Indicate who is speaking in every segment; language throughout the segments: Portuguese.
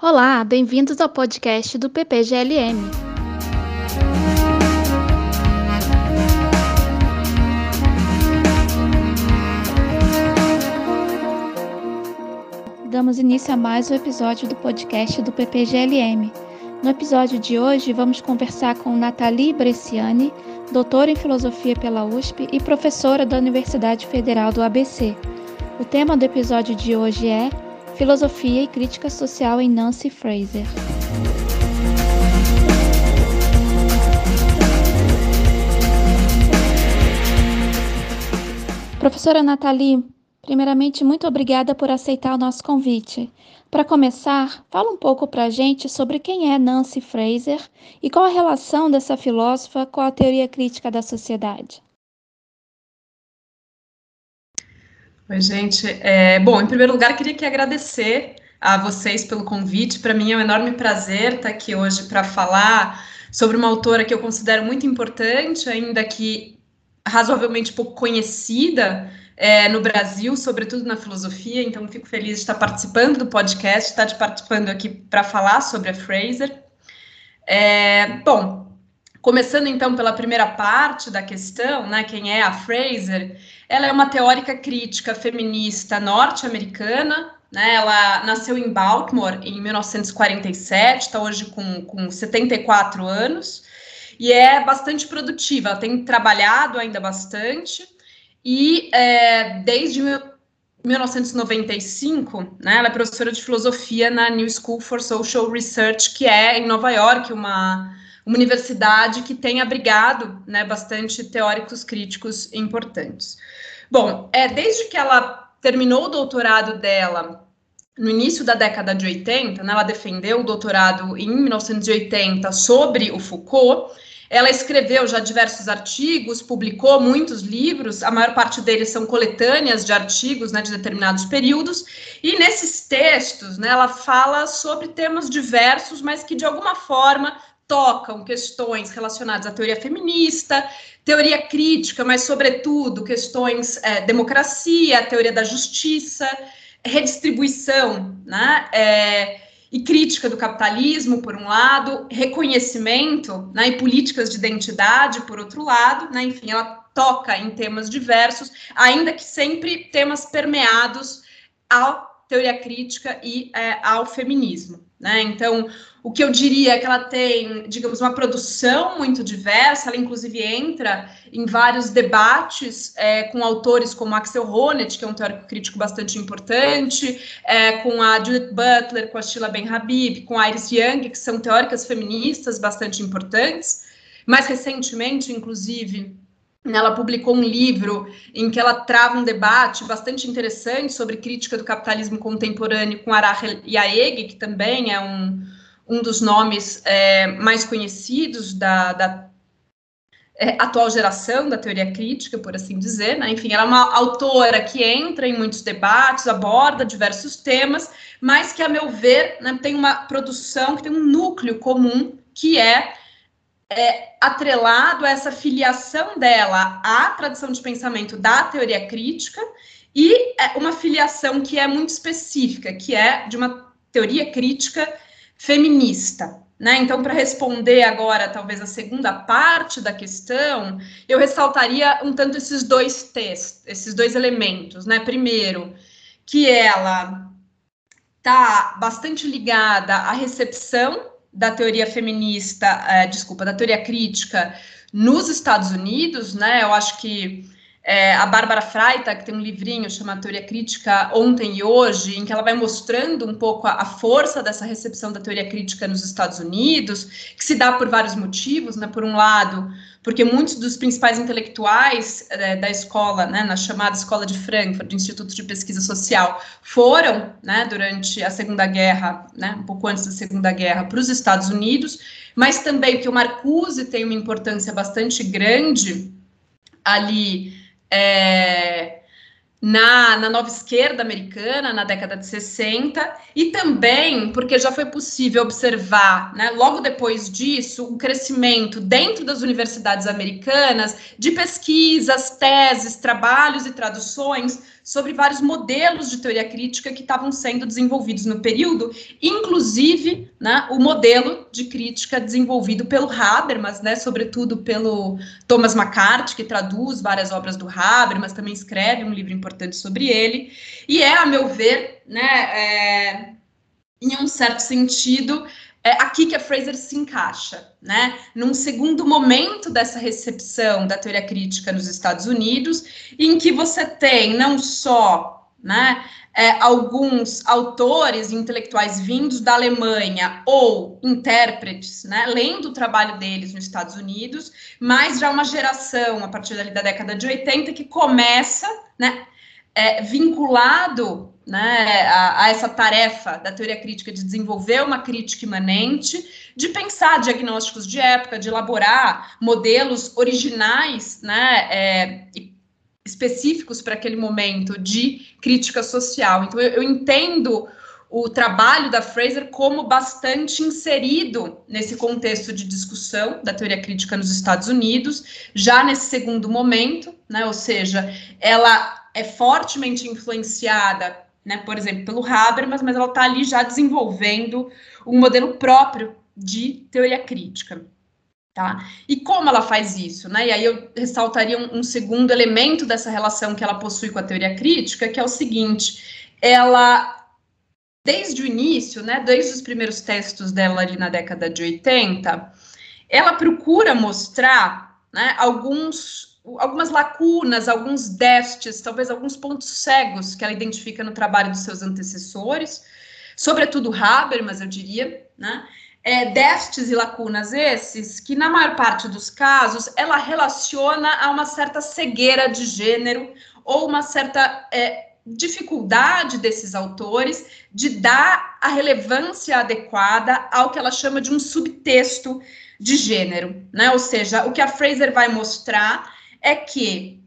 Speaker 1: Olá, bem-vindos ao podcast do PPGLM. Damos início a mais um episódio do podcast do PPGLM. No episódio de hoje, vamos conversar com Nathalie Bresciani, doutora em filosofia pela USP e professora da Universidade Federal do ABC. O tema do episódio de hoje é Filosofia e Crítica Social em Nancy Fraser. Professora Nathalie, primeiramente, muito obrigada por aceitar o nosso convite. Para começar, fala um pouco para a gente sobre quem é Nancy Fraser e qual a relação dessa filósofa com a teoria crítica da sociedade.
Speaker 2: Oi, gente. É, bom, em primeiro lugar, queria que agradecer a vocês pelo convite. Para mim é um enorme prazer estar aqui hoje para falar sobre uma autora que eu considero muito importante, ainda que razoavelmente pouco conhecida é, no Brasil, sobretudo na filosofia. Então, fico feliz de estar participando do podcast, estar participando aqui para falar sobre a Fraser. É, bom, Começando então pela primeira parte da questão, né, quem é a Fraser? Ela é uma teórica crítica feminista norte-americana, né, ela nasceu em Baltimore em 1947, está hoje com, com 74 anos, e é bastante produtiva, ela tem trabalhado ainda bastante, e é, desde 1995, né, ela é professora de filosofia na New School for Social Research, que é em Nova York, uma uma universidade que tem abrigado né, bastante teóricos críticos importantes. Bom, é, desde que ela terminou o doutorado dela no início da década de 80, né, ela defendeu o doutorado em 1980 sobre o Foucault. Ela escreveu já diversos artigos, publicou muitos livros, a maior parte deles são coletâneas de artigos né, de determinados períodos, e nesses textos né, ela fala sobre temas diversos, mas que de alguma forma tocam questões relacionadas à teoria feminista, teoria crítica, mas, sobretudo, questões é, democracia, teoria da justiça, redistribuição, né? É, e crítica do capitalismo, por um lado, reconhecimento né, e políticas de identidade, por outro lado, né, enfim, ela toca em temas diversos, ainda que sempre temas permeados à teoria crítica e é, ao feminismo. Né? Então, o que eu diria é que ela tem, digamos, uma produção muito diversa, ela inclusive entra em vários debates é, com autores como Axel Honneth, que é um teórico crítico bastante importante, é, com a Judith Butler, com a Sheila Ben-Habib, com a Iris Young, que são teóricas feministas bastante importantes. Mais recentemente, inclusive, ela publicou um livro em que ela trava um debate bastante interessante sobre crítica do capitalismo contemporâneo com Arachel Yaeg, que também é um, um dos nomes é, mais conhecidos da, da é, atual geração da teoria crítica, por assim dizer. Né? Enfim, ela é uma autora que entra em muitos debates, aborda diversos temas, mas que, a meu ver, né, tem uma produção que tem um núcleo comum, que é é, atrelado a essa filiação dela à tradição de pensamento da teoria crítica e é uma filiação que é muito específica, que é de uma teoria crítica feminista. Né? Então, para responder agora, talvez a segunda parte da questão, eu ressaltaria um tanto esses dois textos, esses dois elementos. Né? Primeiro, que ela está bastante ligada à recepção da teoria feminista, é, desculpa, da teoria crítica nos Estados Unidos, né? Eu acho que é, a Bárbara Freitag tem um livrinho chamado Teoria Crítica Ontem e Hoje, em que ela vai mostrando um pouco a, a, força dessa recepção da teoria crítica nos Estados Unidos, que se dá por vários motivos, né? Por um lado, porque muitos dos principais intelectuais é, da escola, né, na chamada Escola de Frankfurt, do Instituto de Pesquisa Social, foram, né, durante a Segunda Guerra, né, um pouco antes da Segunda Guerra, para os Estados Unidos, mas também que o Marcuse tem uma importância bastante grande ali é, na, na nova esquerda americana, na década de 60, e também porque já foi possível observar, né, logo depois disso, o crescimento dentro das universidades americanas de pesquisas, teses, trabalhos e traduções sobre vários modelos de teoria crítica que estavam sendo desenvolvidos no período, inclusive né, o modelo de crítica desenvolvido pelo Habermas, né, sobretudo pelo Thomas McCarthy, que traduz várias obras do Habermas, também escreve um livro importante sobre ele, e é, a meu ver, né, é, em um certo sentido, é aqui que a Fraser se encaixa, né? Num segundo momento dessa recepção da teoria crítica nos Estados Unidos, em que você tem não só, né, é, alguns autores intelectuais vindos da Alemanha ou intérpretes, né, lendo o trabalho deles nos Estados Unidos, mas já uma geração a partir da década de 80 que começa, né, é, vinculado né, a, a, essa tarefa da teoria crítica de desenvolver uma crítica imanente, de pensar diagnósticos de época, de elaborar modelos originais, né, é, específicos para aquele momento de crítica social. Então, eu, eu entendo o trabalho da Fraser como bastante inserido nesse contexto de discussão da teoria crítica nos Estados Unidos, já nesse segundo momento, né, ou seja, ela é fortemente influenciada né, por exemplo, pelo Habermas, mas ela está ali já desenvolvendo um modelo próprio de teoria crítica. Tá? E como ela faz isso? Né? E aí eu ressaltaria um, um segundo elemento dessa relação que ela possui com a teoria crítica, que é o seguinte: ela desde o início, né, desde os primeiros textos dela ali na década de 80, ela procura mostrar né, alguns algumas lacunas, alguns déficits, talvez alguns pontos cegos que ela identifica no trabalho dos seus antecessores, sobretudo Habermas, eu diria, né? É, déficits e lacunas esses que, na maior parte dos casos, ela relaciona a uma certa cegueira de gênero ou uma certa é, dificuldade desses autores de dar a relevância adequada ao que ela chama de um subtexto de gênero, né? Ou seja, o que a Fraser vai mostrar é que,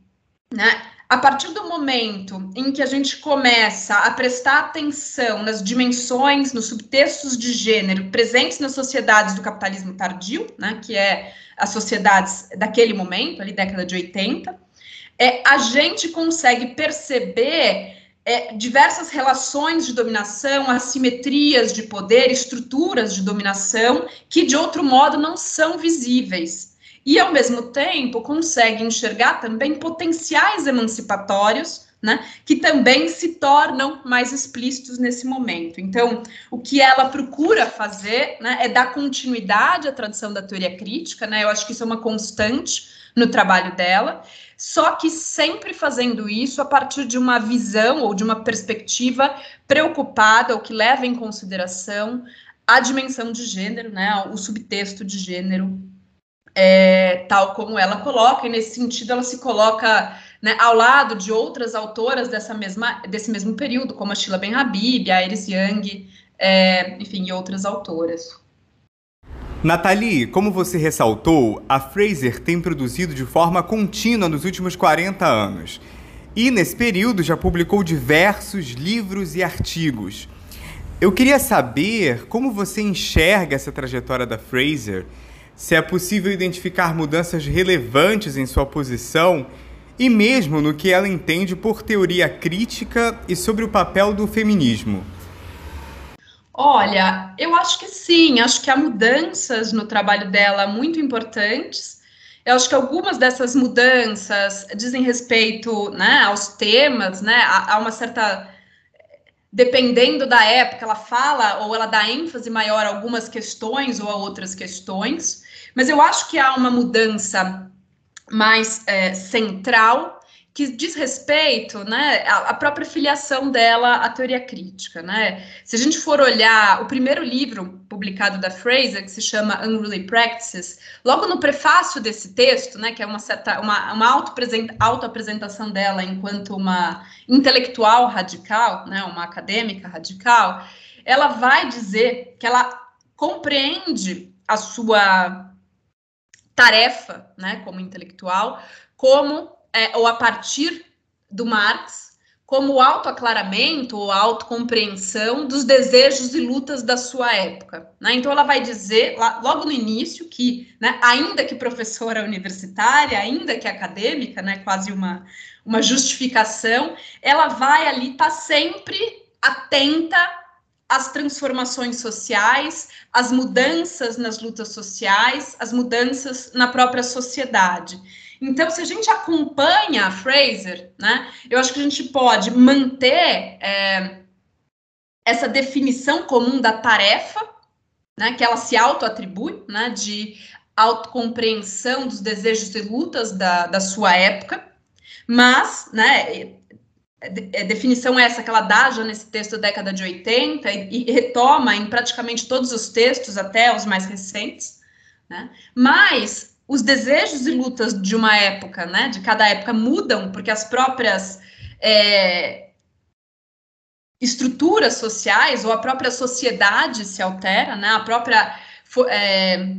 Speaker 2: né, a partir do momento em que a gente começa a prestar atenção nas dimensões, nos subtextos de gênero presentes nas sociedades do capitalismo tardio, né, que é as sociedades daquele momento, ali década de 80, é, a gente consegue perceber é, diversas relações de dominação, assimetrias de poder, estruturas de dominação que de outro modo não são visíveis e, ao mesmo tempo, consegue enxergar também potenciais emancipatórios, né, que também se tornam mais explícitos nesse momento. Então, o que ela procura fazer né, é dar continuidade à tradição da teoria crítica, né, eu acho que isso é uma constante no trabalho dela, só que sempre fazendo isso a partir de uma visão ou de uma perspectiva preocupada, ou que leva em consideração a dimensão de gênero, né, o subtexto de gênero é, tal como ela coloca, e nesse sentido ela se coloca né, ao lado de outras autoras dessa mesma, desse mesmo período, como a Sheila Ben Habib, a Iris Young, é, enfim, e outras autoras.
Speaker 3: Nathalie, como você ressaltou, a Fraser tem produzido de forma contínua nos últimos 40 anos. E nesse período já publicou diversos livros e artigos. Eu queria saber como você enxerga essa trajetória da Fraser se é possível identificar mudanças relevantes em sua posição e mesmo no que ela entende por teoria crítica e sobre o papel do feminismo.
Speaker 2: Olha, eu acho que sim, acho que há mudanças no trabalho dela muito importantes. Eu acho que algumas dessas mudanças dizem respeito né, aos temas, né, há uma certa dependendo da época, ela fala ou ela dá ênfase maior a algumas questões ou a outras questões. Mas eu acho que há uma mudança mais é, central que diz respeito, né, à própria filiação dela à teoria crítica, né? Se a gente for olhar o primeiro livro publicado da Fraser, que se chama Unruly Practices, logo no prefácio desse texto, né, que é uma certa uma, uma auto-apresentação dela enquanto uma intelectual radical, né, uma acadêmica radical, ela vai dizer que ela compreende a sua tarefa, né, como intelectual, como é, ou a partir do Marx, como autoaclaramento ou autocompreensão dos desejos e lutas da sua época. Né? Então, ela vai dizer, lá, logo no início, que, né, ainda que professora universitária, ainda que acadêmica, né, quase uma, uma justificação, ela vai ali estar tá sempre atenta às transformações sociais, às mudanças nas lutas sociais, às mudanças na própria sociedade. Então, se a gente acompanha a Fraser, né, eu acho que a gente pode manter é, essa definição comum da tarefa, né, que ela se auto-atribui, né, de autocompreensão dos desejos e lutas da, da sua época, mas, né, é definição essa que ela dá já nesse texto da década de 80 e, e retoma em praticamente todos os textos, até os mais recentes, né? Mas os desejos e lutas de uma época, né, de cada época mudam, porque as próprias é, estruturas sociais ou a própria sociedade se altera, né, a própria é,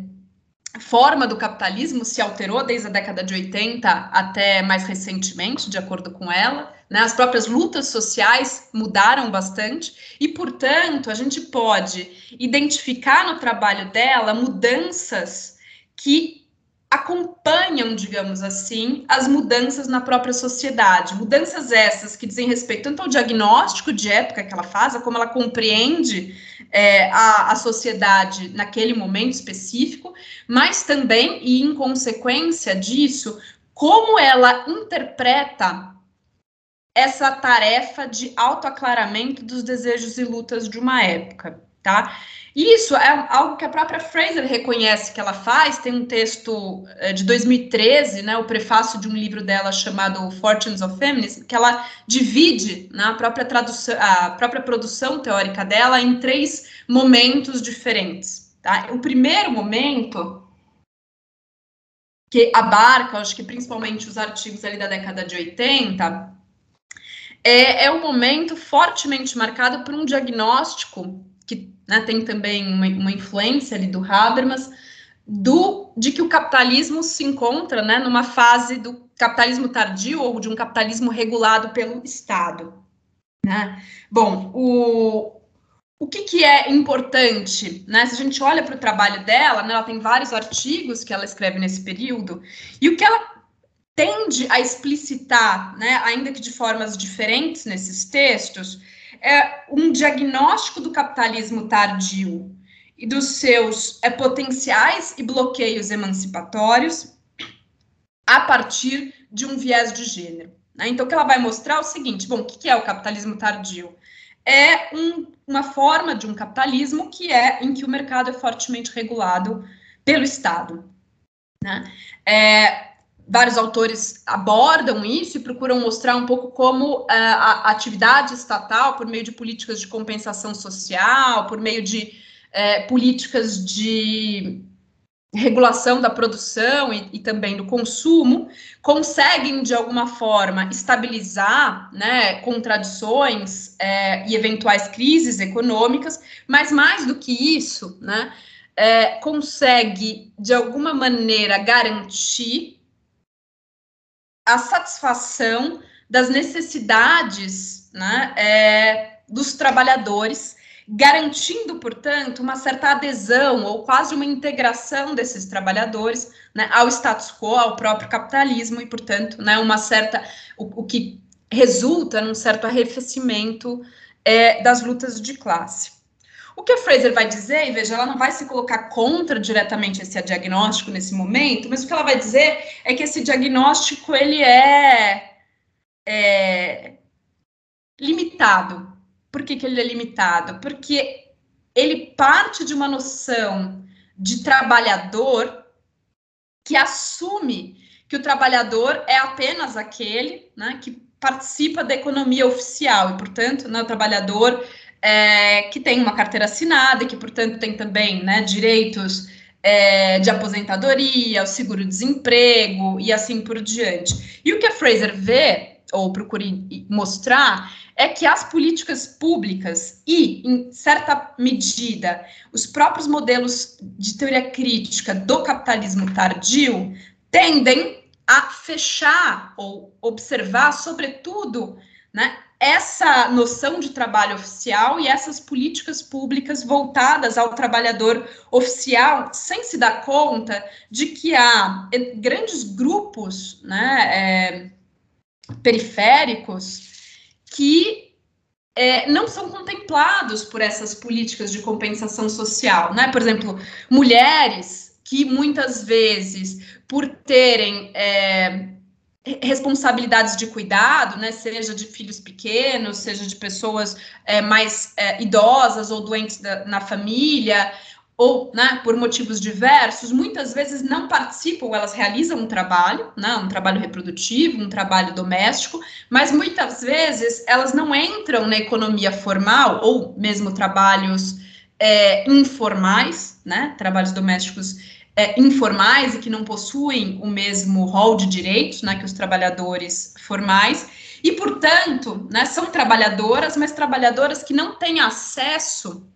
Speaker 2: forma do capitalismo se alterou desde a década de 80 até mais recentemente, de acordo com ela. Né? As próprias lutas sociais mudaram bastante e, portanto, a gente pode identificar no trabalho dela mudanças que acompanham, digamos assim, as mudanças na própria sociedade. Mudanças essas que dizem respeito tanto ao diagnóstico de época que ela faz, como ela compreende é, a, a sociedade naquele momento específico, mas também, e em consequência disso, como ela interpreta essa tarefa de autoaclaramento dos desejos e lutas de uma época, tá? Isso é algo que a própria Fraser reconhece que ela faz. Tem um texto é, de 2013, né, o prefácio de um livro dela chamado Fortunes of Feminism, que ela divide né, própria tradução, a própria produção teórica dela em três momentos diferentes. Tá? O primeiro momento que abarca, acho que principalmente os artigos ali da década de 80, é, é um momento fortemente marcado por um diagnóstico que né, tem também uma, uma, influência ali do Habermas, do, de que o capitalismo se encontra né, numa fase do capitalismo tardio ou de um capitalismo regulado pelo Estado. Né? Bom, o, o que, que é importante? Né? Se a gente olha para o trabalho dela, né, ela tem vários artigos que ela escreve nesse período, e o que ela tende a explicitar, né, ainda que de formas diferentes nesses textos, é um diagnóstico do capitalismo tardio e dos seus é, potenciais e bloqueios emancipatórios a partir de um viés de gênero. Né? Então, o que ela vai mostrar é o seguinte: bom, o que é o capitalismo tardio? É um, uma forma de um capitalismo que é em que o mercado é fortemente regulado pelo Estado. Né? É, vários autores abordam isso e procuram mostrar um pouco como uh, a atividade estatal, por meio de políticas de compensação social, por meio de uh, políticas de regulação da produção e, e, também do consumo, conseguem, de alguma forma, estabilizar né, contradições é, e eventuais crises econômicas, mas mais do que isso, né, é, consegue, de alguma maneira, garantir a satisfação das necessidades né, é, dos trabalhadores, garantindo, portanto, uma certa adesão ou quase uma integração desses trabalhadores né, ao status quo, ao próprio capitalismo e, portanto, né, uma certa o, o que resulta num certo arrefecimento é, das lutas de classe. O que a Fraser vai dizer, e veja, ela não vai se colocar contra diretamente esse diagnóstico nesse momento, mas o que ela vai dizer é que esse diagnóstico ele é, é limitado. Por que, que ele é limitado? Porque ele parte de uma noção de trabalhador que assume que o trabalhador é apenas aquele né, que participa da economia oficial e, portanto, né, o trabalhador é, que tem uma carteira assinada e que, portanto, tem também né, direitos é, de aposentadoria, o seguro-desemprego e assim por diante. E o que a Fraser vê, ou procura mostrar, é que as políticas públicas e, em certa medida, os próprios modelos de teoria crítica do capitalismo tardio tendem a fechar ou observar, sobretudo, né, essa noção de trabalho oficial e essas políticas públicas voltadas ao trabalhador oficial, sem se dar conta de que há grandes grupos né, é, periféricos que é, não são contemplados por essas políticas de compensação social, né? Por exemplo, mulheres que muitas vezes, por terem é, responsabilidades de cuidado, né, seja de filhos pequenos, seja de pessoas é, mais é, idosas ou doentes da, na família, ou né, por motivos diversos, muitas vezes não participam, elas realizam um trabalho, né, um trabalho reprodutivo, um trabalho doméstico, mas muitas vezes elas não entram na economia formal ou mesmo trabalhos é, informais, né, trabalhos domésticos é, informais e que não possuem o mesmo rol de direitos né, que os trabalhadores formais, e, portanto, né, são trabalhadoras, mas trabalhadoras que não têm acesso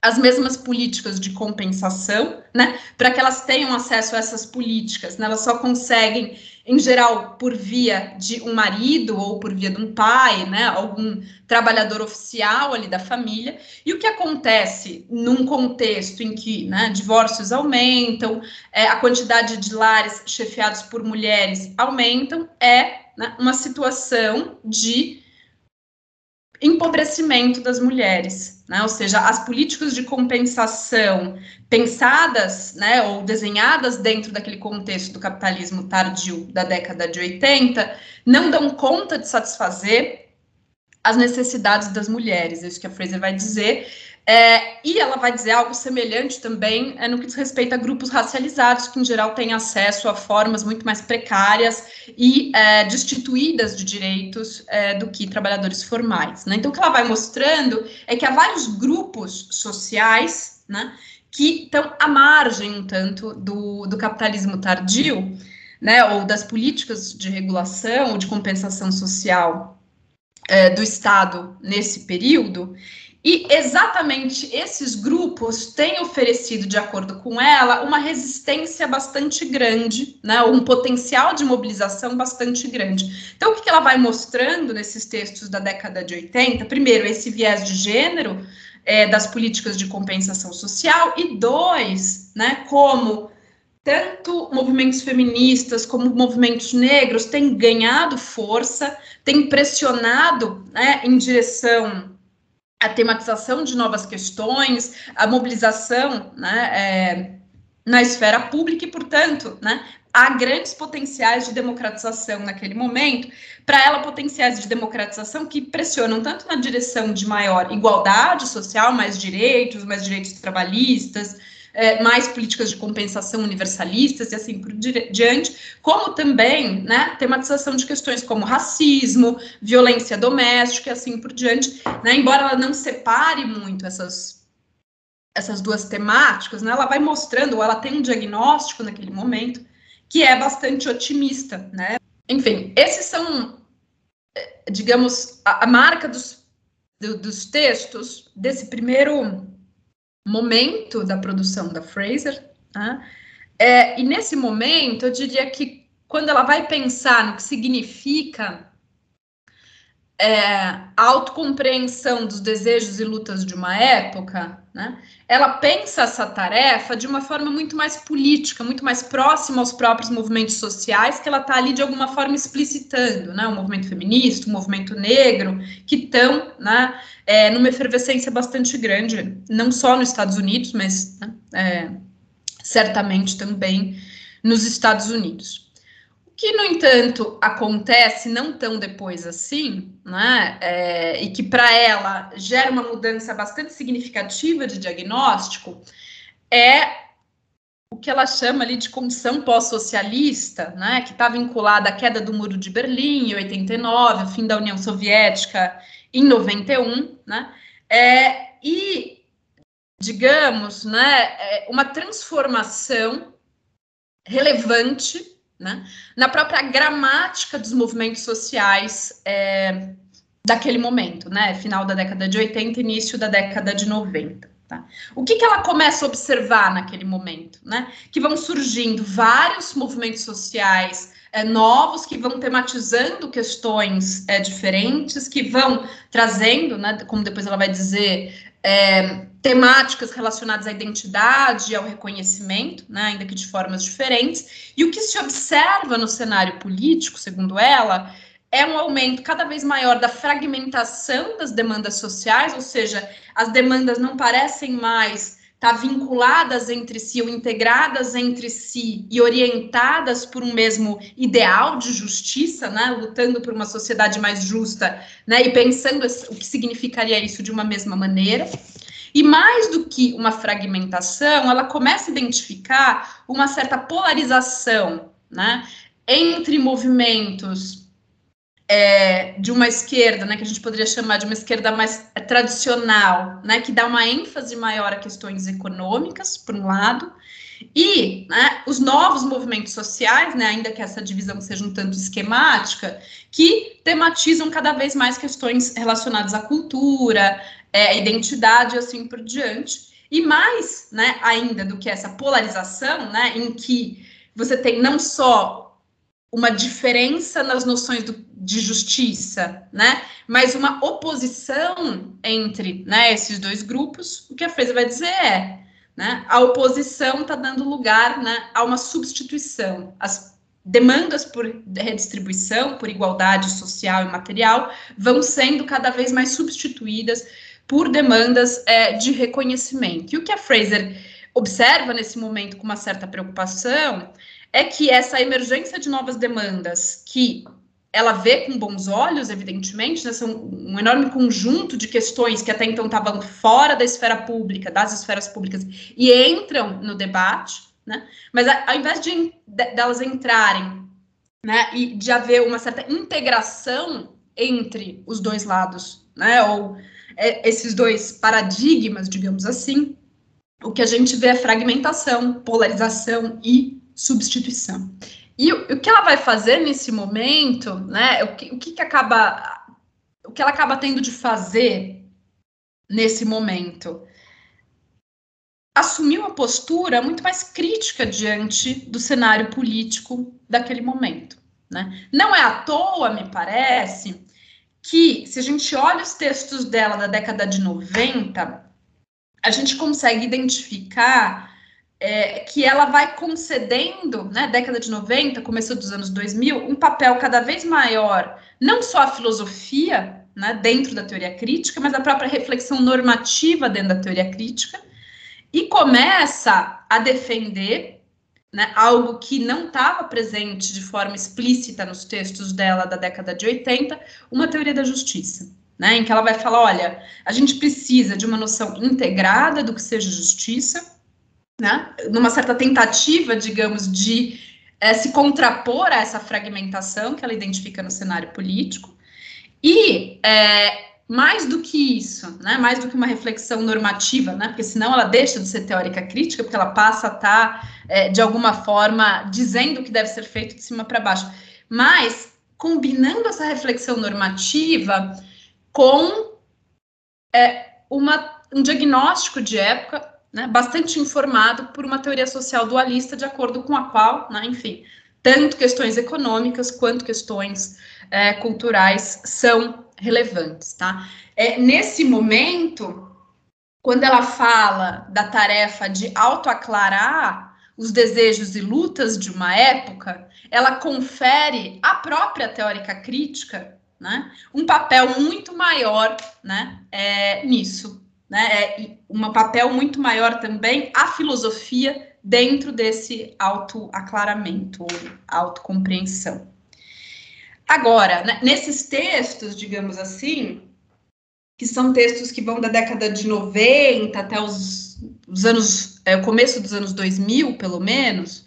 Speaker 2: as mesmas políticas de compensação, né, para que elas tenham acesso a essas políticas, né, elas só conseguem, em geral, por via de um marido ou por via de um pai, né, algum trabalhador oficial ali da família, e o que acontece num contexto em que, né, divórcios aumentam, é, a quantidade de lares chefiados por mulheres aumentam, é né, uma situação de empobrecimento das mulheres, né? Ou seja, as políticas de compensação pensadas, né, ou desenhadas dentro daquele contexto do capitalismo tardio da década de 80, não dão conta de satisfazer as necessidades das mulheres, é isso que a Fraser vai dizer, é, e ela vai dizer algo semelhante também é, no que diz respeito a grupos racializados, que em geral têm acesso a formas muito mais precárias e é, destituídas de direitos é, do que trabalhadores formais. Né? Então, o que ela vai mostrando é que há vários grupos sociais né, que estão à margem um tanto do, do capitalismo tardio, né, ou das políticas de regulação ou de compensação social é, do Estado nesse período, e exatamente esses grupos têm oferecido, de acordo com ela, uma resistência bastante grande, né, um potencial de mobilização bastante grande. Então, o que ela vai mostrando nesses textos da década de 80? Primeiro, esse viés de gênero é, das políticas de compensação social, e dois, né, como tanto movimentos feministas como movimentos negros têm ganhado força, têm pressionado né, em direção a tematização de novas questões, a mobilização né, é, na esfera pública e, portanto, né, há grandes potenciais de democratização naquele momento, para ela potenciais de democratização que pressionam tanto na direção de maior igualdade social, mais direitos, mais direitos trabalhistas, é, mais políticas de compensação universalistas e assim por diante, como também né, tematização de questões como racismo, violência doméstica e assim por diante, né, embora ela não separe muito essas, essas duas temáticas, né, ela vai mostrando, ou ela tem um diagnóstico naquele momento que é bastante otimista, né? Enfim, esses são, é, digamos, a, a marca dos, do, dos textos desse primeiro momento da produção da Fraser. Né? É, e nesse momento, eu diria que quando ela vai pensar no que significa é, autocompreensão dos desejos e lutas de uma época, né, ela pensa essa tarefa de uma forma muito mais política, muito mais próxima aos próprios movimentos sociais, que ela está ali de alguma forma explicitando, né, o movimento feminista, o movimento negro, que estão né, é, numa efervescência bastante grande, não só nos Estados Unidos, mas né, é, certamente também nos Estados Unidos que, no entanto, acontece não tão depois assim, né? É, e que para ela gera uma mudança bastante significativa de diagnóstico, é o que ela chama ali de condição pós-socialista, né? Que está vinculada à queda do Muro de Berlim em 89, o fim da União Soviética em 91, né? É, e digamos, né, é uma transformação relevante né? Na própria gramática dos movimentos sociais é, daquele momento, né? Final da década de 80, início da década de 90. Tá? O que, que ela começa a observar naquele momento? Né? Que vão surgindo vários movimentos sociais é, novos que vão tematizando questões é, diferentes, que vão trazendo, né, como depois ela vai dizer, é, temáticas relacionadas à identidade e ao reconhecimento, né, ainda que de formas diferentes. E o que se observa no cenário político, segundo ela, é um aumento cada vez maior da fragmentação das demandas sociais, ou seja, as demandas não parecem mais estar vinculadas entre si ou integradas entre si e orientadas por um mesmo ideal de justiça, né, lutando por uma sociedade mais justa, né, e pensando o que significaria isso de uma mesma maneira. E mais do que uma fragmentação, ela começa a identificar uma certa polarização, né, entre movimentos é, de uma esquerda, né, que a gente poderia chamar de uma esquerda mais tradicional, né, que dá uma ênfase maior a questões econômicas, por um lado, e né, os novos movimentos sociais, né, ainda que essa divisão seja um tanto esquemática, que tematizam cada vez mais questões relacionadas à cultura, é, identidade e assim por diante. E mais, né, ainda do que essa polarização, né, em que você tem não só uma diferença nas noções do, de justiça, né? Mas uma oposição entre né, esses dois grupos. O que a Fraser vai dizer é, né? A oposição está dando lugar, né, a uma substituição. As demandas por redistribuição, por igualdade social e material, vão sendo cada vez mais substituídas por demandas é, de reconhecimento. E o que a Fraser observa nesse momento com uma certa preocupação é que essa emergência de novas demandas, que ela vê com bons olhos, evidentemente, né, são um enorme conjunto de questões que até então estavam fora da esfera pública, das esferas públicas, e entram no debate, né, mas ao invés de, de delas entrarem né, e de haver uma certa integração entre os dois lados, né, ou esses dois paradigmas, digamos assim, o que a gente vê é fragmentação, polarização e substituição. E o, que ela vai fazer nesse momento, né? O que, o que acaba. O que ela acaba tendo de fazer nesse momento? Assumir uma postura muito mais crítica diante do cenário político daquele momento. Né? Não é à toa, me parece, que se a gente olha os textos dela da década de 90, a gente consegue identificar é, que ela vai concedendo, né, década de 90, começo dos anos 2000, um papel cada vez maior, não só à filosofia, né, dentro da teoria crítica, mas a própria reflexão normativa dentro da teoria crítica, e começa a defender né, algo que não estava presente de forma explícita nos textos dela da década de 80, uma teoria da justiça. Né, em que ela vai falar: olha, a gente precisa de uma noção integrada do que seja justiça, né, numa certa tentativa, digamos, de é, se contrapor a essa fragmentação que ela identifica no cenário político. E é, mais do que isso, né, mais do que uma reflexão normativa, né, porque senão ela deixa de ser teórica crítica, porque ela passa a estar, tá, é, de alguma forma, dizendo o que deve ser feito de cima para baixo. Mas combinando essa reflexão normativa com é, uma, um diagnóstico de época né, bastante informado por uma teoria social dualista, de acordo com a qual, né, enfim, tanto questões econômicas quanto questões é, culturais são relevantes, tá? É, nesse momento, quando ela fala da tarefa de autoaclarar os desejos e lutas de uma época, ela confere à própria teórica crítica né, um papel muito maior né, é, nisso né? É um papel muito maior também a filosofia dentro desse autoaclaramento ou autocompreensão. Agora, né, nesses textos, digamos assim, que são textos que vão da década de 90 até os, os anos, é, o começo dos anos 2000, pelo menos,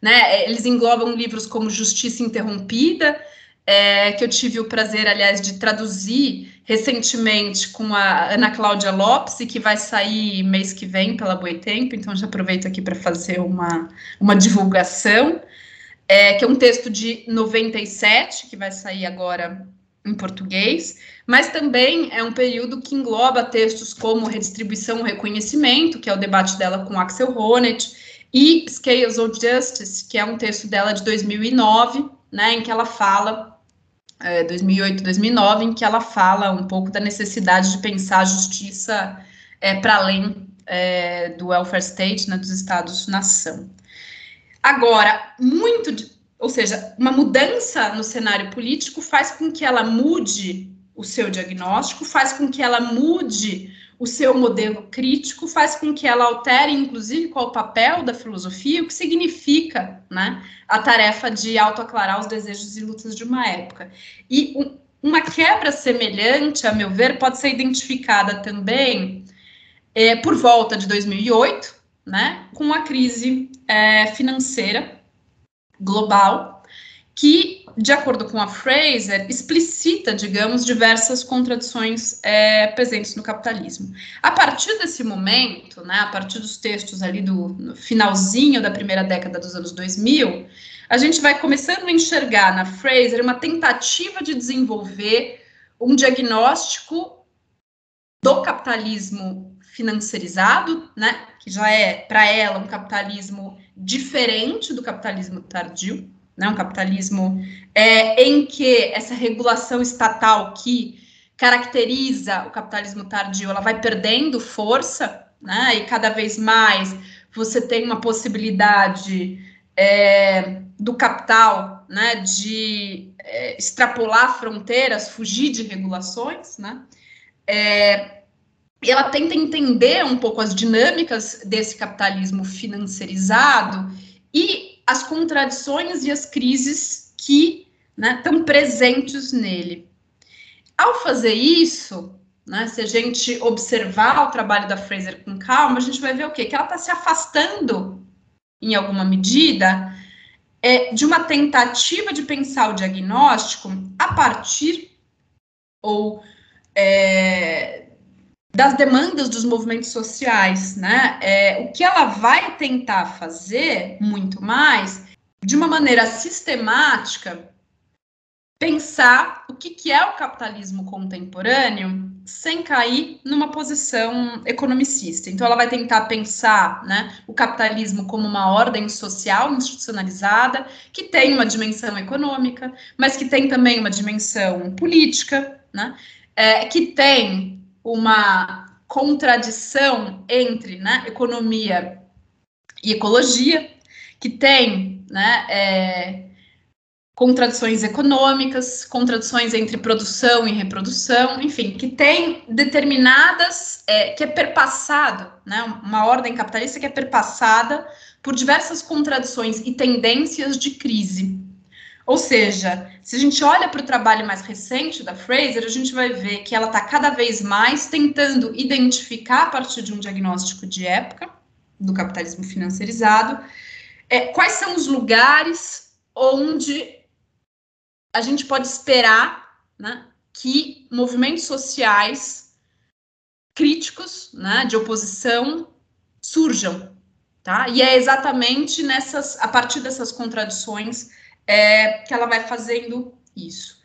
Speaker 2: né, eles englobam livros como Justiça Interrompida, é, que eu tive o prazer, aliás, de traduzir recentemente com a Ana Cláudia Lopes, que vai sair mês que vem pela Boitempo, então já aproveito aqui para fazer uma, uma divulgação, é, que é um texto de 97, que vai sair agora em português, mas também é um período que engloba textos como Redistribuição e Reconhecimento, que é o debate dela com Axel Honneth, e Scales of Justice, que é um texto dela de 2009, né, em que ela fala é, 2008, 2009, em que ela fala um pouco da necessidade de pensar a justiça é, para além é, do welfare state, né, dos estados-nação. Agora, muito de, ou seja, uma mudança no cenário político faz com que ela mude o seu diagnóstico, faz com que ela mude o seu modelo crítico, faz com que ela altere, inclusive, qual o papel da filosofia, o que significa né, a tarefa de autoaclarar os desejos e lutas de uma época. E um, uma quebra semelhante, a meu ver, pode ser identificada também é, por volta de 2008, né, com a crise é, financeira global, que, de acordo com a Fraser, explicita, digamos, diversas contradições é, presentes no capitalismo. A partir desse momento, né, a partir dos textos ali do finalzinho da primeira década dos anos 2000, a gente vai começando a enxergar na Fraser uma tentativa de desenvolver um diagnóstico do capitalismo financiarizado, né, que já é para ela um capitalismo diferente do capitalismo tardio, né, um capitalismo é, em que essa regulação estatal que caracteriza o capitalismo tardio, ela vai perdendo força, né, e cada vez mais você tem uma possibilidade é, do capital, né, de é, extrapolar fronteiras, fugir de regulações, né, é, e ela tenta entender um pouco as dinâmicas desse capitalismo financiarizado e as contradições e as crises que estão né, presentes nele. Ao fazer isso, né, se a gente observar o trabalho da Fraser com calma, a gente vai ver o quê? Que ela está se afastando, em alguma medida, é, de uma tentativa de pensar o diagnóstico a partir ou é, das demandas dos movimentos sociais, né? É, o que ela vai tentar fazer muito mais, de uma maneira sistemática, pensar o que, que é o capitalismo contemporâneo sem cair numa posição economicista. Então, ela vai tentar pensar né, o capitalismo como uma ordem social institucionalizada, que tem uma dimensão econômica, mas que tem também uma dimensão política, né, é, que tem uma contradição entre né, economia e ecologia, que tem né, é, contradições econômicas, contradições entre produção e reprodução, enfim, que tem determinadas, é, que é perpassado, né, uma ordem capitalista que é perpassada por diversas contradições e tendências de crise. Ou seja, se a gente olha para o trabalho mais recente da Fraser, a gente vai ver que ela está cada vez mais tentando identificar, a partir de um diagnóstico de época, do capitalismo financiarizado, é, quais são os lugares onde a gente pode esperar né, que movimentos sociais críticos, né, de oposição, surjam. Tá? E é exatamente nessas, a partir dessas contradições é, que ela vai fazendo isso.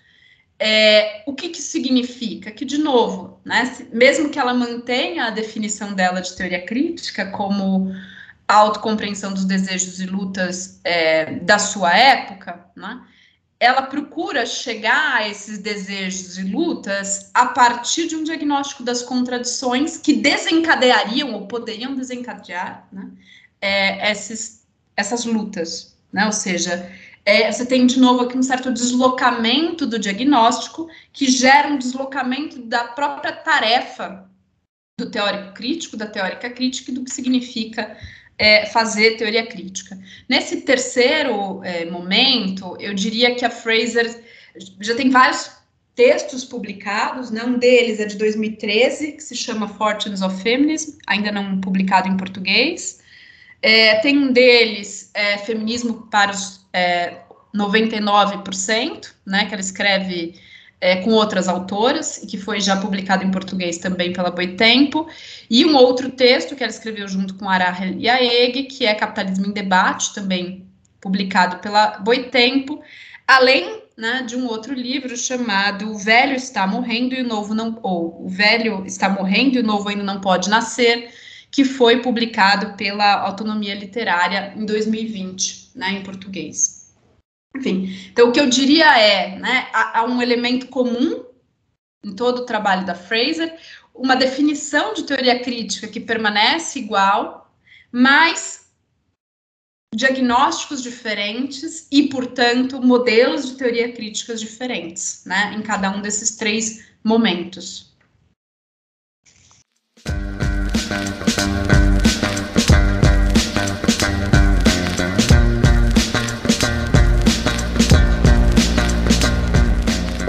Speaker 2: É, o que, que significa? Que, de novo, né, mesmo que ela mantenha a definição dela de teoria crítica como a autocompreensão dos desejos e lutas é, da sua época, né, ela procura chegar a esses desejos e lutas a partir de um diagnóstico das contradições que desencadeariam ou poderiam desencadear né, é, esses, essas lutas. Né, ou seja, é, você tem de novo aqui um certo deslocamento do diagnóstico que gera um deslocamento da própria tarefa do teórico crítico, da teórica crítica e do que significa é, fazer teoria crítica. Nesse terceiro é, momento, eu diria que a Fraser já tem vários textos publicados, né? um deles é de 2013, que se chama Fortunes of Feminism, ainda não publicado em português. É, tem um deles, é, Feminismo para os é, 99%, né, que ela escreve é, com outras autoras, e que foi já publicado em português também pela Boitempo, e um outro texto que ela escreveu junto com Arahel e Aeg, que é Capitalismo em Debate, também publicado pela Boitempo, além né, de um outro livro chamado O Velho Está Morrendo e o Novo Não... ou O Velho Está Morrendo e o Novo Ainda Não Pode Nascer, que foi publicado pela Autonomia Literária em 2020, né, em português. Enfim, então o que eu diria é, né, há, um elemento comum em todo o trabalho da Fraser, uma definição de teoria crítica que permanece igual, mas diagnósticos diferentes e, portanto, modelos de teoria críticas diferentes, né, em cada um desses três momentos.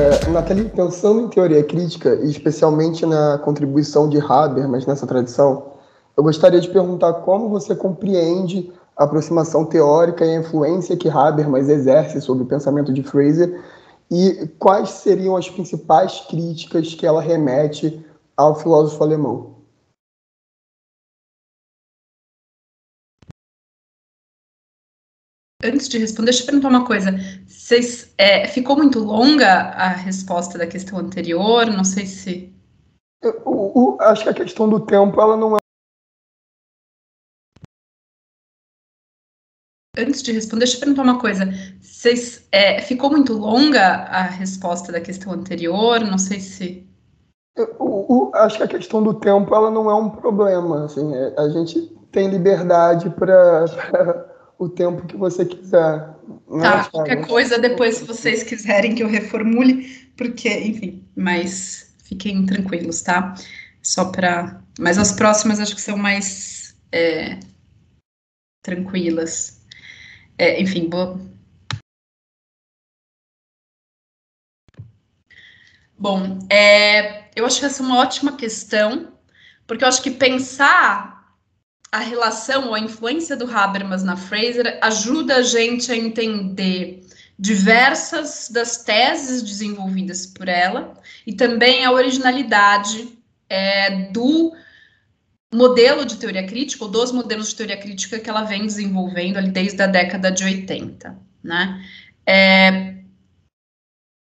Speaker 4: É, Nathalie, pensando em teoria crítica, e especialmente na contribuição de Habermas nessa tradição, eu gostaria de perguntar como você compreende a aproximação teórica e a influência que Habermas exerce sobre o pensamento de Fraser e quais seriam as principais críticas que ela remete ao filósofo alemão.
Speaker 2: Antes de responder, deixa eu perguntar uma coisa. Vocês, é, ficou muito longa a resposta da questão anterior? Não sei se.
Speaker 4: Eu, eu, acho que a questão do tempo ela não é
Speaker 2: Antes de responder, deixa eu perguntar uma coisa. Vocês, é, ficou muito longa a resposta da questão anterior? Não sei se.
Speaker 4: Eu, acho que a questão do tempo ela não é um problema. Assim, é, a gente tem liberdade para o tempo que você quiser.
Speaker 2: Né, tá, qualquer coisa depois, se vocês quiserem que eu reformule, porque, enfim, mas fiquem tranquilos, tá? Só para. Mas as próximas acho que são mais é, tranquilas. É, enfim, boa. Bom, é, eu acho que essa é uma ótima questão, porque eu acho que pensar a relação ou a influência do Habermas na Fraser ajuda a gente a entender diversas das teses desenvolvidas por ela e também a originalidade é, do modelo de teoria crítica, ou dos modelos de teoria crítica que ela vem desenvolvendo ali desde a década de 80, né? É,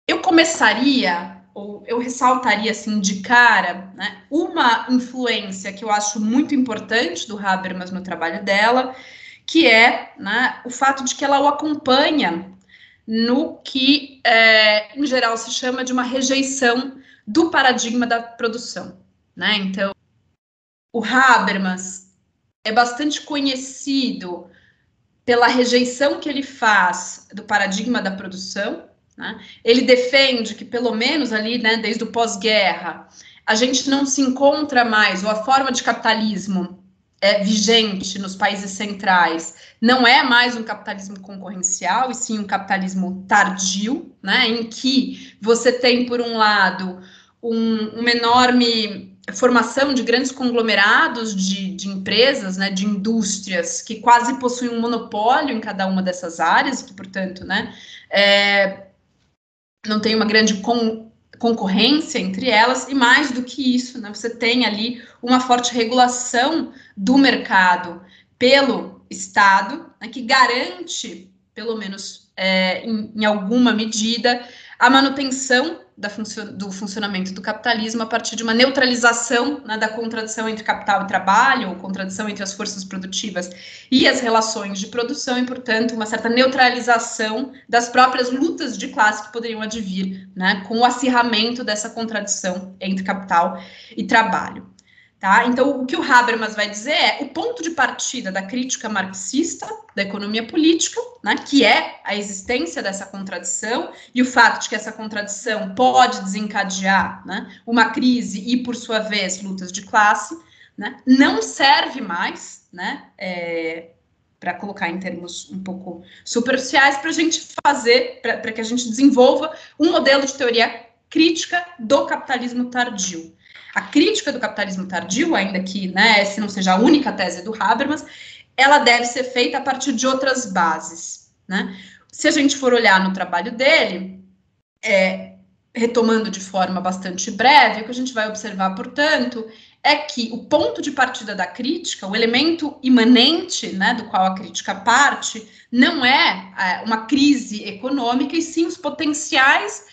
Speaker 2: eu começaria, ou eu ressaltaria assim de cara, né, uma influência que eu acho muito importante do Habermas no trabalho dela, que é né, o fato de que ela o acompanha no que, é, em geral, se chama de uma rejeição do paradigma da produção. Né? Então, o Habermas é bastante conhecido pela rejeição que ele faz do paradigma da produção. Né? Ele defende que, pelo menos ali, né, desde o pós-guerra, a gente não se encontra mais, ou a forma de capitalismo é, vigente nos países centrais não é mais um capitalismo concorrencial, e sim um capitalismo tardio, né, em que você tem, por um lado, um, uma enorme formação de grandes conglomerados de, de, empresas, né, de indústrias que quase possuem um monopólio em cada uma dessas áreas, que, portanto, né, é, não tem uma grande con concorrência entre elas, e mais do que isso, né, você tem ali uma forte regulação do mercado pelo Estado, né, que garante, pelo menos é, em, em alguma medida, a manutenção funcio do funcionamento do capitalismo a partir de uma neutralização né, da contradição entre capital e trabalho, ou contradição entre as forças produtivas e as relações de produção, e, portanto, uma certa neutralização das próprias lutas de classe que poderiam advir né, com o acirramento dessa contradição entre capital e trabalho. Tá? Então, o que o Habermas vai dizer é o ponto de partida da crítica marxista da economia política, né, que é a existência dessa contradição e o fato de que essa contradição pode desencadear né, uma crise e, por sua vez, lutas de classe, né, não serve mais, né, é, para colocar em termos um pouco superficiais, para a gente fazer, para que a gente desenvolva um modelo de teoria crítica do capitalismo tardio. A crítica do capitalismo tardio, ainda que né, se não seja a única tese do Habermas, ela deve ser feita a partir de outras bases. Né? Se a gente for olhar no trabalho dele, é, retomando de forma bastante breve, o que a gente vai observar, portanto, é que o ponto de partida da crítica, o elemento imanente né, do qual a crítica parte, não é, é uma crise econômica, e sim os potenciais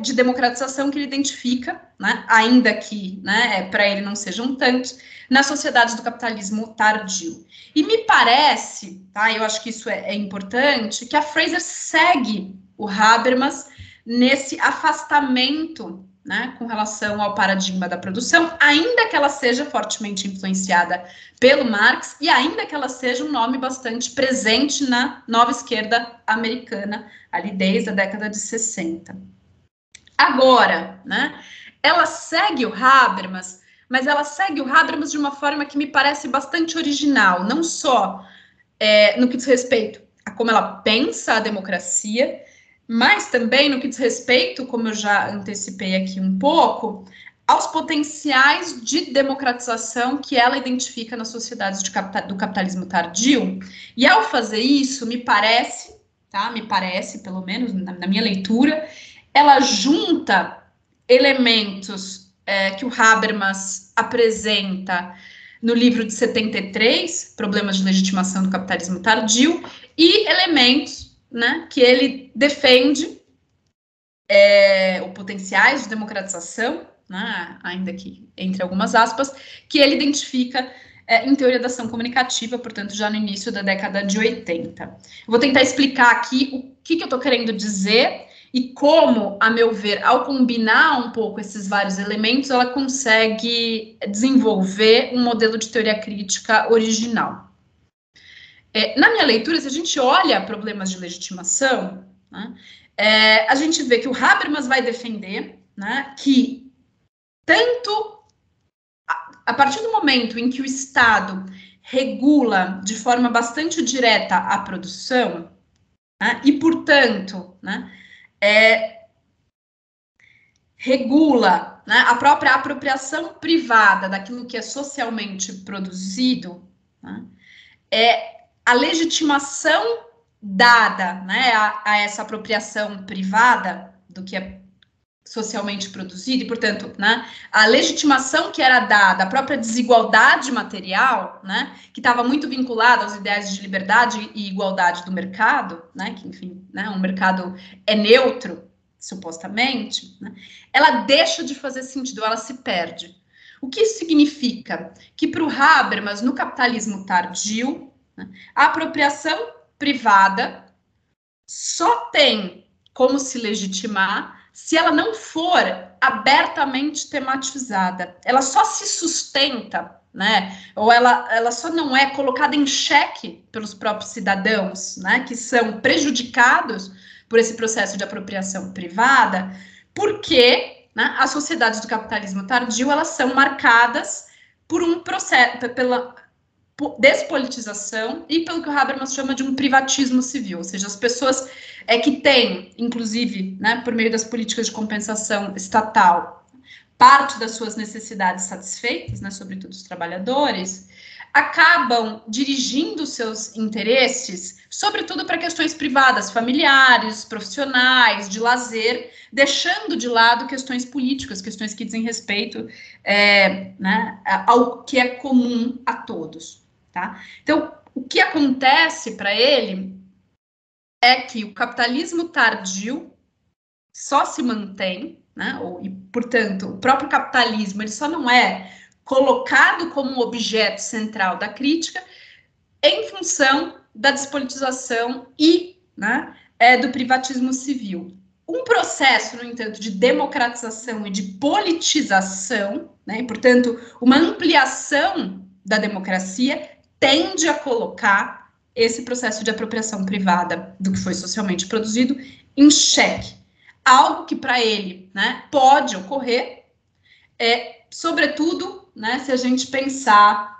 Speaker 2: de democratização que ele identifica, né, ainda que né, é, para ele não sejam tantos, nas sociedades do capitalismo tardio. E me parece, tá, eu acho que isso é, é importante, que a Fraser segue o Habermas nesse afastamento né, com relação ao paradigma da produção, ainda que ela seja fortemente influenciada pelo Marx e ainda que ela seja um nome bastante presente na nova esquerda americana, ali desde a década de 60. Agora, né, ela segue o Habermas, mas ela segue o Habermas de uma forma que me parece bastante original, não só é, no que diz respeito a como ela pensa a democracia, mas também no que diz respeito, como eu já antecipei aqui um pouco, aos potenciais de democratização que ela identifica nas sociedades do capitalismo tardio. E ao fazer isso, me parece, tá? Me parece, pelo menos na, na minha leitura, ela junta elementos é, que o Habermas apresenta no livro de 73, Problemas de Legitimação do Capitalismo Tardio, e elementos né, que ele defende é, ou potenciais de democratização, né, ainda que entre algumas aspas, que ele identifica é, em teoria da ação comunicativa, portanto, já no início da década de 80. Eu vou tentar explicar aqui o que, que eu estou querendo dizer e como, a meu ver, ao combinar um pouco esses vários elementos, ela consegue desenvolver um modelo de teoria crítica original. É, na minha leitura, se a gente olha problemas de legitimação, né, é, a gente vê que o Habermas vai defender né, que tanto a, partir do momento em que o Estado regula de forma bastante direta a produção, né, e, portanto, né, é, regula né, a própria apropriação privada daquilo que é socialmente produzido, né, é, a legitimação dada né, a, a, essa apropriação privada do que é socialmente produzido, e, portanto, né, a legitimação que era dada, a própria desigualdade material, né, que estava muito vinculada aos ideais de liberdade e igualdade do mercado, né, que, enfim, né, um mercado é neutro, supostamente, né, ela deixa de fazer sentido, ela se perde. O que isso significa? Que para o Habermas, no capitalismo tardio, né? A apropriação privada só tem como se legitimar se ela não for abertamente tematizada. Ela só se sustenta, né? Ou ela, ela só não é colocada em xeque pelos próprios cidadãos, né? Que são prejudicados por esse processo de apropriação privada, porque né, as sociedades do capitalismo tardio elas são marcadas por um processo, pela despolitização e pelo que o Habermas chama de um privatismo civil, ou seja, as pessoas é que têm, inclusive, né, por meio das políticas de compensação estatal, parte das suas necessidades satisfeitas, né, sobretudo os trabalhadores, acabam dirigindo seus interesses, sobretudo para questões privadas, familiares, profissionais, de lazer, deixando de lado questões políticas, questões que dizem respeito é, né, ao que é comum a todos. Tá? Então, o que acontece para ele é que o capitalismo tardio só se mantém, né? Ou, e, portanto, o próprio capitalismo ele só não é colocado como objeto central da crítica em função da despolitização e né, é, do privatismo civil. Um processo, no entanto, de democratização e de politização, né, e, portanto, uma ampliação da democracia, tende a colocar esse processo de apropriação privada do que foi socialmente produzido em xeque. Algo que para ele né, pode ocorrer, é, sobretudo né, se a gente pensar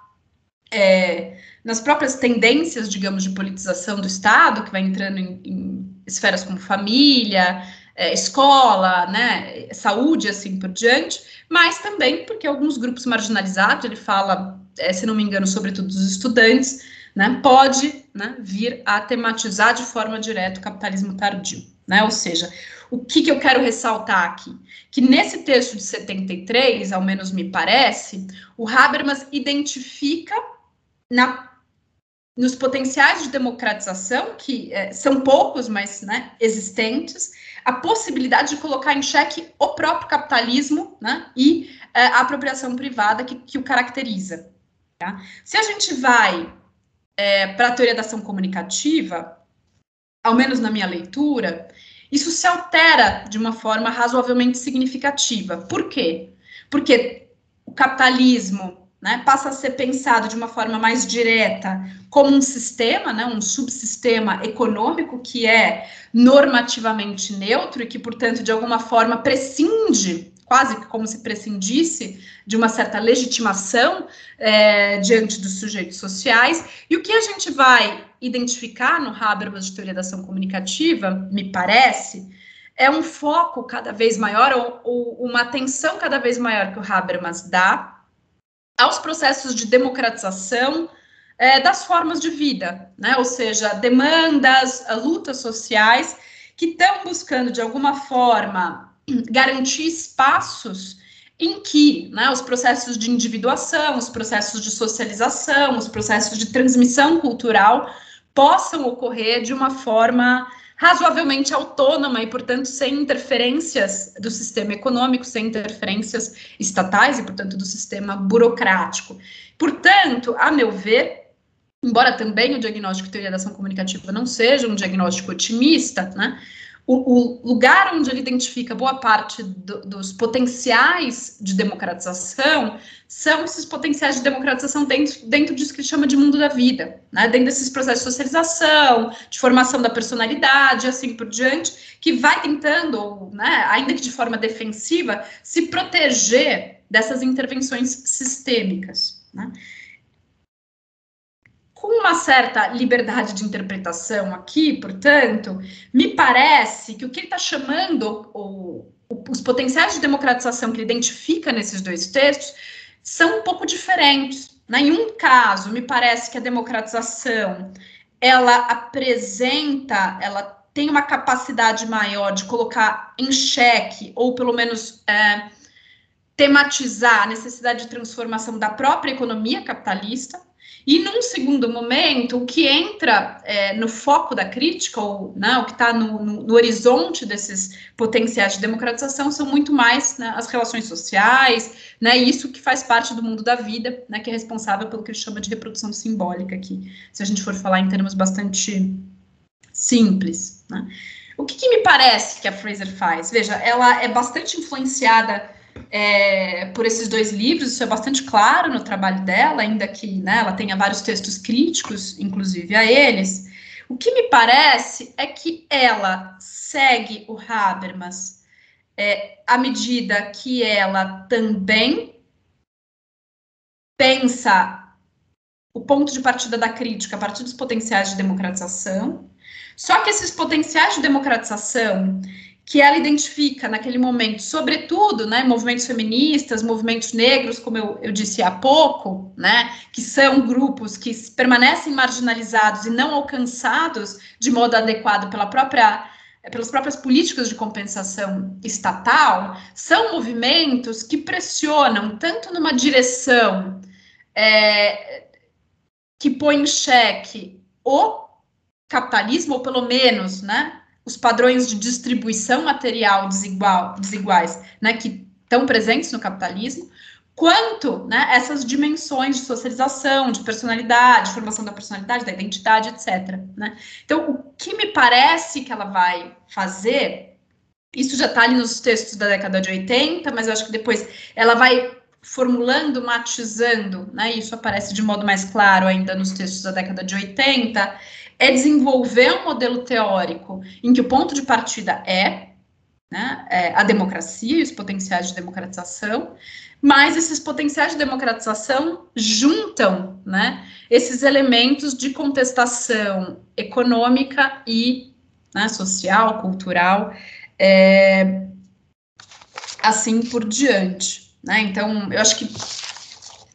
Speaker 2: é, nas próprias tendências, digamos, de politização do Estado, que vai entrando em, em esferas como família, é, escola, né, saúde, assim por diante, mas também porque alguns grupos marginalizados, ele fala é, se não me engano, sobretudo dos estudantes, né, pode né, vir a tematizar de forma direta o capitalismo tardio. Né? Ou seja, o que, que eu quero ressaltar aqui? Que nesse texto de 73, ao menos me parece, o Habermas identifica na, nos potenciais de democratização, que é, são poucos, mas né, existentes, a possibilidade de colocar em xeque o próprio capitalismo né, e é, a apropriação privada que, que o caracteriza. Tá? Se a gente vai é, para a teoria da ação comunicativa, ao menos na minha leitura, isso se altera de uma forma razoavelmente significativa. Por quê? Porque o capitalismo né, passa a ser pensado de uma forma mais direta como um sistema, né, um subsistema econômico que é normativamente neutro e que, portanto, de alguma forma prescinde quase como se prescindisse de uma certa legitimação é, diante dos sujeitos sociais. E o que a gente vai identificar no Habermas de teoria da ação comunicativa, me parece, é um foco cada vez maior, ou, ou uma atenção cada vez maior que o Habermas dá aos processos de democratização é, das formas de vida, né? ou seja, demandas, lutas sociais que estão buscando, de alguma forma, garantir espaços em que né, os processos de individuação, os processos de socialização, os processos de transmissão cultural possam ocorrer de uma forma razoavelmente autônoma e, portanto, sem interferências do sistema econômico, sem interferências estatais e, portanto, do sistema burocrático. Portanto, a meu ver, embora também o diagnóstico de teoria da ação comunicativa não seja um diagnóstico otimista, né, o, o, lugar onde ele identifica boa parte do, dos potenciais de democratização são esses potenciais de democratização dentro, dentro disso que ele chama de mundo da vida, né? dentro desses processos de socialização, de formação da personalidade, assim por diante, que vai tentando, né, ainda que de forma defensiva, se proteger dessas intervenções sistêmicas. Né? Com uma certa liberdade de interpretação aqui, portanto, me parece que o que ele está chamando o, o, os potenciais de democratização que ele identifica nesses dois textos são um pouco diferentes. Né? Em um caso, me parece que a democratização ela apresenta, ela tem uma capacidade maior de colocar em xeque, ou pelo menos é, tematizar a necessidade de transformação da própria economia capitalista, e num segundo momento, o que entra é, no foco da crítica, ou né, o que está no, no, no, horizonte desses potenciais de democratização, são muito mais né, as relações sociais, né, isso que faz parte do mundo da vida, né, que é responsável pelo que ele chama de reprodução simbólica aqui, se a gente for falar em termos bastante simples. Né. O que, que me parece que a Fraser faz? Veja, ela é bastante influenciada é, por esses dois livros, isso é bastante claro no trabalho dela, ainda que né, ela tenha vários textos críticos, inclusive a eles. O que me parece é que ela segue o Habermas é, à medida que ela também pensa o ponto de partida da crítica a partir dos potenciais de democratização. Só que esses potenciais de democratização que ela identifica naquele momento, sobretudo, né, movimentos feministas, movimentos negros, como eu, eu disse há pouco, né, que são grupos que permanecem marginalizados e não alcançados de modo adequado pela própria pelas próprias políticas de compensação estatal, são movimentos que pressionam tanto numa direção é, que põe em xeque o capitalismo, ou pelo menos, né, os padrões de distribuição material desigual, desiguais, né, que estão presentes no capitalismo, quanto né, essas dimensões de socialização, de personalidade, formação da personalidade, da identidade, etc. Né? Então, o que me parece que ela vai fazer, isso já está ali nos textos da década de 80, mas eu acho que depois ela vai formulando, matizando, né, isso aparece de modo mais claro ainda nos textos da década de 80, é desenvolver um modelo teórico em que o ponto de partida é, né, é a democracia e os potenciais de democratização, mas esses potenciais de democratização juntam né, esses elementos de contestação econômica e né, social, cultural, é, assim por diante. Né? Então, eu acho que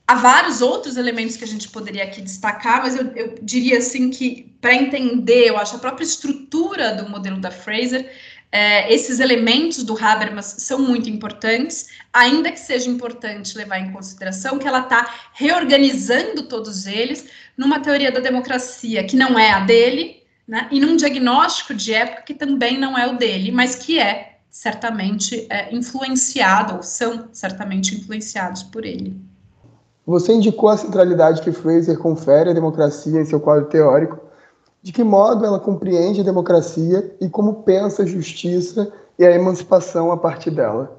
Speaker 2: Há vários outros elementos que a gente poderia aqui destacar, mas eu, eu diria assim que, para entender, eu acho, a própria estrutura do modelo da Fraser, é, esses elementos do Habermas são muito importantes, ainda que seja importante levar em consideração que ela está reorganizando todos eles numa teoria da democracia que não é a dele, né, e num diagnóstico de época que também não é o dele, mas que é certamente é, influenciado, ou são certamente influenciados por ele.
Speaker 4: Você indicou a centralidade que Fraser confere à democracia em seu quadro teórico, De que modo ela compreende a democracia e como pensa a justiça e a emancipação a partir dela?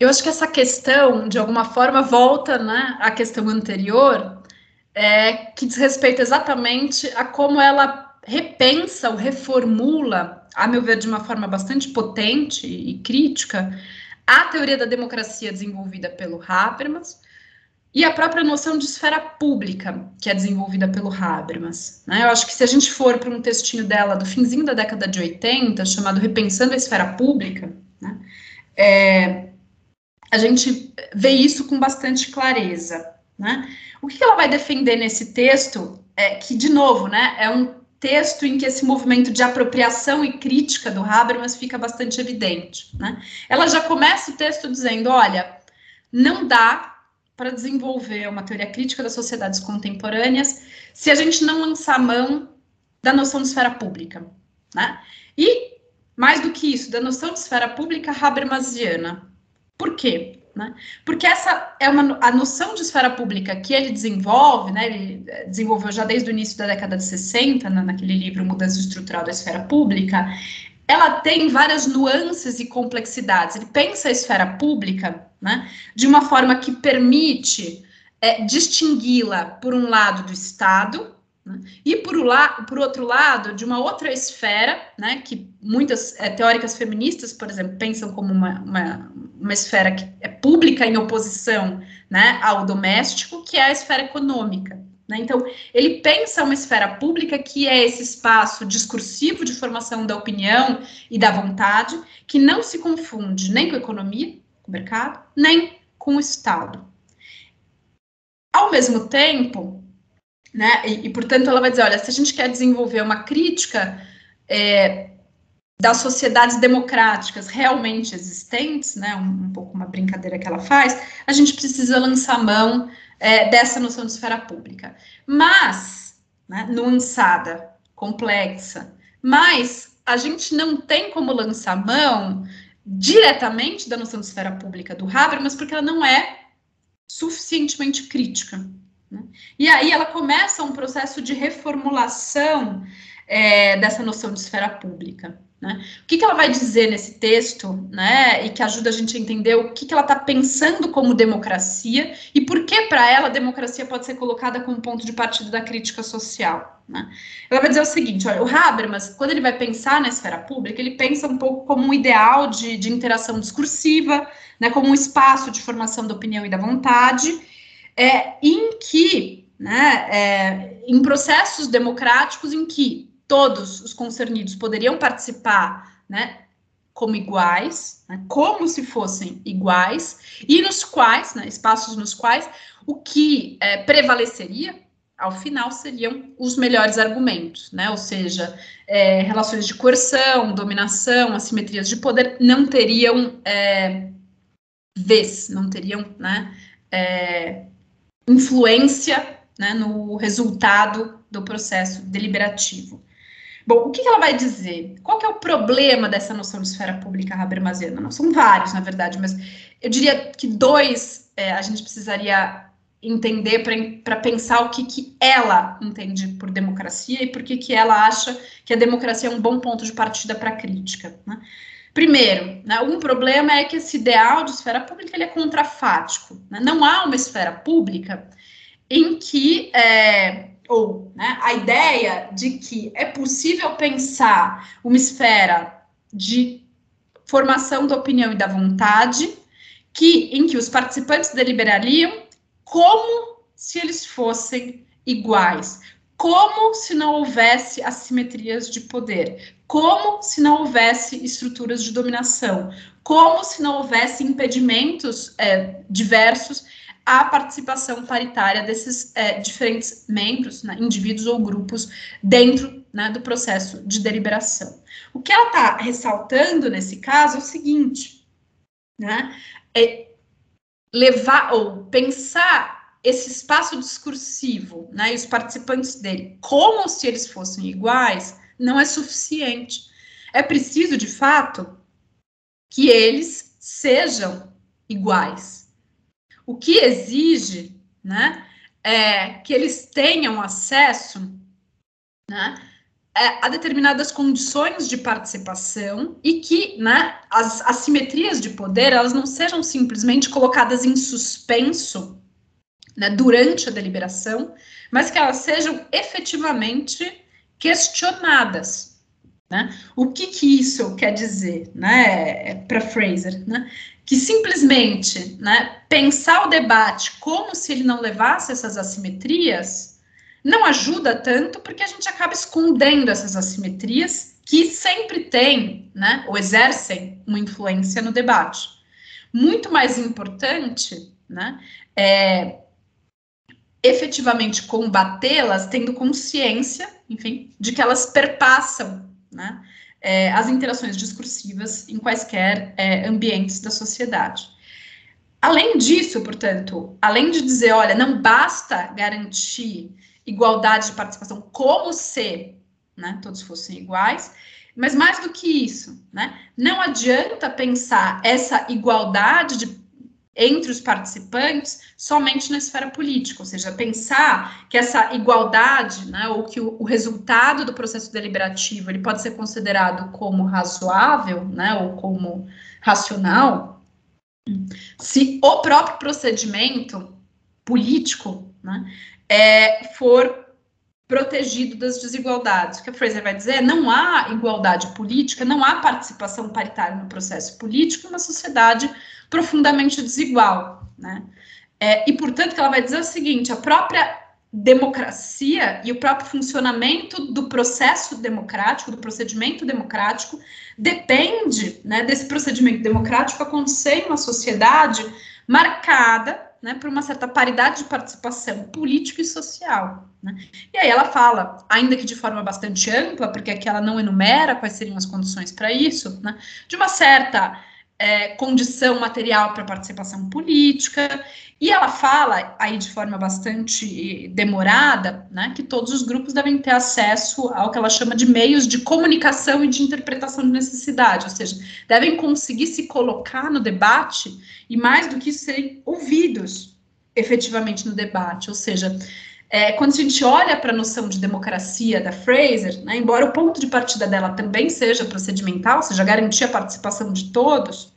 Speaker 2: Eu acho que essa questão, de alguma forma, volta né, à questão anterior, é, que diz respeito exatamente a como ela repensa ou reformula, a meu ver, de uma forma bastante potente e crítica, a teoria da democracia desenvolvida pelo Habermas e a própria noção de esfera pública que é desenvolvida pelo Habermas. Né? Eu acho que se a gente for para um textinho dela do finzinho da década de 80, chamado Repensando a Esfera Pública, né? é, a gente vê isso com bastante clareza. Né? O que ela vai defender nesse texto é que, de novo, né, é um texto em que esse movimento de apropriação e crítica do Habermas fica bastante evidente. Né? Ela já começa o texto dizendo: olha, não dá para desenvolver uma teoria crítica das sociedades contemporâneas se a gente não lançar mão da noção de esfera pública. Né? E, mais do que isso, da noção de esfera pública habermasiana. Por quê? Né? Porque essa é uma, a noção de esfera pública que ele desenvolve, né, ele eh, desenvolveu já desde o início da década de 60, né, naquele livro Mudança Estrutural da Esfera Pública, ela tem várias nuances e complexidades. Ele pensa a esfera pública né, de uma forma que permite é, distingui-la, por um lado, do Estado, né? E por, la por outro lado, de uma outra esfera, né, que muitas é, teóricas feministas, por exemplo, pensam como uma, uma, uma, esfera que é pública em oposição né, ao doméstico, que é a esfera econômica. Né? Então, ele pensa uma esfera pública que é esse espaço discursivo de formação da opinião e da vontade, que não se confunde nem com a economia, com o mercado, nem com o Estado. Ao mesmo tempo, né? E, e, portanto, ela vai dizer: olha, se a gente quer desenvolver uma crítica é, das sociedades democráticas realmente existentes, né? Um, um, pouco uma brincadeira que ela faz, a gente precisa lançar mão é, dessa noção de esfera pública. Mas, né, nuançada, complexa, mas a gente não tem como lançar mão diretamente da noção de esfera pública do Habermas, porque ela não é suficientemente crítica. Né? E aí ela começa um processo de reformulação é, dessa noção de esfera pública. Né? O que, que ela vai dizer nesse texto, né, e que ajuda a gente a entender o que, que ela está pensando como democracia e por que, para ela, a democracia pode ser colocada como ponto de partida da crítica social. Né? Ela vai dizer o seguinte: olha, o Habermas, quando ele vai pensar na esfera pública, ele pensa um pouco como um ideal de, de interação discursiva, né, como um espaço de formação da opinião e da vontade, é, em que, né, é, em processos democráticos em que todos os concernidos poderiam participar, né, como iguais, né, como se fossem iguais, e nos quais, né, espaços nos quais, o que é, prevaleceria, ao final, seriam os melhores argumentos, né, ou seja, é, relações de coerção, dominação, assimetrias de poder não teriam é, vez, não teriam, né, é, influência né, no resultado do processo deliberativo. Bom, o que ela vai dizer? Qual é o problema dessa noção de esfera pública habermasiana? Não, são vários, na verdade, mas eu diria que dois é, a gente precisaria entender para pensar o que, que ela entende por democracia e por que, que ela acha que a democracia é um bom ponto de partida para a crítica. Né? Primeiro, né, um problema é que esse ideal de esfera pública ele é contrafático. Né? Não há uma esfera pública em que, é, ou né, a ideia de que é possível pensar uma esfera de formação da opinião e da vontade, que em que os participantes deliberariam como se eles fossem iguais, como se não houvesse assimetrias de poder, como se não houvesse estruturas de dominação, como se não houvesse impedimentos é, diversos à participação paritária desses é, diferentes membros, né, indivíduos ou grupos, dentro né, do processo de deliberação. O que ela está ressaltando nesse caso é o seguinte, né, é levar ou pensar esse espaço discursivo, né, e os participantes dele, como se eles fossem iguais, não é suficiente. É preciso, de fato, que eles sejam iguais. O que exige, né, é que eles tenham acesso né, é, a determinadas condições de participação e que né, as assimetrias de poder elas não sejam simplesmente colocadas em suspenso né, durante a deliberação, mas que elas sejam efetivamente questionadas. Né? O que, que isso quer dizer né, para Fraser? Né? Que simplesmente né, pensar o debate como se ele não levasse essas assimetrias não ajuda tanto porque a gente acaba escondendo essas assimetrias que sempre têm, né, ou exercem uma influência no debate. Muito mais importante, né, é efetivamente combatê-las tendo consciência, enfim, de que elas perpassam, né, é, as interações discursivas em quaisquer é, ambientes da sociedade. Além disso, portanto, além de dizer, olha, não basta garantir igualdade de participação, como se né, todos fossem iguais, mas mais do que isso, né, não adianta pensar essa igualdade de, entre os participantes somente na esfera política, ou seja, pensar que essa igualdade, né, ou que o, o resultado do processo deliberativo ele pode ser considerado como razoável, né, ou como racional, se o próprio procedimento político, né, é, for protegido das desigualdades. O que a Fraser vai dizer é não há igualdade política, não há participação paritária no processo político em uma sociedade profundamente desigual, né? É, e, portanto, que ela vai dizer o seguinte, a própria democracia e o próprio funcionamento do processo democrático, do procedimento democrático, depende né, desse procedimento democrático acontecer em uma sociedade marcada né, por uma certa paridade de participação política e social. Né? E aí ela fala, ainda que de forma bastante ampla, porque aqui ela não enumera quais seriam as condições para isso, né, de uma certa é, condição material para participação política, e ela fala, aí de forma bastante demorada, né, que todos os grupos devem ter acesso ao que ela chama de meios de comunicação e de interpretação de necessidade, ou seja, devem conseguir se colocar no debate e, mais do que isso, serem ouvidos efetivamente no debate, ou seja, é, quando a gente olha para a noção de democracia da Fraser, né, embora o ponto de partida dela também seja procedimental, ou seja, garantir a participação de todos,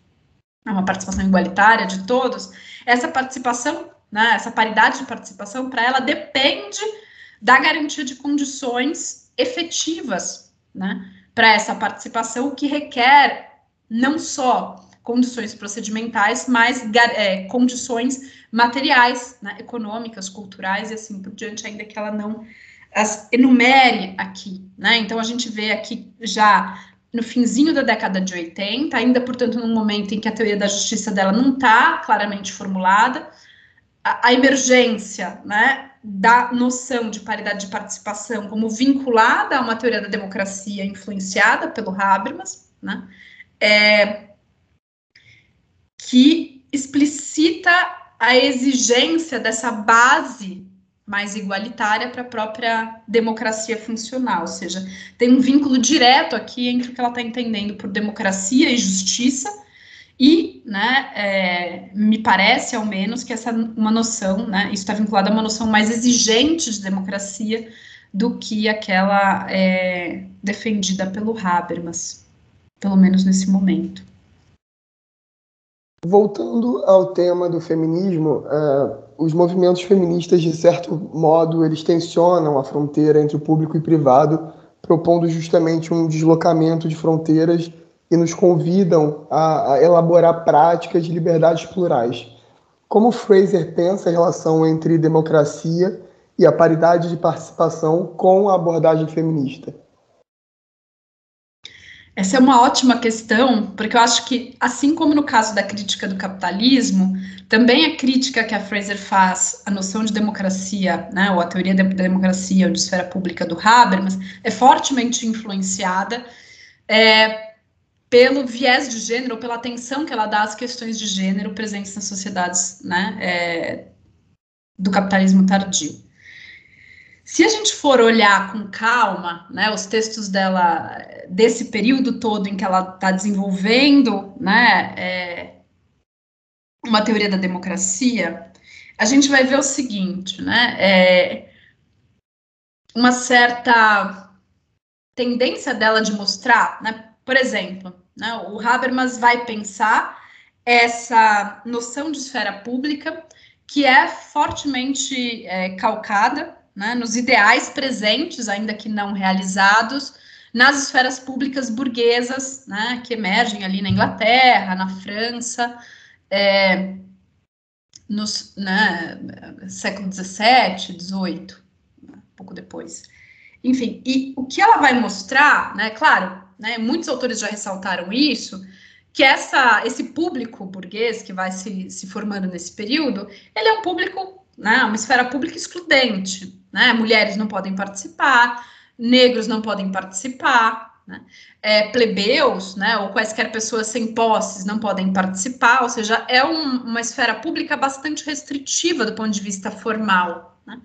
Speaker 2: uma participação igualitária de todos, essa participação, né, essa paridade de participação, para ela depende da garantia de condições efetivas né, para essa participação, que requer não só condições procedimentais, mas é, condições materiais, né, econômicas, culturais e assim por diante, ainda que ela não as enumere aqui, né? Então a gente vê aqui já no finzinho da década de 80, ainda portanto num momento em que a teoria da justiça dela não está claramente formulada, a, a, emergência, né, da noção de paridade de participação como vinculada a uma teoria da democracia influenciada pelo Habermas, né, é, que explicita a exigência dessa base mais igualitária para a própria democracia funcional, ou seja, tem um vínculo direto aqui entre o que ela está entendendo por democracia e justiça e, né, é, me parece ao menos que essa uma noção, né, isso está vinculado a uma noção mais exigente de democracia do que aquela é, defendida pelo Habermas, pelo menos nesse momento.
Speaker 4: Voltando ao tema do feminismo, uh, os movimentos feministas, de certo modo, eles tensionam a fronteira entre o público e privado, propondo justamente um deslocamento de fronteiras e nos convidam a, a elaborar práticas de liberdades plurais. Como Fraser pensa a relação entre democracia e a paridade de participação com a abordagem feminista?
Speaker 2: Essa é uma ótima questão, porque eu acho que, assim como no caso da crítica do capitalismo, também a crítica que a Fraser faz à noção de democracia, né, ou a teoria da democracia ou de esfera pública do Habermas, é fortemente influenciada é, pelo viés de gênero, pela atenção que ela dá às questões de gênero presentes nas sociedades né, é, do capitalismo tardio. Se a gente for olhar com calma, né, os textos dela desse período todo em que ela está desenvolvendo, né, é, uma teoria da democracia, a gente vai ver o seguinte, né, é, uma certa tendência dela de mostrar, né? Por exemplo, né, o Habermas vai pensar essa noção de esfera pública que é fortemente é, calcada né, nos ideais presentes, ainda que não realizados, nas esferas públicas burguesas, né, que emergem ali na Inglaterra, na França, é, né, século XVII, XVIII, um pouco depois. Enfim, e o que ela vai mostrar, né, claro, né, muitos autores já ressaltaram isso, que essa, esse público burguês que vai se, se formando nesse período, ele é um público, né, uma esfera pública excludente, né, mulheres não podem participar, negros não podem participar, né, é, plebeus, né, ou quaisquer pessoas sem posses não podem participar, ou seja, é um, uma esfera pública bastante restritiva do ponto de vista formal, né.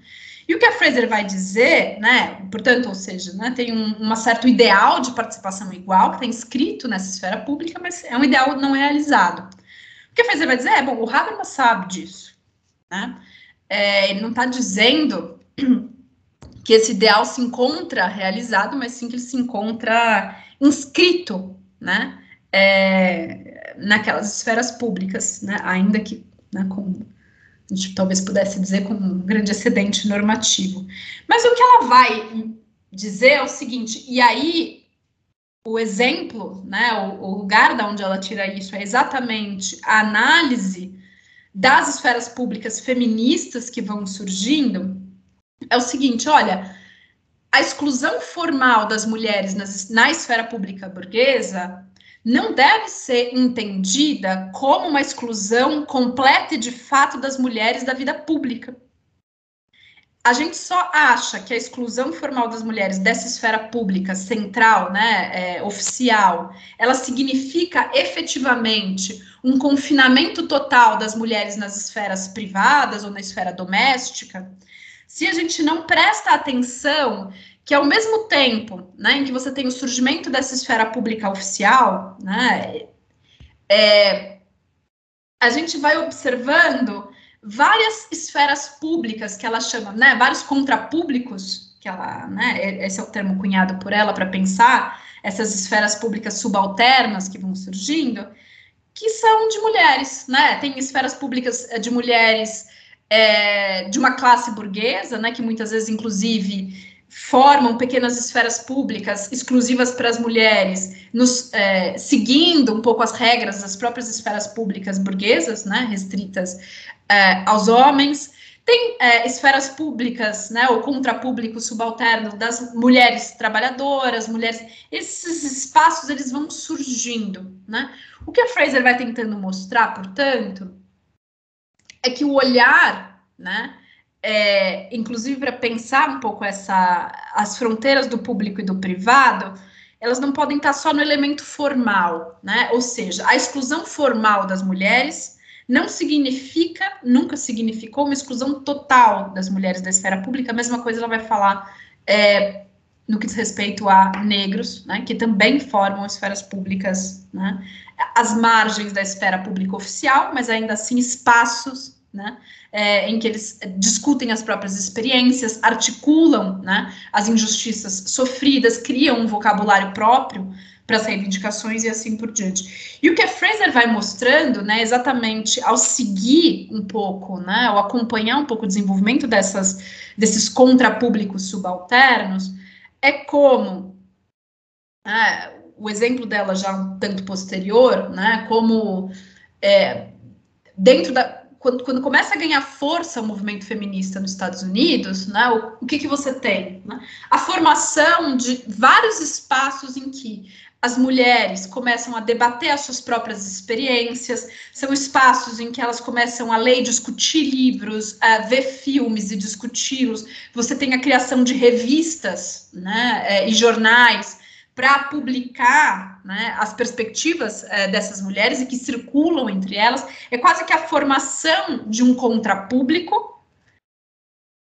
Speaker 2: E o que a Fraser vai dizer, né, portanto, ou seja, né, tem um, um certo ideal de participação igual que está inscrito nessa esfera pública, mas é um ideal não realizado. O que a Fraser vai dizer é, bom, o Habermas sabe disso, né, é, ele não está dizendo que esse ideal se encontra realizado, mas sim que ele se encontra inscrito, né, é, naquelas esferas públicas, né, ainda que né, com a gente talvez pudesse dizer com um grande excedente normativo. Mas o que ela vai dizer é o seguinte, e aí o exemplo, né, o, o lugar da onde ela tira isso é exatamente a análise das esferas públicas feministas que vão surgindo, é o seguinte, olha, a exclusão formal das mulheres nas, na esfera pública burguesa não deve ser entendida como uma exclusão completa e de fato das mulheres da vida pública. A gente só acha que a exclusão formal das mulheres dessa esfera pública central, né, é, oficial, ela significa efetivamente um confinamento total das mulheres nas esferas privadas ou na esfera doméstica, se a gente não presta atenção que ao mesmo tempo né, em que você tem o surgimento dessa esfera pública oficial, né, é, a gente vai observando várias esferas públicas que ela chama, né, vários contrapúblicos, que ela, né, esse é o termo cunhado por ela para pensar essas esferas públicas subalternas que vão surgindo, que são de mulheres, né, tem esferas públicas de mulheres é, de uma classe burguesa, né, que muitas vezes, inclusive, formam pequenas esferas públicas exclusivas para as mulheres, nos, é, seguindo um pouco as regras das próprias esferas públicas burguesas, né, restritas é, aos homens. Tem é, esferas públicas, né, o contrapúblico subalterno das mulheres trabalhadoras, mulheres. Esses espaços eles vão surgindo, né? O que a Fraser vai tentando mostrar, portanto, é que o olhar, né, é, inclusive para pensar um pouco essa, as fronteiras do público e do privado, elas não podem estar só no elemento formal, né? Ou seja, a exclusão formal das mulheres não significa, nunca significou uma exclusão total das mulheres da esfera pública. A mesma coisa ela vai falar é, no que diz respeito a negros, né, que também formam esferas públicas, né, as margens da esfera pública oficial, mas ainda assim espaços né, é, em que eles discutem as próprias experiências, articulam né, as injustiças sofridas, criam um vocabulário próprio para as reivindicações e assim por diante. E o que a Fraser vai mostrando, né, exatamente ao seguir um pouco, né, ao acompanhar um pouco o desenvolvimento dessas, desses contrapúblicos subalternos, é como né, o exemplo dela já um tanto posterior, né, como é, dentro da quando, quando começa a ganhar força o movimento feminista nos Estados Unidos, né, o, o que, que você tem? Né? A formação de vários espaços em que as mulheres começam a debater as suas próprias experiências, são espaços em que elas começam a ler e discutir livros, a ver filmes e discuti-los. Você tem a criação de revistas né, é, e jornais para publicar né, as perspectivas é, dessas mulheres e que circulam entre elas, é quase que a formação de um contrapúblico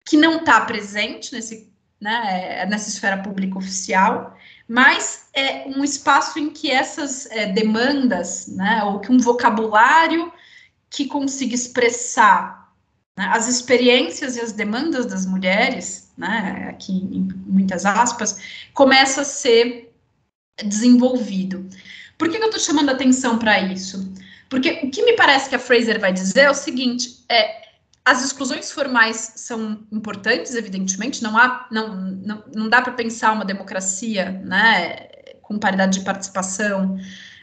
Speaker 2: que não está presente nesse, né, nessa esfera pública oficial, mas é um espaço em que essas é, demandas, né, ou que um vocabulário que consiga expressar né, as experiências e as demandas das mulheres né, aqui em muitas aspas, começa a ser desenvolvido. Por que, que eu estou chamando atenção para isso? Porque o que me parece que a Fraser vai dizer é o seguinte: é, as exclusões formais são importantes, evidentemente, não, há, não, não, não dá para pensar uma democracia né, com paridade de participação,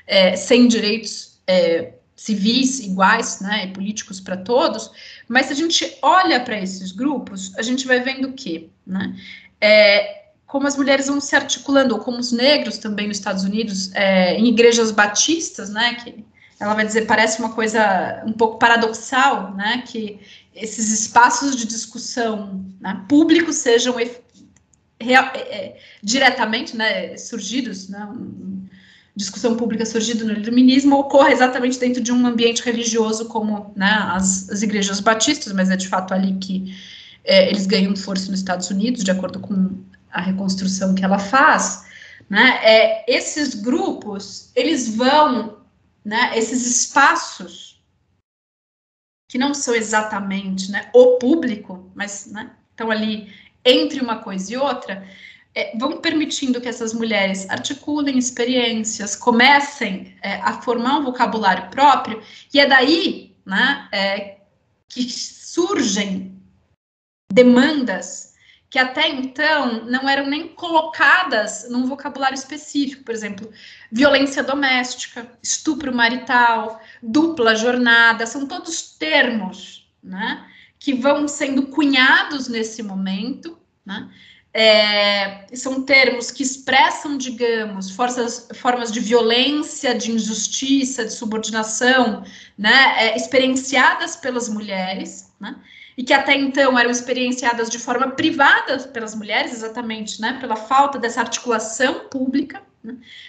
Speaker 2: é, sem direitos é, civis iguais né, e políticos para todos, mas se a gente olha para esses grupos, a gente vai vendo que né, é, como as mulheres vão se articulando, ou como os negros também nos Estados Unidos, é, em igrejas batistas, né, que ela vai dizer, parece uma coisa um pouco paradoxal, né, que esses espaços de discussão né, públicos sejam real, é, é, diretamente né, surgidos, né, discussão pública surgida no iluminismo ocorre exatamente dentro de um ambiente religioso como né, as, as igrejas batistas, mas é de fato ali que é, eles ganham força nos Estados Unidos, de acordo com a reconstrução que ela faz, né, é, esses grupos, eles vão, né, esses espaços que não são exatamente né, o público, mas né, estão ali entre uma coisa e outra, é, vão permitindo que essas mulheres articulem experiências, comecem é, a formar um vocabulário próprio, e é daí né, é, que surgem demandas que até então não eram nem colocadas num vocabulário específico, por exemplo, violência doméstica, estupro marital, dupla jornada, são todos termos, né, que vão sendo cunhados nesse momento, né, é, são termos que expressam, digamos, forças, formas de violência, de injustiça, de subordinação, né, é, experienciadas pelas mulheres, né, e que até então eram experienciadas de forma privada pelas mulheres, exatamente, né, pela falta dessa articulação pública,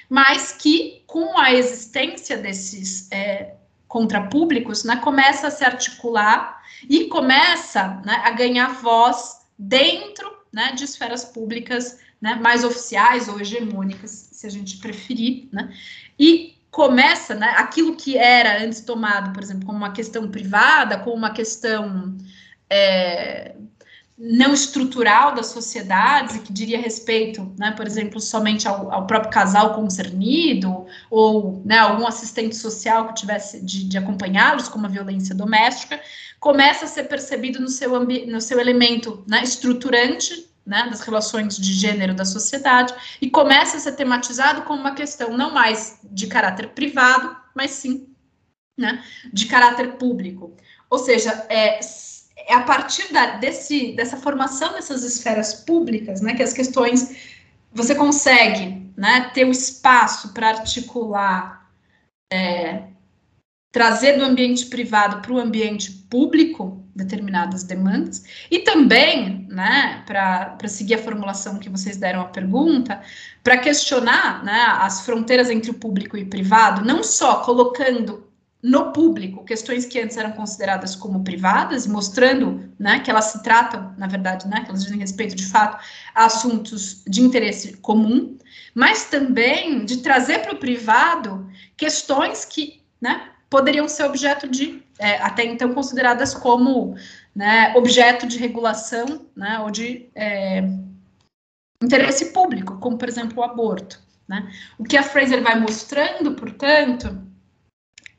Speaker 2: mas que com a existência desses é, contrapúblicos, né, começa a se articular e começa né, a ganhar voz dentro né, de esferas públicas né, mais oficiais ou hegemônicas, se a gente preferir, né, e começa, né, aquilo que era antes tomado, por exemplo, como uma questão privada, como uma questão é, não estrutural da sociedade, que diria respeito, né, por exemplo, somente ao, ao próprio casal concernido, ou né, algum assistente social que tivesse de, de acompanhá-los, como a violência doméstica, começa a ser percebido no seu, no seu elemento né, estruturante né, das relações de gênero da sociedade e começa a ser tematizado como uma questão não mais de caráter privado, mas sim né, de caráter público. Ou seja, é, é a partir da, desse, dessa formação dessas esferas públicas né, que as questões você consegue né, ter o espaço para articular, é, trazer do ambiente privado para o ambiente público determinadas demandas, e também, né, para seguir a formulação que vocês deram à pergunta, para questionar né, as fronteiras entre o público e o privado, não só colocando no público questões que antes eram consideradas como privadas, mostrando né, que elas se tratam, na verdade, né, que elas dizem respeito de fato a assuntos de interesse comum, mas também de trazer para o privado questões que né, poderiam ser objeto de, é, até então consideradas como né, objeto de regulação né, ou de é, interesse público, como, por exemplo, o aborto. Né? O que a Fraser vai mostrando, portanto,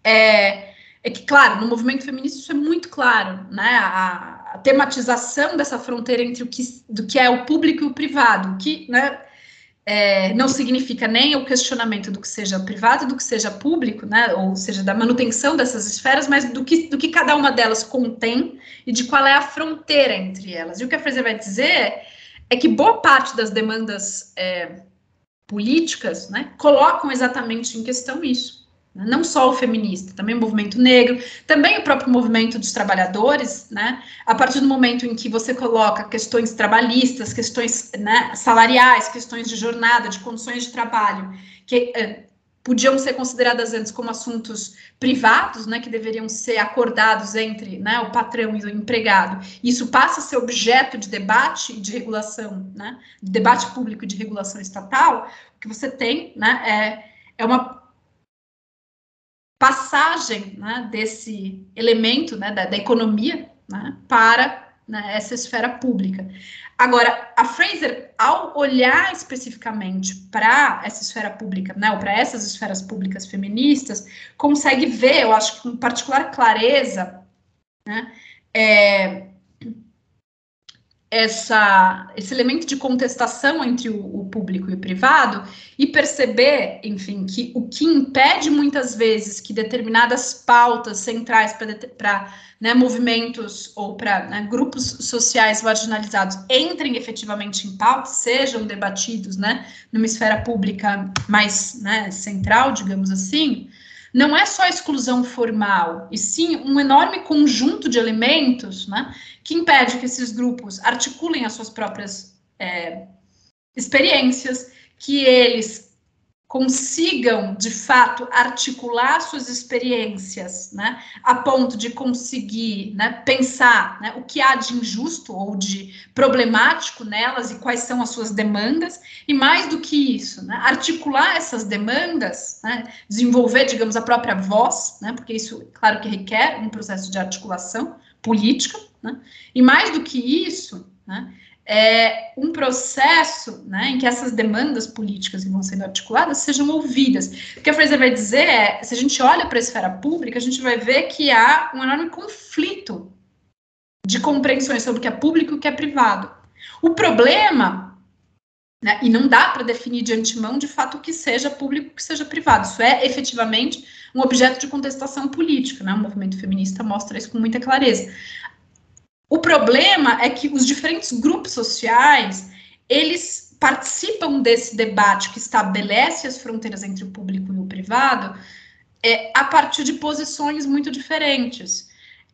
Speaker 2: é, é que, claro, no movimento feminista isso é muito claro, né? A, a, tematização dessa fronteira entre o que, do que é o público e o privado, que né, é, não significa nem o questionamento do que seja privado, do que seja público, né? Ou seja, da manutenção dessas esferas, mas do que, do que cada uma delas contém e de qual é a fronteira entre elas. E o que a Fraser vai dizer é que boa parte das demandas é, políticas né, colocam exatamente em questão isso não só o feminista, também o movimento negro, também o próprio movimento dos trabalhadores, né? A partir do momento em que você coloca questões trabalhistas, questões né, salariais, questões de jornada, de condições de trabalho, que eh, podiam ser consideradas antes como assuntos privados, né, que deveriam ser acordados entre né, o patrão e o empregado. Isso passa a ser objeto de debate e de regulação, né, de debate público e de regulação estatal. O que você tem, né, é, é uma passagem né, desse elemento né, da, da economia né, para né, essa esfera pública. Agora, a Fraser, ao olhar especificamente para essa esfera pública, né, ou para essas esferas públicas feministas, consegue ver, eu acho que com particular clareza, né, é, essa, esse elemento de contestação entre o, o, público e o privado e perceber, enfim, que o que impede muitas vezes que determinadas pautas centrais para né, movimentos ou para né, grupos sociais marginalizados entrem efetivamente em pauta, sejam debatidos né, numa esfera pública mais né, central, digamos assim, não é só a exclusão formal, e sim um enorme conjunto de elementos né, que impede que esses grupos articulem as suas próprias é, experiências, que eles consigam, de fato, articular suas experiências, né, a ponto de conseguir né, pensar né, o que há de injusto ou de problemático nelas e quais são as suas demandas, e mais do que isso, né, articular essas demandas, né, desenvolver, digamos, a própria voz, né, porque isso, claro que requer um processo de articulação política, né? E mais do que isso, né, é um processo né, em que essas demandas políticas que vão sendo articuladas sejam ouvidas. O que a Fraser vai dizer é, se a gente olha para a esfera pública, a gente vai ver que há um enorme conflito de compreensões sobre o que é público e o que é privado. O problema, né, e não dá para definir de antemão, de fato, o que seja público e o que seja privado. Isso é efetivamente um objeto de contestação política. Né? O movimento feminista mostra isso com muita clareza. O problema é que os diferentes grupos sociais, eles participam desse debate que estabelece as fronteiras entre o público e o privado é, a partir de posições muito diferentes.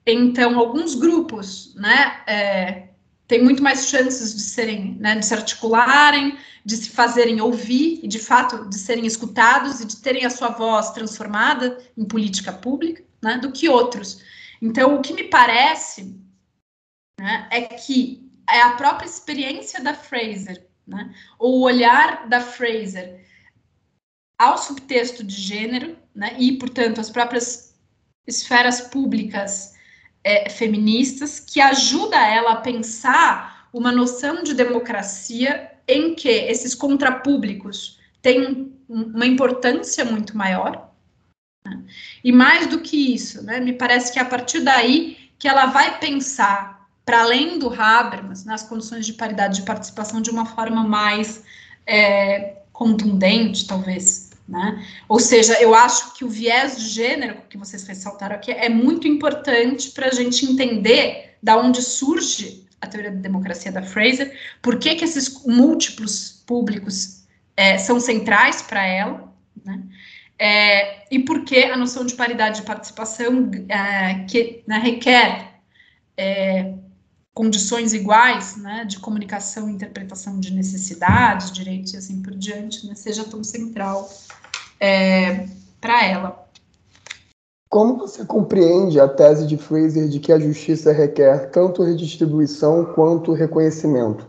Speaker 2: Então, alguns grupos, né, é, têm muito mais chances de serem, né, de se articularem, de se fazerem ouvir e, de fato, de serem escutados e de terem a sua voz transformada em política pública, né, do que outros. Então, o que me parece né, é que é a própria experiência da Fraser, né, ou o olhar da Fraser ao subtexto de gênero, né, e, portanto, as próprias esferas públicas é, feministas, que ajuda ela a pensar uma noção de democracia em que esses contrapúblicos têm uma importância muito maior. Né? E mais do que isso, né, me parece que é a partir daí que ela vai pensar para além do Habermas, nas condições de paridade de participação de uma forma mais é, contundente, talvez. Né? Ou seja, eu acho que o viés de gênero que vocês ressaltaram aqui é muito importante para a gente entender da onde surge a teoria da democracia da Fraser, por que, que esses múltiplos públicos é, são centrais para ela, né? É, e por que a noção de paridade de participação é, que né, requer é, condições iguais, né, de comunicação e interpretação de necessidades, direitos e assim por diante, né, seja tão central é, para ela.
Speaker 4: Como você compreende a tese de Fraser de que a justiça requer tanto redistribuição quanto reconhecimento?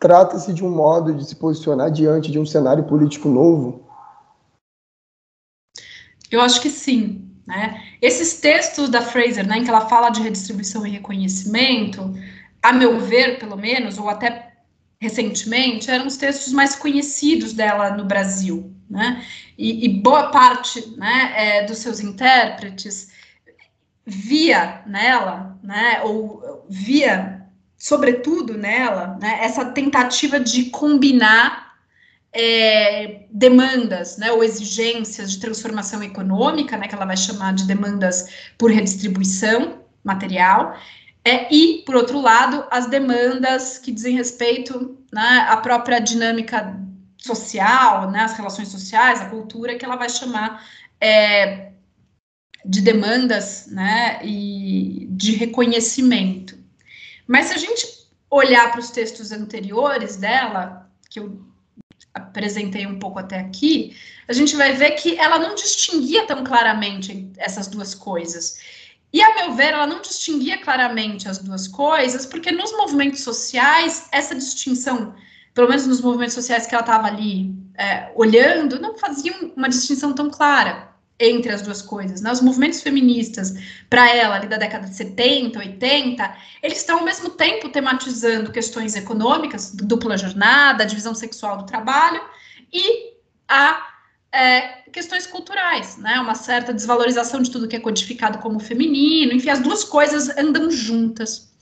Speaker 4: Trata-se de um modo de se posicionar diante de um cenário político novo?
Speaker 2: Eu acho que sim. Né? Esses textos da Fraser, né, em que ela fala de redistribuição e reconhecimento, a meu ver, pelo menos, ou até recentemente, eram os textos mais conhecidos dela no Brasil, né? E, e boa parte, né, é, dos seus intérpretes via nela, né, ou via, sobretudo nela, né, essa tentativa de combinar é, demandas, né, ou exigências de transformação econômica, né, que ela vai chamar de demandas por redistribuição material, é, e, por outro lado, as demandas que dizem respeito né, à própria dinâmica social, né, as relações sociais, a cultura, que ela vai chamar é, de demandas né, e de reconhecimento. Mas se a gente olhar para os textos anteriores dela, que eu apresentei um pouco até aqui, a gente vai ver que ela não distinguia tão claramente essas duas coisas. E, a meu ver, ela não distinguia claramente as duas coisas, porque nos movimentos sociais, essa distinção, pelo menos nos movimentos sociais que ela estava ali é, olhando, não fazia uma distinção tão clara. entre as duas coisas. Né? Os movimentos feministas, para ela, ali da década de 70, 80, eles estão ao mesmo tempo tematizando questões econômicas, dupla jornada, divisão sexual do trabalho, e a é, questões culturais, né? Uma certa desvalorização de tudo que é codificado como feminino, enfim, as duas coisas andam juntas.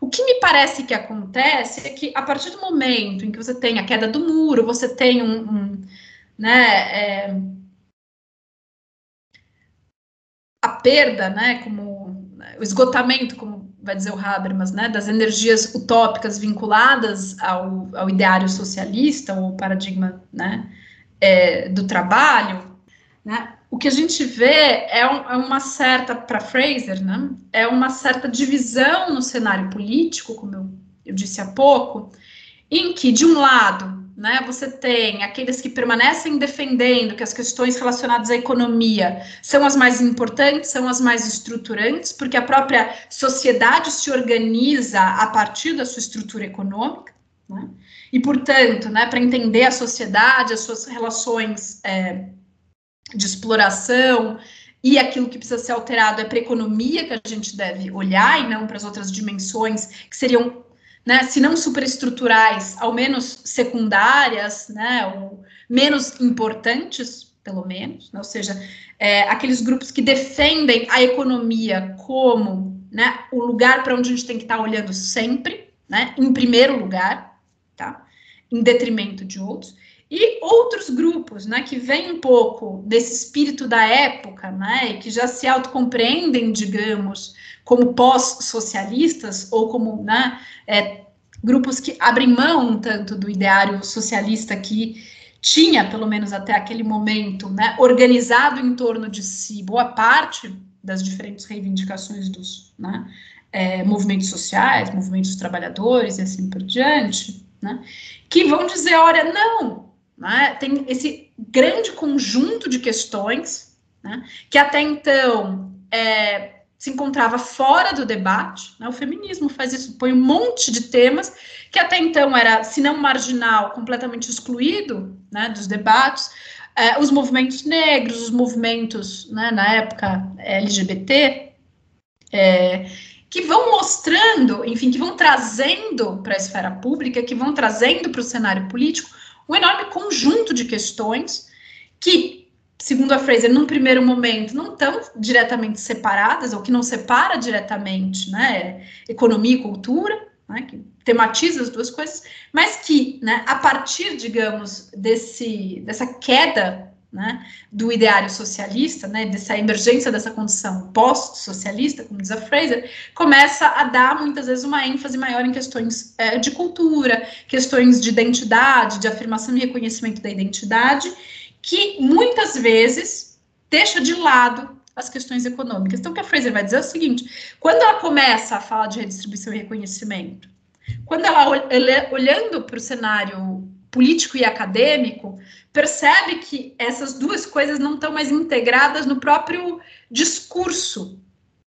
Speaker 2: O que me parece que acontece é que a partir do momento em que você tem a queda do muro, você tem um, um né, é, a perda, né, como o esgotamento, como vai dizer o Habermas, né, das energias utópicas vinculadas ao, ao ideário socialista ou paradigma, né, é, do trabalho, né, o que a gente vê é, um, é uma certa, para Fraser, né, é uma certa divisão no cenário político, como eu, eu disse há pouco, em que, de um lado, né? Você tem aqueles que permanecem defendendo que as questões relacionadas à economia são as mais importantes, são as mais estruturantes, porque a própria sociedade se organiza a partir da sua estrutura econômica, né? E, portanto, né, para entender a sociedade, as suas relações é, de exploração e aquilo que precisa ser alterado é para a economia que a gente deve olhar e não para as outras dimensões que seriam né, se não superestruturais, ao menos secundárias, né, ou menos importantes, pelo menos, né, ou seja, é, aqueles grupos que defendem a economia como né, o lugar para onde a gente tem que estar tá olhando sempre, né, em primeiro lugar, em detrimento de outros, e outros grupos, né, que vêm um pouco desse espírito da época, né, e que já se autocompreendem, digamos, como pós-socialistas ou como né, é, grupos que abrem mão um tanto do ideário socialista que tinha, pelo menos até aquele momento, né, organizado em torno de si boa parte das diferentes reivindicações dos né, é, movimentos sociais, movimentos trabalhadores e assim por diante, né, que vão dizer, olha, não, né, tem esse grande conjunto de questões né, que até então é, se encontrava fora do debate. Né? O feminismo faz isso, põe um monte de temas que até então era, se não marginal, completamente excluído né, dos debates. É, os movimentos negros, os movimentos, né, na época LGBT, é, que vão mostrando, enfim, que vão trazendo para a esfera pública, que vão trazendo para o cenário político um enorme conjunto de questões que segundo a Fraser, num primeiro momento, não estão diretamente separadas, ou que não separa diretamente, né, economia e cultura, né, que tematiza as duas coisas, mas que, né, a partir, digamos, desse, dessa queda, né, do ideário socialista, né, dessa emergência dessa condição pós-socialista, como diz a Fraser, começa a dar muitas vezes uma ênfase maior em questões é, de cultura, questões de identidade, de afirmação e reconhecimento da identidade, que muitas vezes deixa de lado as questões econômicas. Então, o que a Fraser vai dizer é o seguinte: quando ela começa a falar de redistribuição e reconhecimento, quando ela, olhando para o cenário político e acadêmico, percebe que essas duas coisas não estão mais integradas no próprio discurso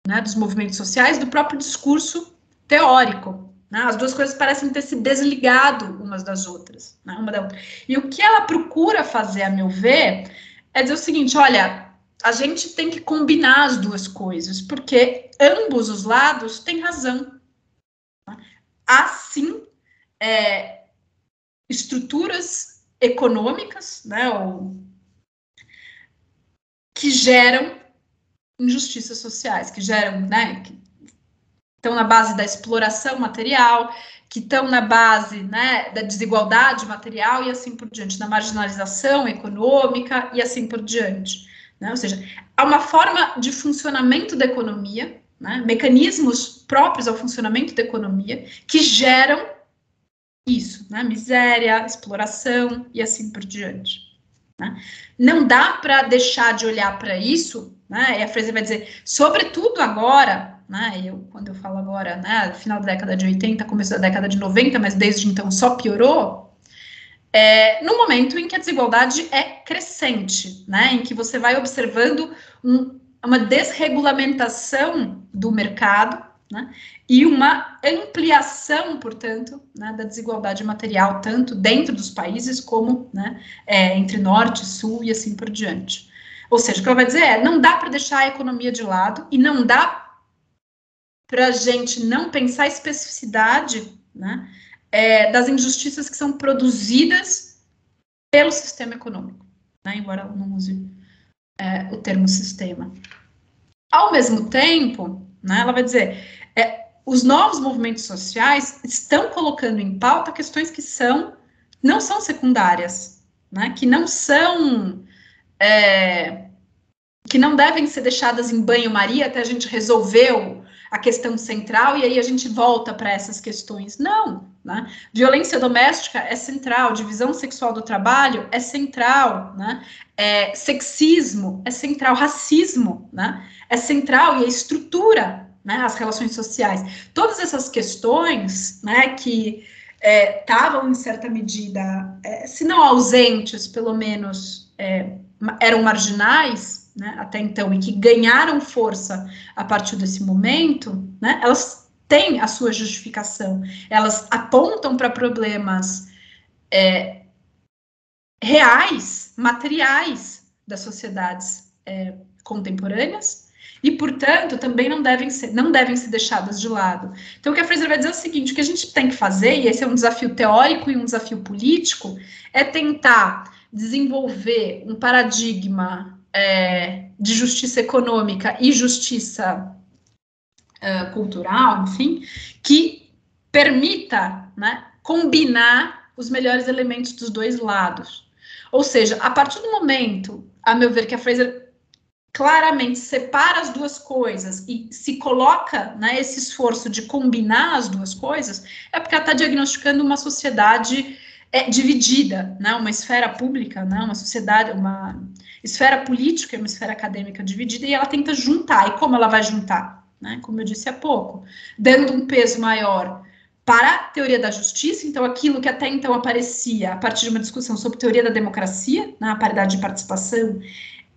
Speaker 2: né, dos movimentos sociais, do próprio discurso teórico. Né? As duas coisas parecem ter se desligado umas das outras, né? uma da outra. E o que ela procura fazer, a meu ver, é dizer o seguinte: olha, a gente tem que combinar as duas coisas, porque ambos os lados têm razão. Né? Há sim é, estruturas econômicas, né, ou, que geram injustiças sociais, que geram, né, que estão na base da exploração material, que estão na base né, da desigualdade material e assim por diante, da marginalização econômica e assim por diante. Né? Ou seja, há uma forma de funcionamento da economia, né, mecanismos próprios ao funcionamento da economia, que geram isso, né, miséria, exploração e assim por diante. Né? Não dá para deixar de olhar para isso, né, e a Fraser vai dizer, sobretudo agora, né? Eu, quando eu falo agora, né, final da década de 80, começo da década de 90, mas desde então só piorou, é, no momento em que a desigualdade é crescente, né, em que você vai observando um, uma desregulamentação do mercado, né, e uma ampliação, portanto, né, da desigualdade material, tanto dentro dos países como né, é, entre norte, sul e assim por diante. Ou seja, o que ela vai dizer é: não dá para deixar a economia de lado e não dá para a gente não pensar a especificidade né, é, das injustiças que são produzidas pelo sistema econômico, né, embora ela não use é, o termo sistema. Ao mesmo tempo, né, ela vai dizer, é, os novos movimentos sociais estão colocando em pauta questões que são não são secundárias, né, que não são é, que não devem ser deixadas em banho-maria até a gente resolver a questão central e aí a gente volta para essas questões. Não, né? Violência doméstica é central, divisão sexual do trabalho é central, né? É, sexismo é central, racismo, né? É central e a estrutura, né? As relações sociais, todas essas questões, né? Que estavam é, em certa medida, é, se não ausentes, pelo menos é, eram marginais né, até então e que ganharam força a partir desse momento, né, elas têm a sua justificação, elas apontam para problemas é, reais, materiais das sociedades é, contemporâneas e, portanto, também não devem ser, não devem ser deixadas de lado. Então, o que a Fraser vai dizer é o seguinte: o que a gente tem que fazer, e esse é um desafio teórico e um desafio político, é tentar desenvolver um paradigma é, de justiça econômica e justiça é, cultural, enfim, que permita né, combinar os melhores elementos dos dois lados. Ou seja, a partir do momento, a meu ver, que a Fraser claramente separa as duas coisas e se coloca né, esse esforço de combinar as duas coisas, é porque ela está diagnosticando uma sociedade é, dividida, né, uma esfera pública, né, uma sociedade, uma esfera política e uma esfera acadêmica dividida, e ela tenta juntar. E como ela vai juntar? Né? Como eu disse há pouco, dando um peso maior para a teoria da justiça, então aquilo que até então aparecia a partir de uma discussão sobre teoria da democracia, né, a paridade de participação,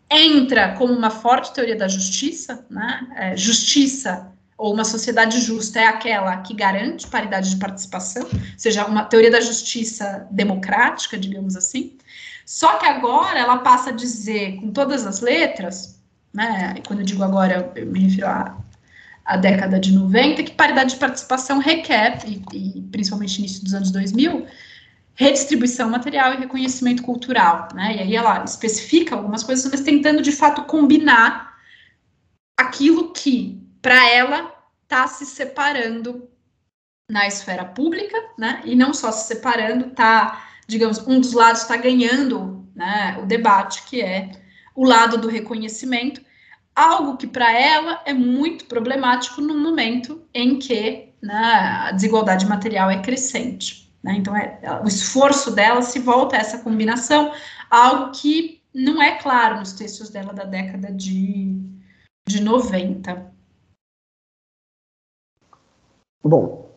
Speaker 2: entra como uma forte teoria da justiça, né, é, justiça ou uma sociedade justa é aquela que garante paridade de participação, ou seja, uma teoria da justiça democrática, digamos assim, só que agora ela passa a dizer com todas as letras, né? E quando eu digo agora, eu me refiro à, à década de 90, que paridade de participação requer, e, e principalmente início dos anos 2000, redistribuição material e reconhecimento cultural, né? E aí ela especifica algumas coisas, mas tentando de fato combinar aquilo que para ela está se separando na esfera pública, né? E não só se separando, está digamos, um dos lados está ganhando né, o debate, que é o lado do reconhecimento, algo que para ela é muito problemático no momento em que né, a desigualdade material é crescente. Né? Então, é, o esforço dela se volta a essa combinação, algo que não é claro nos textos dela da década de, de 90.
Speaker 4: Bom,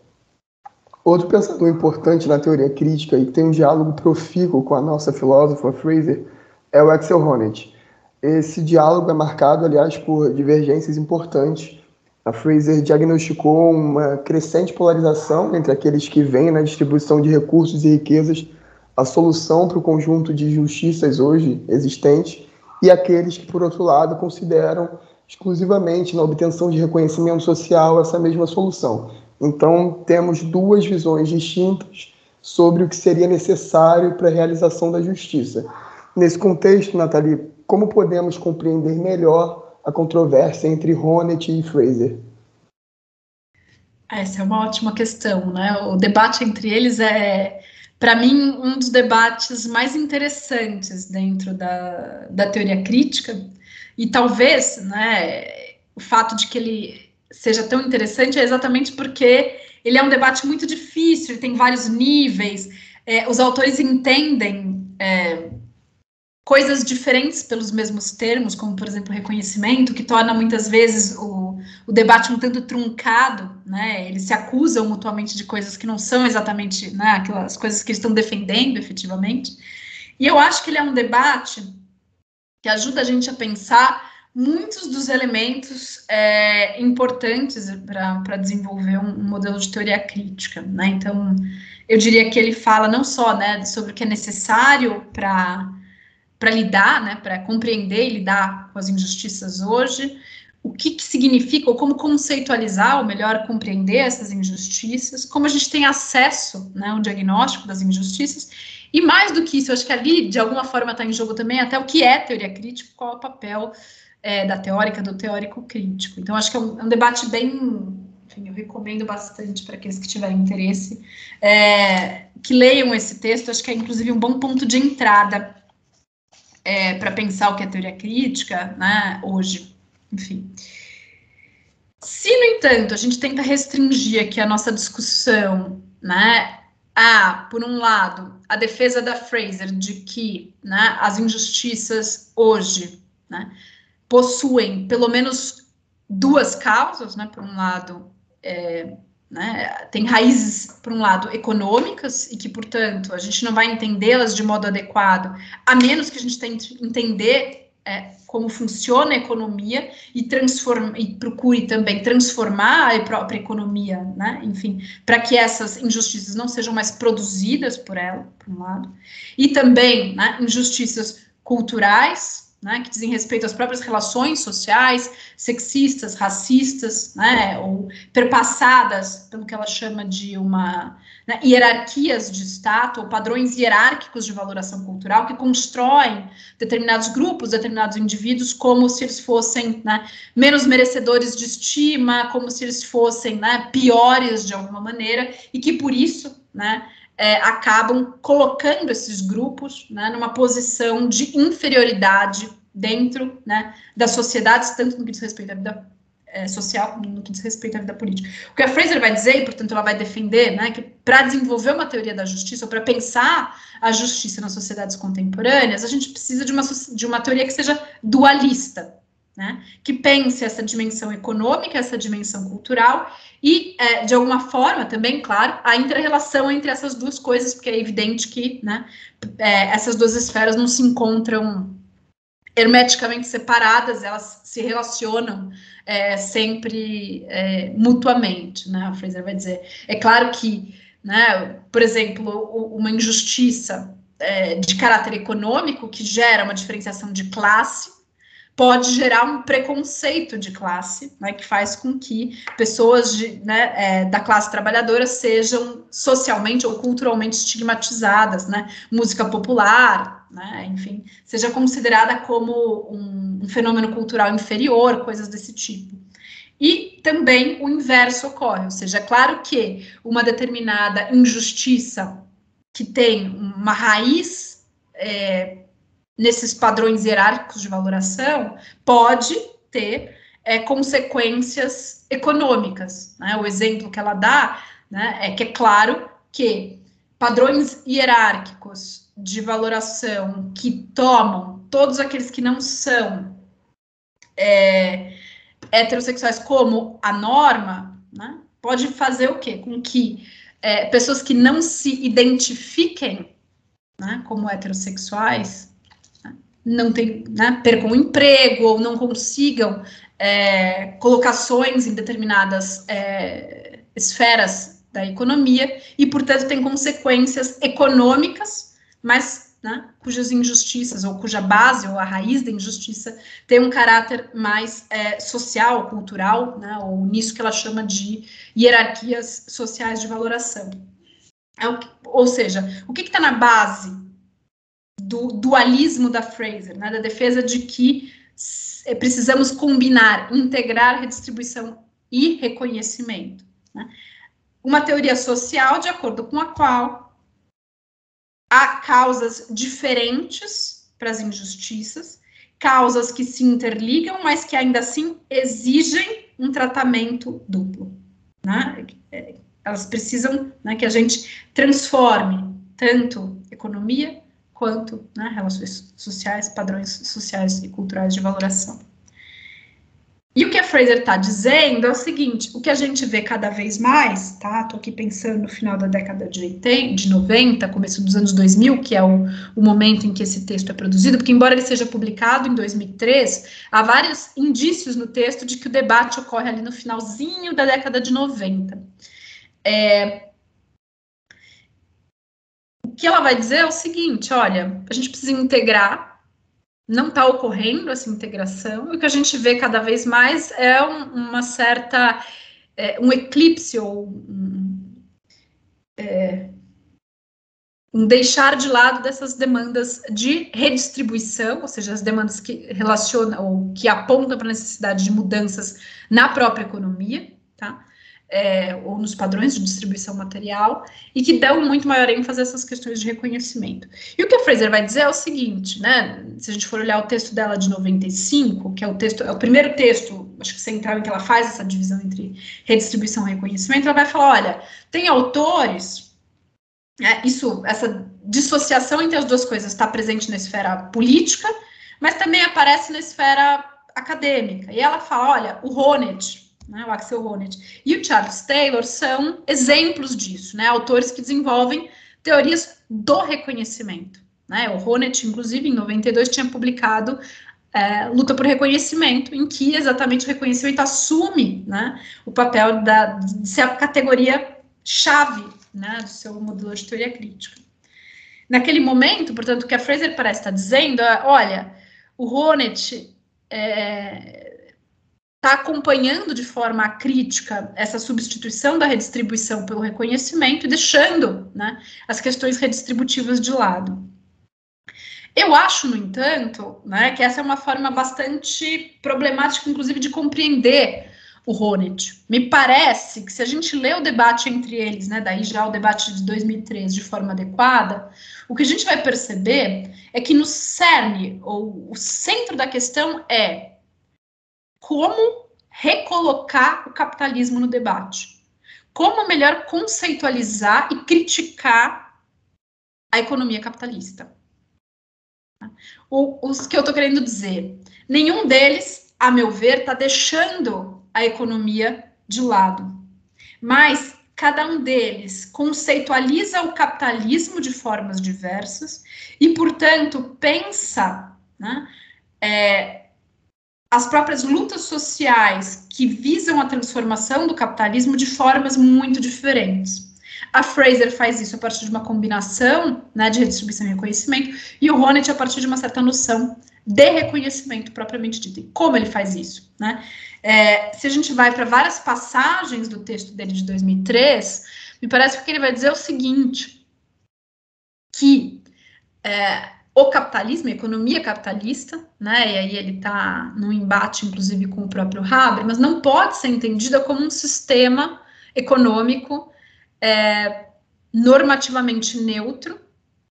Speaker 4: Outro pensador importante na teoria crítica e que tem um diálogo profícuo com a nossa filósofa Fraser é o Axel Honneth. Esse diálogo é marcado, aliás, por divergências importantes. A Fraser diagnosticou uma crescente polarização entre aqueles que veem na distribuição de recursos e riquezas a solução para o conjunto de injustiças hoje existentes e aqueles que, por outro lado, consideram exclusivamente na obtenção de reconhecimento social essa mesma solução. Então, temos duas visões distintas sobre o que seria necessário para a realização da justiça. Nesse contexto, Nathalie, como podemos compreender melhor a controvérsia entre Honneth e Fraser?
Speaker 2: Essa é uma ótima questão, né? O debate entre eles é, para mim, um dos debates mais interessantes dentro da, da teoria crítica, e talvez, né, o fato de que ele seja tão interessante é exatamente porque ele é um debate muito difícil, ele tem vários níveis, é, os autores entendem é, coisas diferentes pelos mesmos termos, como, por exemplo, reconhecimento, que torna muitas vezes o, o debate um tanto truncado, né? Eles se acusam mutuamente de coisas que não são exatamente né, aquelas coisas que eles estão defendendo efetivamente. E eu acho que ele é um debate que ajuda a gente a pensar muitos dos elementos é, importantes para desenvolver um, um, modelo de teoria crítica, né? Então, eu diria que ele fala não só, né, sobre o que é necessário para para lidar, né, para compreender e lidar com as injustiças hoje, o que, que, significa, ou como conceitualizar, ou melhor, compreender essas injustiças, como a gente tem acesso né, ao diagnóstico das injustiças, e mais do que isso, eu acho que ali, de alguma forma, está em jogo também até o que é teoria crítica, qual é o papel é, da teórica, do teórico crítico. Então, acho que é um, é um debate bem. Enfim, eu recomendo bastante para aqueles que tiverem interesse é, que leiam esse texto. Acho que é, inclusive, um bom ponto de entrada é, para pensar o que é teoria crítica, né, hoje. Enfim. Se, no entanto, a gente tenta restringir aqui a nossa discussão, né, a, por um lado, a defesa da Fraser de que né, as injustiças hoje né, possuem pelo menos duas causas, né? Por um lado, é, né, tem raízes, por um lado, econômicas, e que, portanto, a gente não vai entendê-las de modo adequado, a menos que a gente tente entender é, como funciona a economia e, e procure também transformar a própria economia, né, enfim, para que essas injustiças não sejam mais produzidas por ela, por um lado, e também né, injustiças culturais, né, que dizem respeito às próprias relações sociais, sexistas, racistas, né, ou perpassadas pelo que ela chama de uma né, hierarquias de status ou padrões hierárquicos de valoração cultural que constroem determinados grupos, determinados indivíduos como se eles fossem né, menos merecedores de estima, como se eles fossem né, piores de alguma maneira e que por isso, né, é, acabam colocando esses grupos né, numa posição de inferioridade dentro né, das sociedades, tanto no que diz respeito à vida é, social como no que diz respeito à vida política. O que a Fraser vai dizer, e portanto ela vai defender, né, que para desenvolver uma teoria da justiça, ou para pensar a justiça nas sociedades contemporâneas, a gente precisa de uma, de uma teoria que seja dualista, né, que pense essa dimensão econômica, essa dimensão cultural, e, é, de alguma forma, também, claro, a inter-relação entre essas duas coisas, porque é evidente que né, é, essas duas esferas não se encontram hermeticamente separadas, elas se relacionam é, sempre é, mutuamente, né? A Fraser vai dizer. É claro que, né, por exemplo, uma injustiça é, de caráter econômico que gera uma diferenciação de classe pode gerar um preconceito de classe, né, que faz com que pessoas de, né, é, da classe trabalhadora sejam socialmente ou culturalmente estigmatizadas, né, música popular, né, enfim, seja considerada como um, um fenômeno cultural inferior, coisas desse tipo. E também o inverso ocorre, ou seja, é claro que uma determinada injustiça que tem uma raiz é, nesses padrões hierárquicos de valoração pode ter é, consequências econômicas. Né? O exemplo que ela dá né, é que é claro que padrões hierárquicos de valoração que tomam todos aqueles que não são é, heterossexuais como a norma, né, pode fazer o quê? Com que é, pessoas que não se identifiquem né, como heterossexuais não tem, né, percam o emprego ou não consigam é, colocações em determinadas é, esferas da economia e, portanto, tem consequências econômicas, mas né, cujas injustiças ou cuja base ou a raiz da injustiça tem um caráter mais é, social, cultural, né, ou nisso que ela chama de hierarquias sociais de valoração. É ou seja, o que está na base do dualismo da Fraser, né, da defesa de que é, precisamos combinar, integrar redistribuição e reconhecimento. Né? Uma teoria social de acordo com a qual há causas diferentes para as injustiças, causas que se interligam, mas que ainda assim exigem um tratamento duplo. Né? É, elas precisam né, que a gente transforme tanto economia quanto né, relações sociais, padrões sociais e culturais de valoração. E o que a Fraser está dizendo é o seguinte: o que a gente vê cada vez mais, tá? Estou aqui pensando no final da década de 80, de 90, começo dos anos 2000, que é o, o momento em que esse texto é produzido, porque, embora ele seja publicado em 2003, há vários indícios no texto de que o debate ocorre ali no finalzinho da década de 90. É, que ela vai dizer é o seguinte: olha, a gente precisa integrar não está ocorrendo essa integração, e o que a gente vê cada vez mais é um, uma certa, é, um eclipse ou um, é, um deixar de lado dessas demandas de redistribuição, ou seja, as demandas que relacionam ou que apontam para a necessidade de mudanças na própria economia, tá? É, ou nos padrões de distribuição material, e que dão muito maior ênfase a essas questões de reconhecimento. E o que a Fraser vai dizer é o seguinte, né? Se a gente for olhar o texto dela de 95, que é o texto, é o primeiro texto, acho que central em que ela faz essa divisão entre redistribuição e reconhecimento, ela vai falar: olha, tem autores é, isso, essa dissociação entre as duas coisas está presente na esfera política, mas também aparece na esfera acadêmica. E ela fala, olha, o Honneth, né, o Axel Honneth e o Charles Taylor são exemplos disso, né, autores que desenvolvem teorias do reconhecimento. Né? O Honneth, inclusive, em 92, tinha publicado é, Luta por Reconhecimento, em que exatamente o reconhecimento assume né, o papel da, de ser a categoria chave né, do seu modelo de teoria crítica. Naquele momento, portanto, o que a Fraser parece estar dizendo é, olha, o Honneth é, tá acompanhando de forma crítica essa substituição da redistribuição pelo reconhecimento e deixando né, as questões redistributivas de lado. Eu acho, no entanto, né, que essa é uma forma bastante problemática, inclusive, de compreender o Ronet. Me parece que se a gente lê o debate entre eles, né, daí já o debate de 2003 de forma adequada, o que a gente vai perceber é que no cerne, ou o centro da questão é como recolocar o capitalismo no debate. Como melhor conceitualizar e criticar a economia capitalista. O, os que eu estou querendo dizer, nenhum deles, a meu ver, está deixando a economia de lado. Mas cada um deles conceitualiza o capitalismo de formas diversas e, portanto, pensa né, é, as próprias lutas sociais que visam a transformação do capitalismo de formas muito diferentes. A Fraser faz isso a partir de uma combinação né, de redistribuição e reconhecimento, e o Honneth a partir de uma certa noção de reconhecimento propriamente dito. E como ele faz isso? Né? É, se a gente vai para várias passagens do texto dele de 2003, me parece que ele vai dizer o seguinte, que é, o capitalismo, a economia capitalista, né, e aí ele está num embate, inclusive, com o próprio Haber, mas não pode ser entendida como um sistema econômico é, normativamente neutro,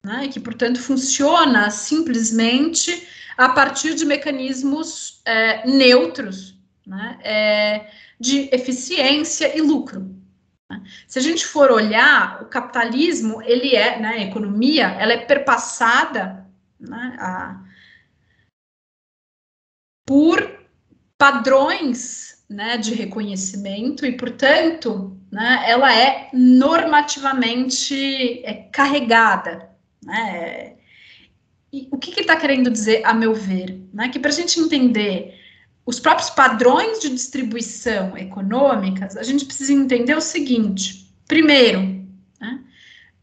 Speaker 2: né, e que, portanto, funciona simplesmente a partir de mecanismos é, neutros, né, é, de eficiência e lucro. Né? Se a gente for olhar, o capitalismo, ele é, né, a economia, ela é perpassada né, a, por padrões né, de reconhecimento e, portanto, né, ela é normativamente é, carregada. Né? E o que, ele está querendo dizer, a meu ver? Né? Que para a gente entender os próprios padrões de distribuição econômicas, a gente precisa entender o seguinte: primeiro, né,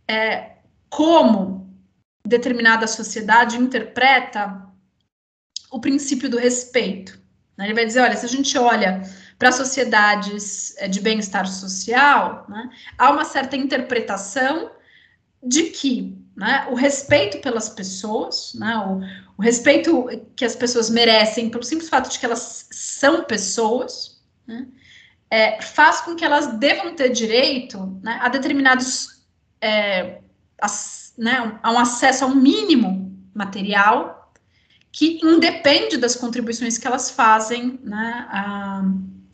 Speaker 2: é, como determinada sociedade interpreta o princípio do respeito. Né? Ele vai dizer: olha, se a gente olha para sociedades é, de bem-estar social, né, há uma certa interpretação de que né, o respeito pelas pessoas, né, o, o, respeito que as pessoas merecem pelo simples fato de que elas são pessoas, né, é, faz com que elas devam ter direito né, a determinados é, né, a um acesso a um mínimo material que independe das contribuições que elas fazem né, a,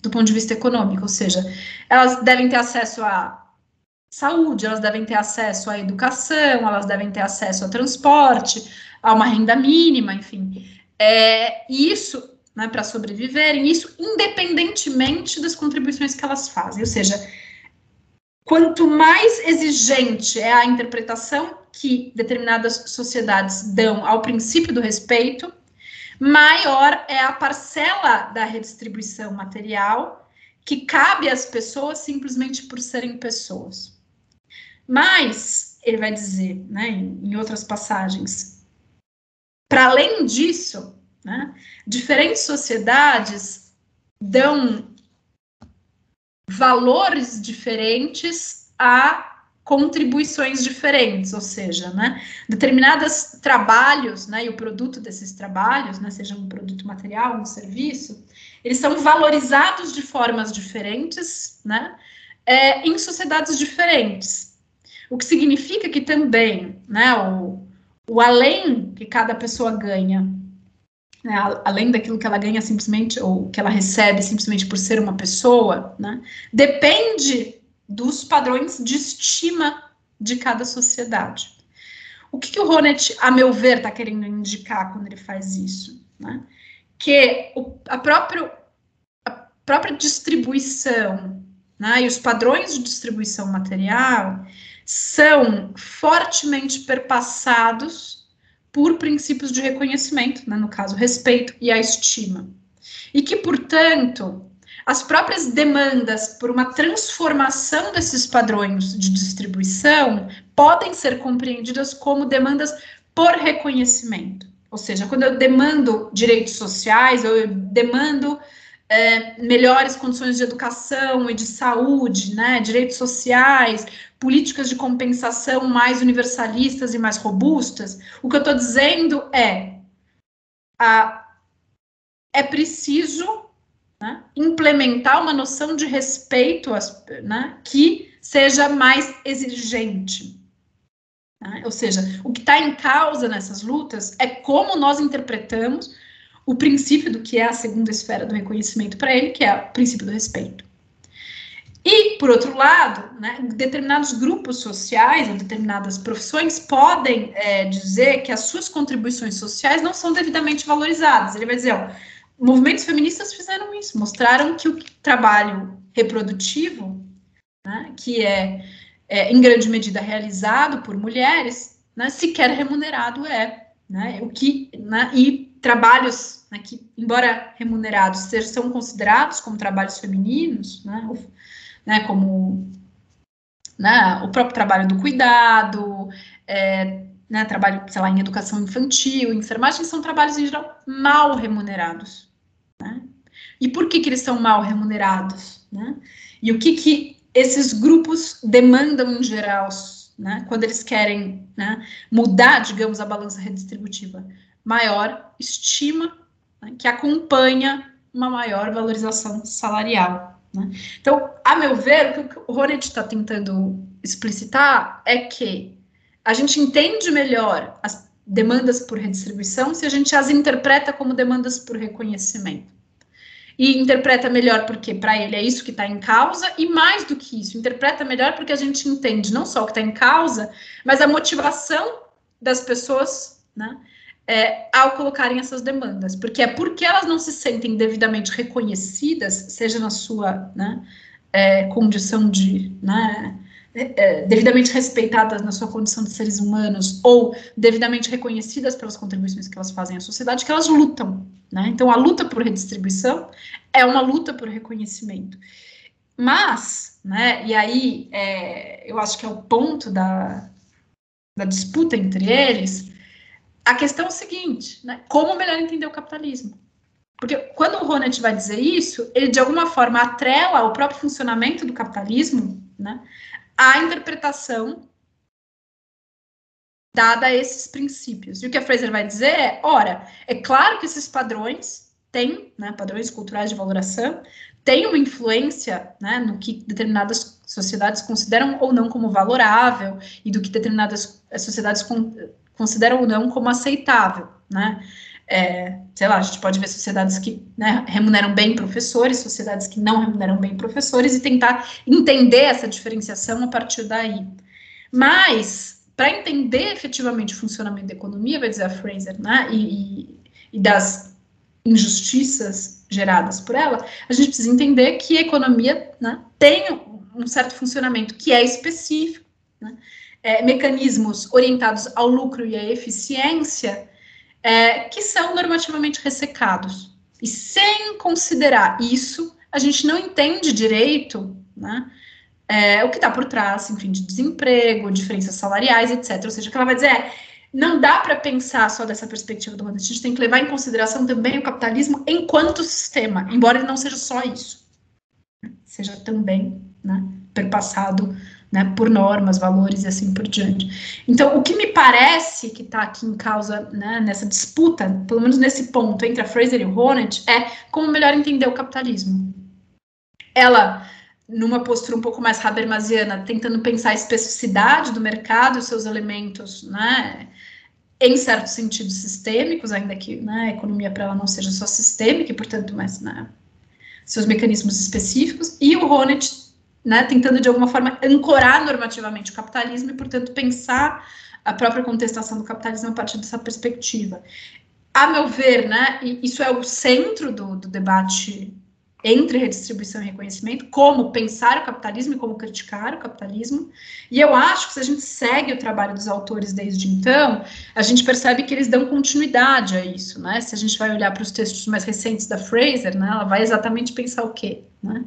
Speaker 2: do ponto de vista econômico, ou seja, elas devem ter acesso a saúde, elas devem ter acesso à educação, elas devem ter acesso ao transporte, a uma renda mínima, enfim. É, isso, né, para sobreviverem, isso independentemente das contribuições que elas fazem. Ou seja, quanto mais exigente é a interpretação que determinadas sociedades dão ao princípio do respeito, maior é a parcela da redistribuição material que cabe às pessoas simplesmente por serem pessoas. Mas, ele vai dizer, né, em, outras passagens, para além disso, né, diferentes sociedades dão valores diferentes a contribuições diferentes, ou seja, né, determinados trabalhos, né, e o produto desses trabalhos, né, seja um produto material, um serviço, eles são valorizados de formas diferentes, né, é, em sociedades diferentes. O que significa que também, né, o, o além que cada pessoa ganha, né, além daquilo que ela ganha simplesmente, ou que ela recebe simplesmente por ser uma pessoa, né, depende dos padrões de estima de cada sociedade. O que, que o Ronet, a meu ver, está querendo indicar quando ele faz isso? Né? Que o, a, próprio, a própria distribuição né, e os padrões de distribuição material são fortemente perpassados por princípios de reconhecimento, né, no caso, respeito e a estima. E que, portanto, as próprias demandas por uma transformação desses padrões de distribuição podem ser compreendidas como demandas por reconhecimento. Ou seja, quando eu demando direitos sociais, eu demando é, melhores condições de educação e de saúde, né, direitos sociais, políticas de compensação mais universalistas e mais robustas, o que eu estou dizendo é a, é preciso né, implementar uma noção de respeito né, que seja mais exigente. Né? Ou seja, o que está em causa nessas lutas é como nós interpretamos o princípio do que é a segunda esfera do reconhecimento para ele, que é o princípio do respeito. E, por outro lado, né, determinados grupos sociais ou determinadas profissões podem é, dizer que as suas contribuições sociais não são devidamente valorizadas. Ele vai dizer, ó, movimentos feministas fizeram isso, mostraram que o trabalho reprodutivo, né, que é, é, em grande medida realizado por mulheres, né, sequer remunerado é, né, o que, né, e trabalhos né, que, embora remunerados, são considerados como trabalhos femininos, né, como o próprio trabalho do cuidado, é, né, trabalho, sei lá, em educação infantil, enfermagem, são trabalhos em geral mal remunerados. Né? E por que, que eles são mal remunerados? Né? E o que, que esses grupos demandam em geral, né, quando eles querem né, mudar, digamos, a balança redistributiva? Maior estima né, que acompanha uma maior valorização salarial. Né? Então, a meu ver, o que o Ronet está tentando explicitar é que a gente entende melhor as demandas por redistribuição se a gente as interpreta como demandas por reconhecimento. E interpreta melhor porque para ele é isso que está em causa, e mais do que isso, interpreta melhor porque a gente entende não só o que está em causa, mas a motivação das pessoas né, é, ao colocarem essas demandas. Porque é porque elas não se sentem devidamente reconhecidas, seja na sua né, é, condição de. Né, é, devidamente respeitadas na sua condição de seres humanos ou devidamente reconhecidas pelas contribuições que elas fazem à sociedade, que elas lutam. Né? Então, a luta por redistribuição é uma luta por reconhecimento. Mas, né, e aí é, eu acho que é o ponto da, da disputa entre eles, a questão é o seguinte, né, como melhor entender o capitalismo? Porque quando o Ronet vai dizer isso, ele de alguma forma atrela o próprio funcionamento do capitalismo né, a interpretação dada a esses princípios. E o que a Fraser vai dizer é, ora, é claro que esses padrões têm, né, padrões culturais de valoração, têm uma influência né, no que determinadas sociedades consideram ou não como valorável e do que determinadas sociedades consideram ou não como aceitável, né? É, sei lá, a gente pode ver sociedades que né, remuneram bem professores, sociedades que não remuneram bem professores e tentar entender essa diferenciação a partir daí. Mas, para entender efetivamente o funcionamento da economia, vai dizer a Fraser, né, e, e, das injustiças geradas por ela, a gente precisa entender que a economia né, tem um certo funcionamento que é específico, né, é, mecanismos orientados ao lucro e à eficiência é, que são normativamente ressecados. E sem considerar isso, a gente não entende direito né, é, o que está por trás, enfim, de desemprego, diferenças salariais, etc. Ou seja, o que ela vai dizer é, não dá para pensar só dessa perspectiva do Ronald. A gente tem que levar em consideração também o capitalismo enquanto sistema, embora ele não seja só isso, seja também né, perpassado né, por normas, valores e assim por diante. Então, o que me parece que está aqui em causa né, nessa disputa, pelo menos nesse ponto entre a Fraser e o Honneth, é como melhor entender o capitalismo. Ela, numa postura um pouco mais habermasiana, tentando pensar a especificidade do mercado e seus elementos, né, em certos sentidos sistêmicos, ainda que né, a economia para ela não seja só sistêmica e, portanto, mais né, seus mecanismos específicos, e o Honneth né, tentando de alguma forma ancorar normativamente o capitalismo e, portanto, pensar a própria contestação do capitalismo a partir dessa perspectiva. A meu ver, né, isso é o centro do, do debate entre redistribuição e reconhecimento, como pensar o capitalismo e como criticar o capitalismo. E eu acho que se a gente segue o trabalho dos autores desde então, a gente percebe que eles dão continuidade a isso, né? Se a gente vai olhar para os textos mais recentes da Fraser, né, ela vai exatamente pensar o quê, né?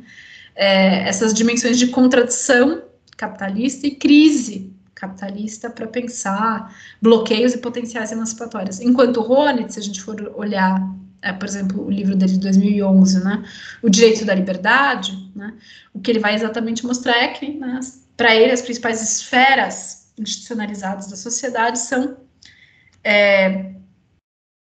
Speaker 2: É, essas dimensões de contradição capitalista e crise capitalista para pensar bloqueios e potenciais emancipatórios. Enquanto Ronit, se a gente for olhar, é, por exemplo, o livro dele de 2011, né, O Direito da Liberdade, né, o que ele vai exatamente mostrar é que, né, para ele, as principais esferas institucionalizadas da sociedade são é,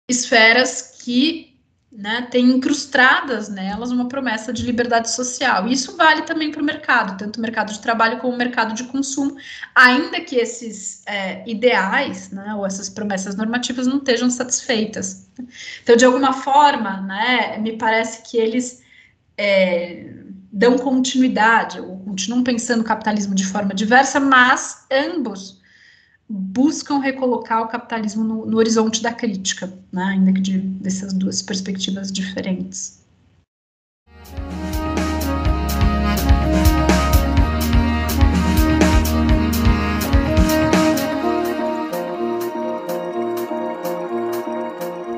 Speaker 2: esferas que né, tem incrustadas nelas uma promessa de liberdade social. Isso vale também para o mercado, tanto o mercado de trabalho como o mercado de consumo, ainda que esses é, ideais né, ou essas promessas normativas não estejam satisfeitas. Então, de alguma forma, né, me parece que eles é, dão continuidade, ou continuam pensando o capitalismo de forma diversa, mas ambos buscam recolocar o capitalismo no, no horizonte da crítica, né, ainda que de, dessas duas perspectivas diferentes.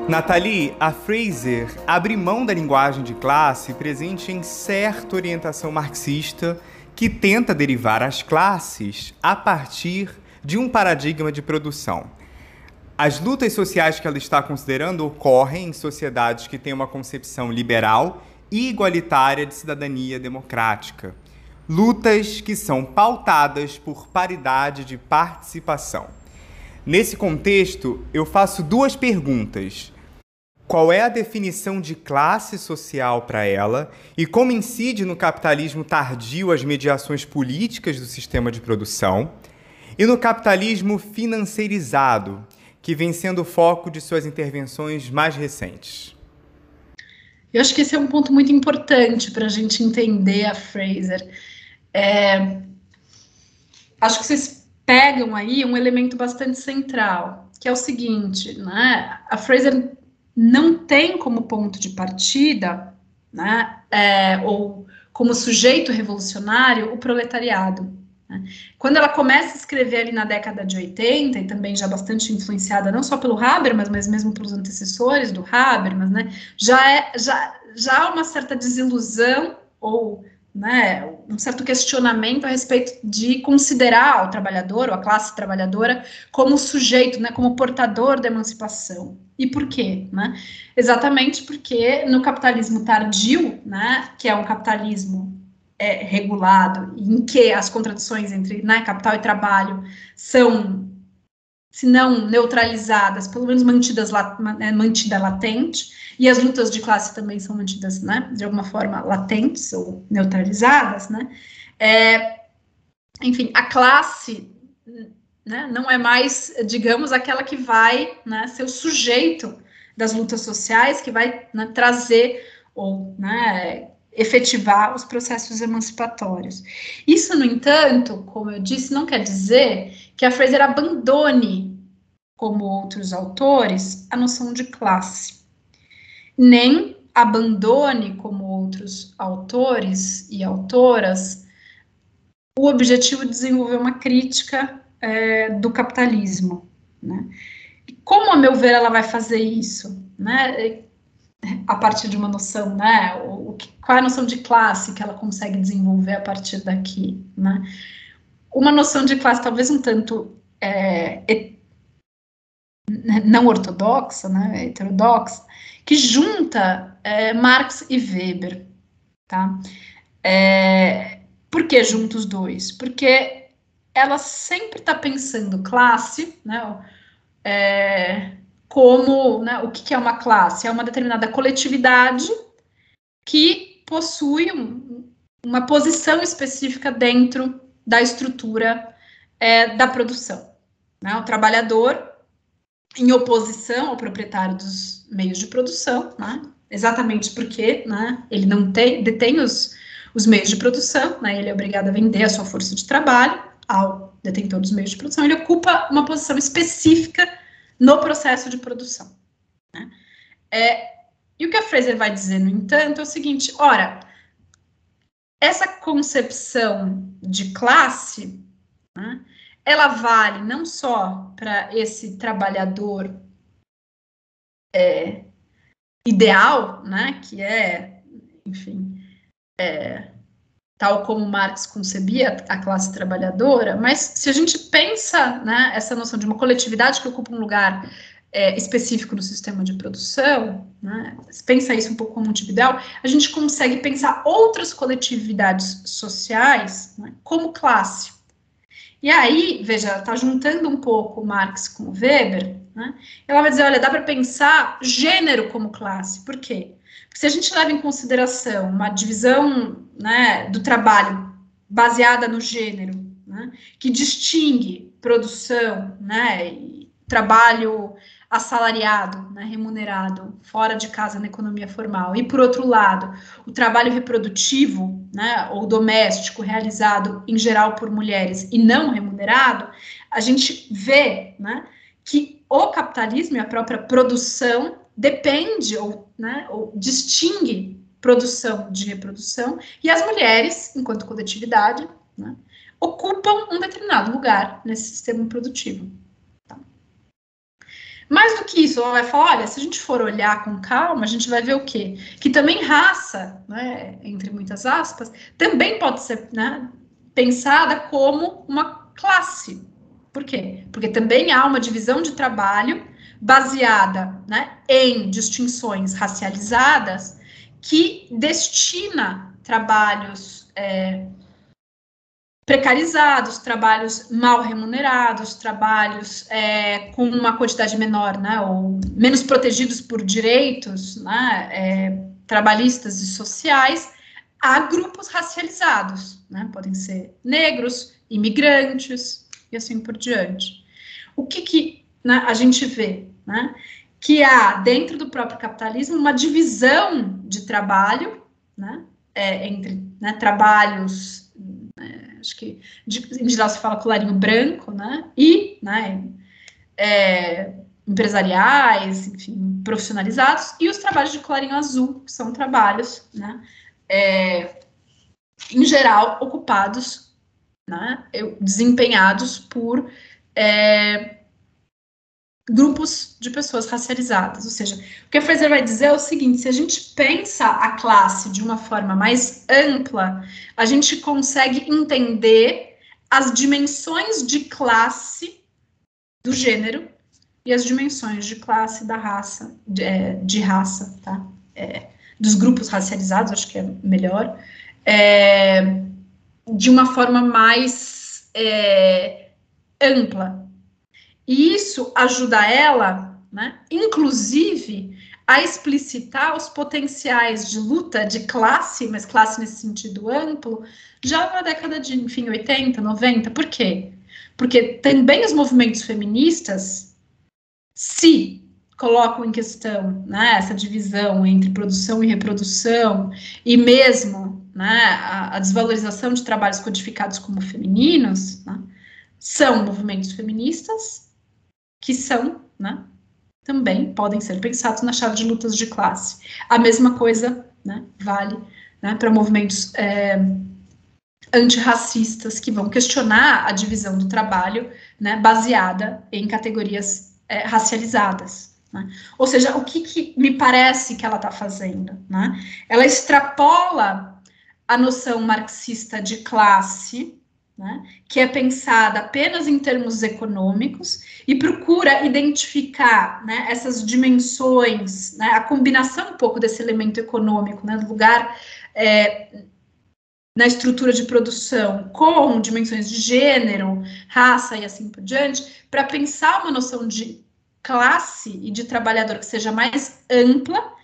Speaker 3: Nathalie, a Fraser abre mão da linguagem de classe presente em certa orientação marxista que tenta derivar as classes a partir de um paradigma de produção. As lutas sociais que ela está considerando ocorrem em sociedades que têm uma concepção liberal e igualitária de cidadania democrática. Lutas que são pautadas por paridade de participação. Nesse contexto, eu faço duas perguntas. Qual é a definição de classe social para ela e como incide no capitalismo tardio as mediações políticas do sistema de produção? E no capitalismo financeirizado, que vem sendo o foco de suas intervenções mais recentes?
Speaker 2: Eu acho que esse é um ponto muito importante para a gente entender a Fraser. É, acho que vocês pegam aí um elemento bastante central, que é o seguinte, né? A Fraser não tem como ponto de partida, né? É, ou como sujeito revolucionário o proletariado. Né? Quando ela começa a escrever ali na década de 80, e também já bastante influenciada não só pelo Habermas, mas mesmo pelos antecessores do Habermas, né, já, é, já, já há uma certa desilusão ou né, um certo questionamento a respeito de considerar o trabalhador ou a classe trabalhadora como sujeito, né, como portador da emancipação. E por quê? Né? Exatamente porque no capitalismo tardio, né, que é um capitalismo é, regulado, em que as contradições entre né, capital e trabalho são, se não neutralizadas, pelo menos mantidas é, mantida latente, e as lutas de classe também são mantidas, né, de alguma forma, latentes ou neutralizadas, né, é, enfim, a classe né, não é mais, digamos, aquela que vai né, ser o sujeito das lutas sociais, que vai né, trazer ou né, efetivar os processos emancipatórios. Isso, no entanto, como eu disse, não quer dizer que a Fraser abandone, como outros autores, a noção de classe, nem abandone, como outros autores e autoras, o objetivo de desenvolver uma crítica é, do capitalismo. Né? E como, a meu ver, ela vai fazer isso? Né? A partir de uma noção, né? O, o, qual é a noção de classe que ela consegue desenvolver a partir daqui, né? Uma noção de classe talvez um tanto é, não ortodoxa, né, heterodoxa, que junta é, Marx e Weber, tá? É, por que junta os dois? Porque ela sempre está pensando classe, né, é, como, né, o que, é uma classe? É uma determinada coletividade que possui um, uma posição específica dentro da estrutura é, da produção. Né? O trabalhador, em oposição ao proprietário dos meios de produção, né? exatamente porque né, ele não tem, detém os, os meios de produção, né, ele é obrigado a vender a sua força de trabalho ao detentor dos meios de produção, ele ocupa uma posição específica no processo de produção. Né? É, e o que a Fraser vai dizer, no entanto, é o seguinte: ora, essa concepção de classe, né, ela vale não só para esse trabalhador é, ideal, né, que é, enfim, é, tal como Marx concebia a classe trabalhadora, mas se a gente pensa né, essa noção de uma coletividade que ocupa um lugar é, específico no sistema de produção, né, pensa isso um pouco como um tipo a gente consegue pensar outras coletividades sociais né, como classe. E aí, veja, está juntando um pouco Marx com Weber, né, ela vai dizer, olha, dá para pensar gênero como classe, por quê? Porque se a gente leva em consideração uma divisão né, do trabalho baseada no gênero, né, que distingue produção, né, trabalho assalariado, né, remunerado, fora de casa na economia formal, e por outro lado, o trabalho reprodutivo, né, ou doméstico, realizado em geral por mulheres e não remunerado, a gente vê, né, que o capitalismo e a própria produção depende ou, né, ou distingue produção de reprodução e as mulheres, enquanto coletividade, né, ocupam um determinado lugar nesse sistema produtivo. Mais do que isso, ela vai falar, olha, se a gente for olhar com calma, a gente vai ver o quê? Que também raça, né, entre muitas aspas, também pode ser né, pensada como uma classe. Por quê? Porque também há uma divisão de trabalho baseada né, em distinções racializadas que destina trabalhos é, precarizados, trabalhos mal remunerados, trabalhos é, com uma quantidade menor, né, ou menos protegidos por direitos né, é, trabalhistas e sociais, a grupos racializados, né, podem ser negros, imigrantes e assim por diante. O que, que né, a gente vê? Né, que há dentro do próprio capitalismo uma divisão de trabalho, né, é, entre né, trabalhos acho que em geral se fala colarinho branco, né? E, né, é, empresariais, enfim, profissionalizados, e os trabalhos de colarinho azul, que são trabalhos, né, é, em geral, ocupados, né, desempenhados por é, grupos de pessoas racializadas. Ou seja, o que a Fraser vai dizer é o seguinte: se a gente pensa a classe de uma forma mais ampla, a gente consegue entender as dimensões de classe do gênero e as dimensões de classe da raça, de, é, de raça, tá? É, dos grupos racializados, acho que é melhor, é, de uma forma mais é, ampla, e isso ajuda ela, né, inclusive, a explicitar os potenciais de luta de classe, mas classe nesse sentido amplo, já na década de, enfim, 80, 90. Por quê? Porque também os movimentos feministas se colocam em questão né, essa divisão entre produção e reprodução, e mesmo né, a, a desvalorização de trabalhos codificados como femininos, né, são movimentos feministas que são, né, também podem ser pensados na chave de lutas de classe. A mesma coisa né, vale né, para movimentos é, antirracistas que vão questionar a divisão do trabalho né, baseada em categorias é, racializadas. Né? Ou seja, o que, que, me parece que ela está fazendo? Né? Ela extrapola a noção marxista de classe né, que é pensada apenas em termos econômicos e procura identificar né, essas dimensões, né, a combinação um pouco desse elemento econômico, né, lugar é, na estrutura de produção com dimensões de gênero, raça e assim por diante, para pensar uma noção de classe e de trabalhador que seja mais ampla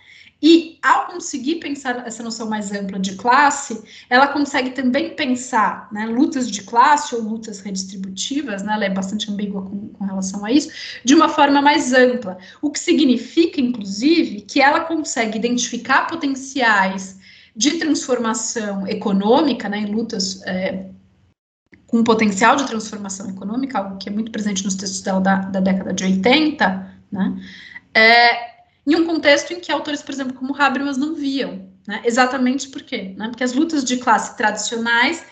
Speaker 2: e ao conseguir pensar essa noção mais ampla de classe, ela consegue também pensar né, lutas de classe ou lutas redistributivas, né, ela é bastante ambígua com, com, relação a isso, de uma forma mais ampla. O que significa, inclusive, que ela consegue identificar potenciais de transformação econômica, né, em lutas é, com potencial de transformação econômica, algo que é muito presente nos textos dela da, da década de 80, né, é, em um contexto em que autores, por exemplo, como Habermas não viam, né? exatamente por quê? Né? Porque as lutas de classe tradicionais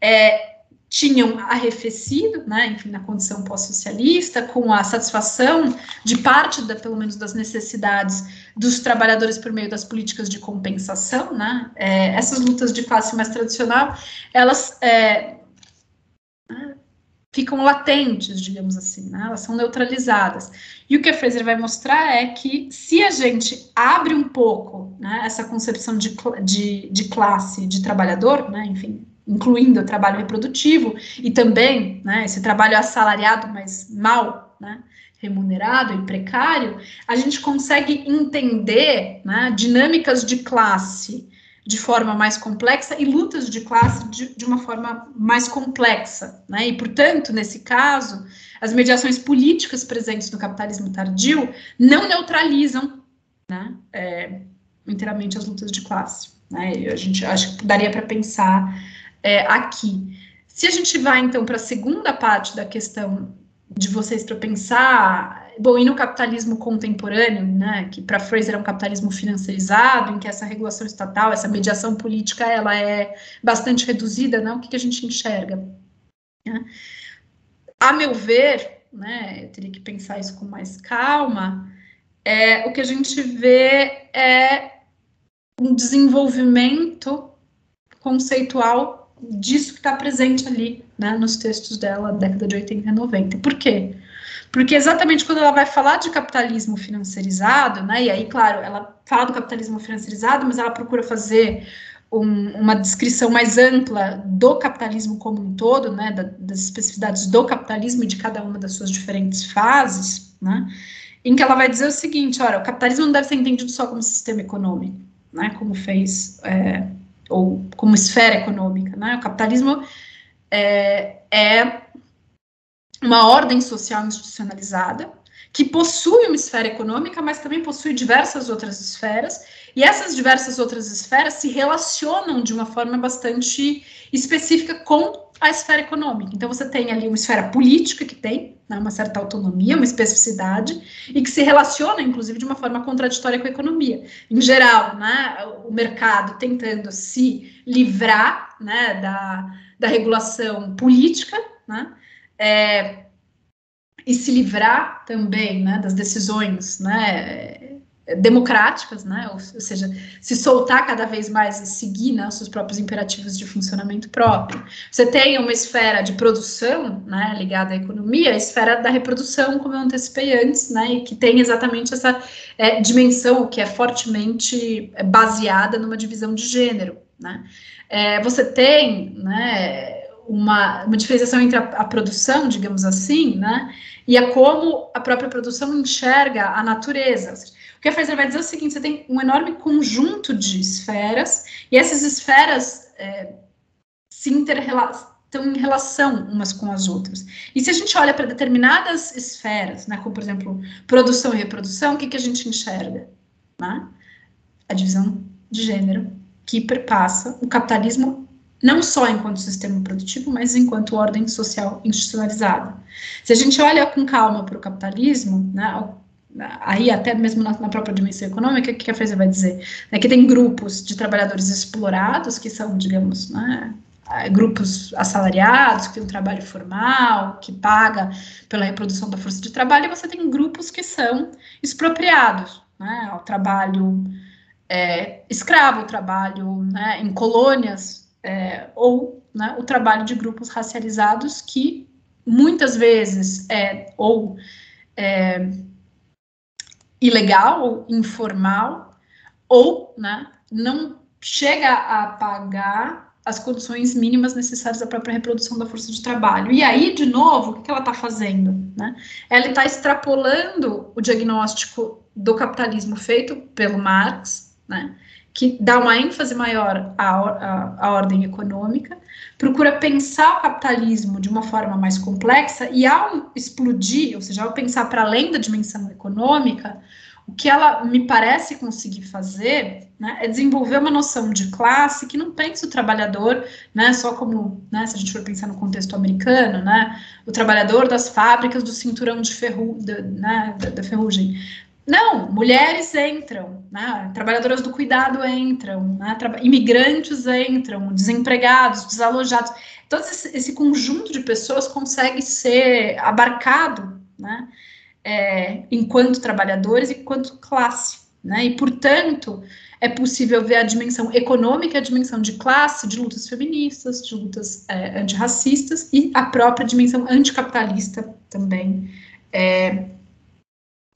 Speaker 2: é, tinham arrefecido, né, enfim, na condição pós-socialista, com a satisfação de parte, da, pelo menos, das necessidades dos trabalhadores por meio das políticas de compensação, né, é, essas lutas de classe mais tradicional, elas é, ficam latentes, digamos assim, né? elas são neutralizadas. E o que a Fraser vai mostrar é que se a gente abre um pouco né, essa concepção de, de, de classe de trabalhador, né, enfim, incluindo o trabalho reprodutivo e também né, esse trabalho assalariado, mas mal né, remunerado e precário, a gente consegue entender né, dinâmicas de classe de forma mais complexa e lutas de classe de, de uma forma mais complexa. Né? E, portanto, nesse caso, as mediações políticas presentes no capitalismo tardio não neutralizam né, é, inteiramente as lutas de classe. Né? a gente acho que daria para pensar é, aqui. Se a gente vai, então, para a segunda parte da questão de vocês para pensar bom, e no capitalismo contemporâneo, né, que para Fraser é um capitalismo financiarizado, em que essa regulação estatal, essa mediação política, ela é bastante reduzida, né, o que, que a gente enxerga? Né? A meu ver, né, eu teria que pensar isso com mais calma, é, o que a gente vê é um desenvolvimento conceitual disso que está presente ali, né, nos textos dela, década de 80 e 90. Por quê? Porque exatamente quando ela vai falar de capitalismo financiarizado, né, e aí, claro, ela fala do capitalismo financiarizado, mas ela procura fazer um, uma descrição mais ampla do capitalismo como um todo, né, da, das especificidades do capitalismo e de cada uma das suas diferentes fases, né, em que ela vai dizer o seguinte, olha, o capitalismo não deve ser entendido só como sistema econômico, né, como fez, é, ou como esfera econômica, né, o capitalismo é, é uma ordem social institucionalizada, que possui uma esfera econômica, mas também possui diversas outras esferas, e essas diversas outras esferas se relacionam de uma forma bastante específica com a esfera econômica. Então, você tem ali uma esfera política que tem né, uma certa autonomia, uma especificidade, e que se relaciona, inclusive, de uma forma contraditória com a economia. Em geral, né, o mercado tentando se livrar né, da, da regulação política, né, é, e se livrar também né, das decisões né, democráticas, né, ou, ou, seja, se soltar cada vez mais e seguir né, seus próprios imperativos de funcionamento próprio. Você tem uma esfera de produção né, ligada à economia, a esfera da reprodução, como eu antecipei antes, né, e que tem exatamente essa é, dimensão que é fortemente é, baseada numa divisão de gênero. Né. É, você tem né, uma, uma diferenciação entre a, a, produção, digamos assim, né, e a como a própria produção enxerga a natureza. O que a Fraser vai dizer é o seguinte: você tem um enorme conjunto de esferas, e essas esferas é, se estão em relação umas com as outras. E se a gente olha para determinadas esferas, né, como por exemplo produção e reprodução, o que, que a gente enxerga? Né? A divisão de gênero que perpassa o capitalismo não só enquanto sistema produtivo, mas enquanto ordem social institucionalizada. Se a gente olha com calma para o capitalismo, né, aí até mesmo na, na, própria dimensão econômica, o que a Fraser vai dizer? É que tem grupos de trabalhadores explorados, que são, digamos, né, grupos assalariados, que tem um trabalho formal, que paga pela reprodução da força de trabalho, e você tem grupos que são expropriados, né, ao trabalho é, escravo, trabalho né, em colônias é, ou né, o trabalho de grupos racializados que muitas vezes é ou é, ilegal ou informal ou né, não chega a pagar as condições mínimas necessárias à própria reprodução da força de trabalho. E aí, de novo, o que ela está fazendo? Né? Ela está extrapolando o diagnóstico do capitalismo feito pelo Marx, né? Que dá uma ênfase maior à, à, à, ordem econômica, procura pensar o capitalismo de uma forma mais complexa, e ao explodir, ou seja, ao pensar para além da dimensão econômica, o que ela me parece conseguir fazer né, é desenvolver uma noção de classe que não pensa o trabalhador né, só como, né, se a gente for pensar no contexto americano, né, o trabalhador das fábricas do cinturão de ferru, de, né, da, da, ferrugem. Não, mulheres entram, né, trabalhadoras do cuidado entram, né, imigrantes entram, desempregados, desalojados. Todo esse, esse conjunto de pessoas consegue ser abarcado, né, é, enquanto trabalhadores e enquanto classe, né? E, portanto, é possível ver a dimensão econômica, a dimensão de classe, de lutas feministas, de lutas é, antirracistas e a própria dimensão anticapitalista também é,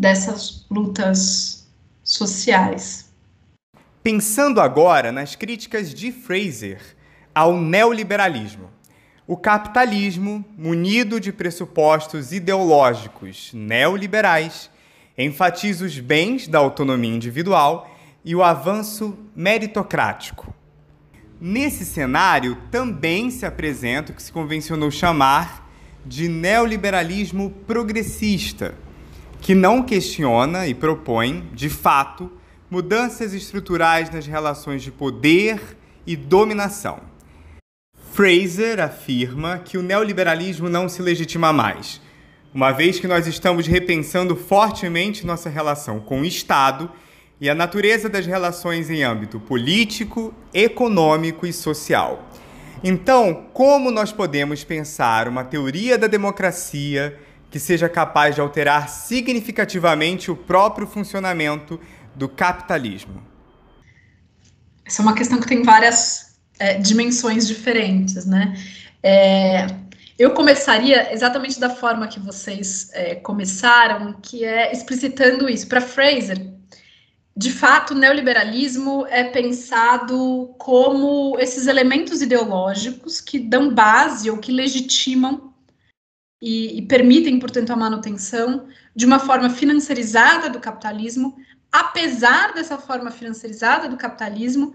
Speaker 2: dessas lutas sociais.
Speaker 3: Pensando agora nas críticas de Fraser ao neoliberalismo, o capitalismo, munido de pressupostos ideológicos neoliberais, enfatiza os bens da autonomia individual e o avanço meritocrático. Nesse cenário, também se apresenta o que se convencionou chamar de neoliberalismo progressista, que não questiona e propõe, de fato, mudanças estruturais nas relações de poder e dominação Fraser afirma que o neoliberalismo não se legitima mais, uma vez que nós estamos repensando fortemente nossa relação com o Estado e a natureza das relações em âmbito político, econômico e social. Então, como nós podemos pensar uma teoria da democracia que seja capaz de alterar significativamente o próprio funcionamento do capitalismo?
Speaker 2: Essa é uma questão que tem várias é, dimensões diferentes, né? É, eu começaria exatamente da forma que vocês é, começaram, que é explicitando isso. Para Fraser, de fato, o neoliberalismo é pensado como esses elementos ideológicos que dão base ou que legitimam e, e permitem, portanto, a manutenção de uma forma financiarizada do capitalismo, apesar dessa forma financiarizada do capitalismo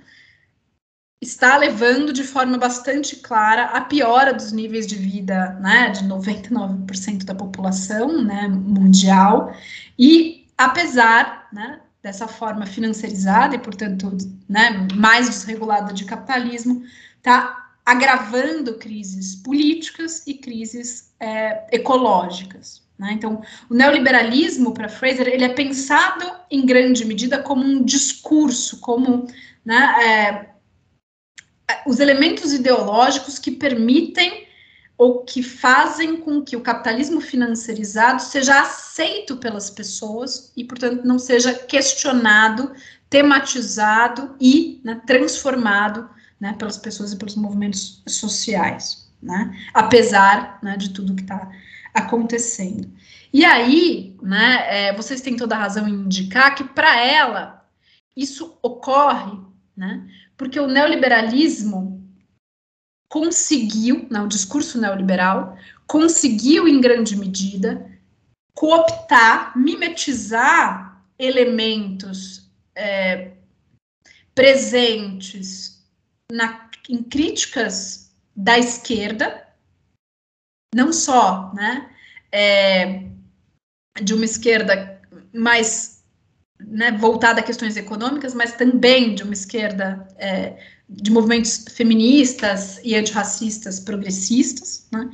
Speaker 2: está levando de forma bastante clara a piora dos níveis de vida, né, de 99% da população, né, mundial, e apesar, né, dessa forma financiarizada e, portanto, né, mais desregulada de capitalismo, está agravando crises políticas e crises é, ecológicas. Né? Então, o neoliberalismo, para Fraser, ele é pensado em grande medida como um discurso, como né, é, os elementos ideológicos que permitem ou que fazem com que o capitalismo financiarizado seja aceito pelas pessoas e, portanto, não seja questionado, tematizado e né, transformado né, pelas pessoas e pelos movimentos sociais, né, apesar né, de tudo que está acontecendo. E aí, né, é, vocês têm toda a razão em indicar que para ela isso ocorre, né, porque o neoliberalismo conseguiu, não, o discurso neoliberal, conseguiu em grande medida cooptar, mimetizar elementos é, presentes na, em críticas da esquerda, não só né, é, de uma esquerda mais né, voltada a questões econômicas, mas também de uma esquerda é, de movimentos feministas e antirracistas progressistas, né,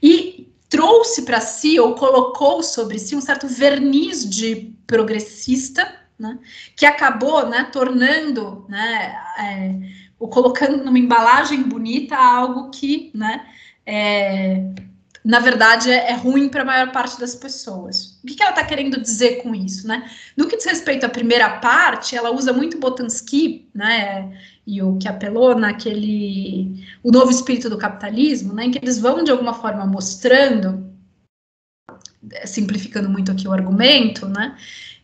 Speaker 2: e trouxe para si ou colocou sobre si um certo verniz de progressista, né, que acabou né, tornando, né, é, ou colocando numa embalagem bonita algo que né, é, na verdade, é, é ruim para a maior parte das pessoas. O que, que ela está querendo dizer com isso, né? No que diz respeito à primeira parte, ela usa muito Botansky, né? E o que apelou naquele o novo espírito do capitalismo, né? Em que eles vão de alguma forma mostrando, simplificando muito aqui o argumento, né?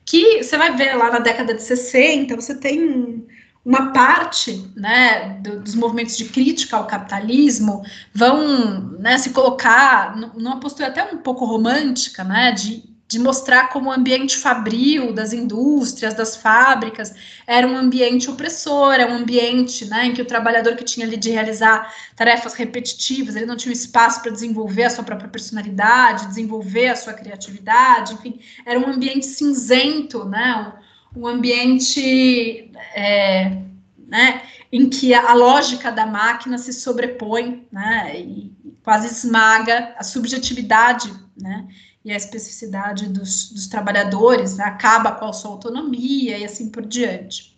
Speaker 2: Que você vai ver lá na década de 60, você tem uma parte né, do, dos movimentos de crítica ao capitalismo vão né, se colocar numa postura até um pouco romântica, né, de, de mostrar como o ambiente fabril das indústrias, das fábricas, era um ambiente opressor, era um ambiente né, em que o trabalhador que tinha ali de realizar tarefas repetitivas, ele não tinha espaço para desenvolver a sua própria personalidade, desenvolver a sua criatividade, enfim, era um ambiente cinzento, né, um ambiente é, né, em que a, lógica da máquina se sobrepõe né, e quase esmaga a subjetividade né, e a especificidade dos, dos trabalhadores, né, acaba com a sua autonomia e assim por diante.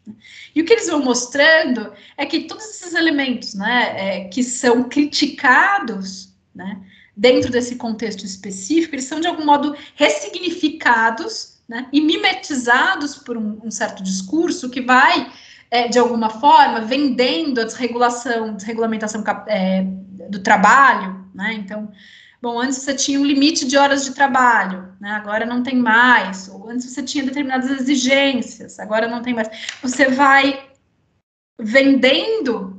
Speaker 2: E o que eles vão mostrando é que todos esses elementos né, é, que são criticados né, dentro desse contexto específico, eles são de algum modo ressignificados né, e mimetizados por um, um, certo discurso que vai, é, de alguma forma, vendendo a desregulação, desregulamentação é, do trabalho, né, então, bom, antes você tinha um limite de horas de trabalho, né, agora não tem mais, ou antes você tinha determinadas exigências, agora não tem mais, você vai vendendo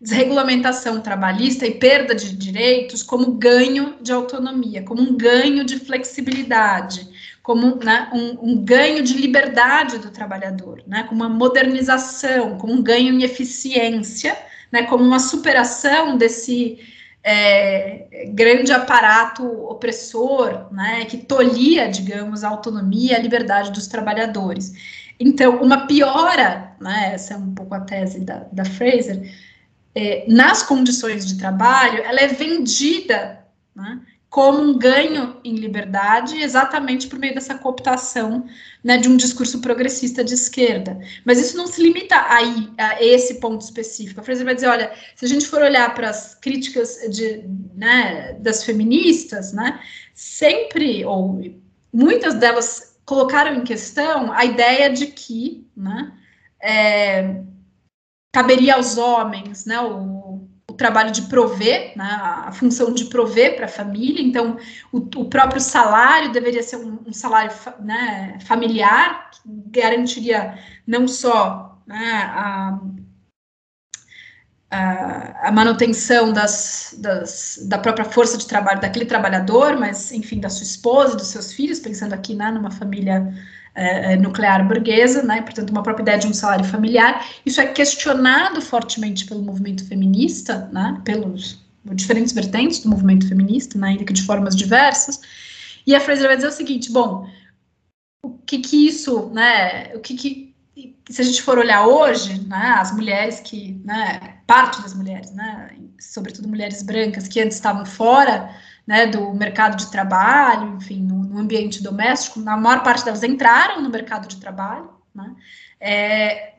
Speaker 2: desregulamentação trabalhista e perda de direitos como ganho de autonomia, como um ganho de flexibilidade, como né, um, um, ganho de liberdade do trabalhador, né, como uma modernização, como um ganho em eficiência, né, como uma superação desse é, grande aparato opressor, né, que tolhia, digamos, a autonomia e a liberdade dos trabalhadores. Então, uma piora, né, essa é um pouco a tese da, da Fraser, é, nas condições de trabalho, ela é vendida né, como um ganho em liberdade, exatamente por meio dessa cooptação né, de um discurso progressista de esquerda. Mas isso não se limita aí, a esse ponto específico. A Fraser vai dizer, olha, se a gente for olhar para as críticas de, né, das feministas, né, sempre, ou muitas delas colocaram em questão a ideia de que né, é, caberia aos homens, né, o, o trabalho de prover, né, a função de prover para a família, então o, o, próprio salário deveria ser um, um salário né, familiar, que garantiria não só né, a, a, a, manutenção das, das, da própria força de trabalho daquele trabalhador, mas, enfim, da sua esposa, dos seus filhos, pensando aqui né, numa família é, é, nuclear burguesa, né, portanto, uma própria ideia de um salário familiar. Isso é questionado fortemente pelo movimento feminista, né, pelos diferentes vertentes do movimento feminista, né, ainda que de formas diversas. E a Fraser vai dizer o seguinte: bom, o que que isso, né, o que que se a gente for olhar hoje, né, as mulheres que, né, parte das mulheres, né, sobretudo mulheres brancas que antes estavam fora né, do mercado de trabalho, enfim, no, no, ambiente doméstico, na maior parte delas entraram no mercado de trabalho, né, é,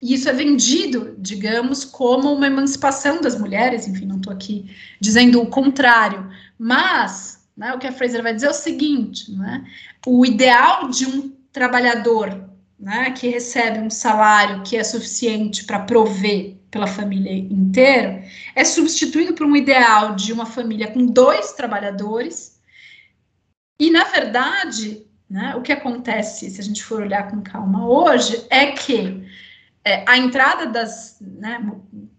Speaker 2: e isso é vendido, digamos, como uma emancipação das mulheres, enfim, não estou aqui dizendo o contrário, mas né, o que a Fraser vai dizer é o seguinte, né, o ideal de um trabalhador né, que recebe um salário que é suficiente para prover pela família inteira, é substituído por um ideal de uma família com dois trabalhadores. E, na verdade, né, o que acontece, se a gente for olhar com calma hoje, é que é, a entrada das, né,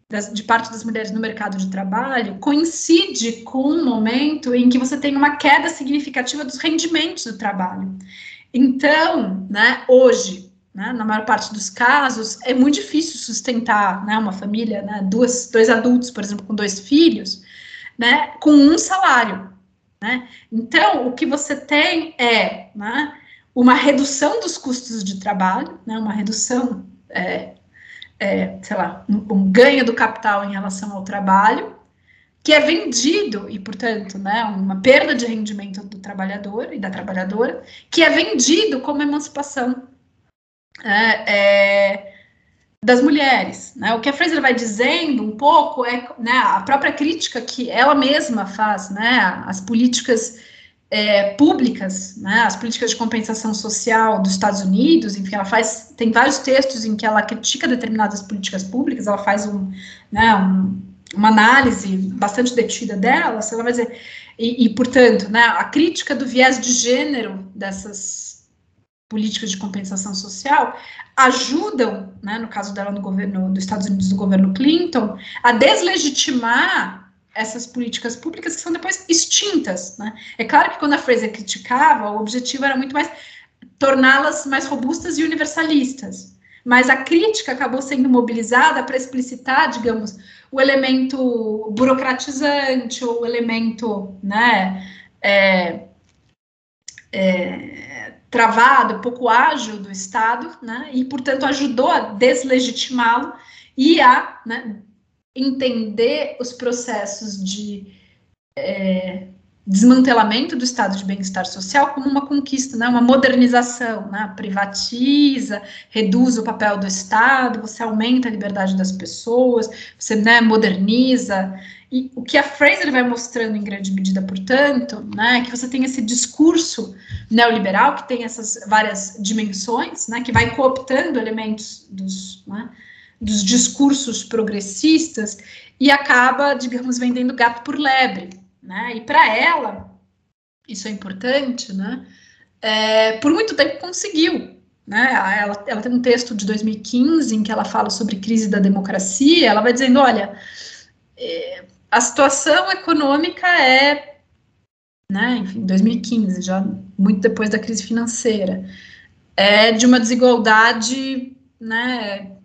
Speaker 2: das, de parte das mulheres no mercado de trabalho coincide com um momento em que você tem uma queda significativa dos rendimentos do trabalho. Então, né, hoje, né? Na maior parte dos casos, é muito difícil sustentar né, uma família, né, duas, dois adultos, por exemplo, com dois filhos, né, com um salário. Né? Então, o que você tem é né, uma redução dos custos de trabalho, né, uma redução, é, é, sei lá, um, um ganho do capital em relação ao trabalho, que é vendido, e, portanto, né, uma perda de rendimento do trabalhador e da trabalhadora, que é vendido como emancipação é, é, das mulheres. Né? O que a Fraser vai dizendo um pouco é né, a própria crítica que ela mesma faz, né, as políticas é, públicas, né, as políticas de compensação social dos Estados Unidos, enfim, ela faz, tem vários textos em que ela critica determinadas políticas públicas, ela faz um, né, um, uma análise bastante detida delas, ela vai dizer, e, e, portanto, né, a crítica do viés de gênero dessas políticas de compensação social ajudam, né, no caso dela no governo dos Estados Unidos do governo Clinton, a deslegitimar essas políticas públicas que são depois extintas, né? É claro que quando a Fraser criticava, o objetivo era muito mais torná-las mais robustas e universalistas. Mas a crítica acabou sendo mobilizada para explicitar, digamos, o elemento burocratizante ou o elemento, né, é, é, travado, pouco ágil do Estado, né, e, portanto, ajudou a deslegitimá-lo e a né, entender os processos de é, desmantelamento do estado de bem-estar social como uma conquista, né, uma modernização, né, privatiza, reduz o papel do Estado, você aumenta a liberdade das pessoas, você né, moderniza, e o que a Fraser vai mostrando em grande medida, portanto, né, é que você tem esse discurso neoliberal que tem essas várias dimensões, né, que vai cooptando elementos dos, né, dos discursos progressistas e acaba, digamos, vendendo gato por lebre, né? E para ela, isso é importante, né? É, por muito tempo conseguiu, né? Ela, ela tem um texto de 2015 em que ela fala sobre crise da democracia. Ela vai dizendo, olha, é, a situação econômica é, né, enfim, 2015, já muito depois da crise financeira, é de uma desigualdade, né,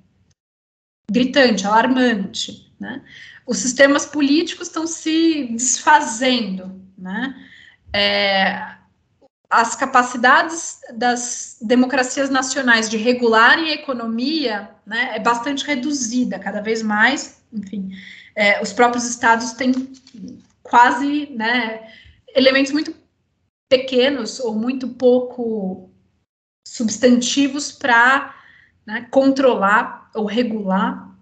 Speaker 2: gritante, alarmante, né? Os sistemas políticos estão se desfazendo, né? É, as capacidades das democracias nacionais de regularem a economia né, é bastante reduzida, cada vez mais, enfim, é, os próprios estados têm quase né, elementos muito pequenos ou muito pouco substantivos para né, controlar ou regular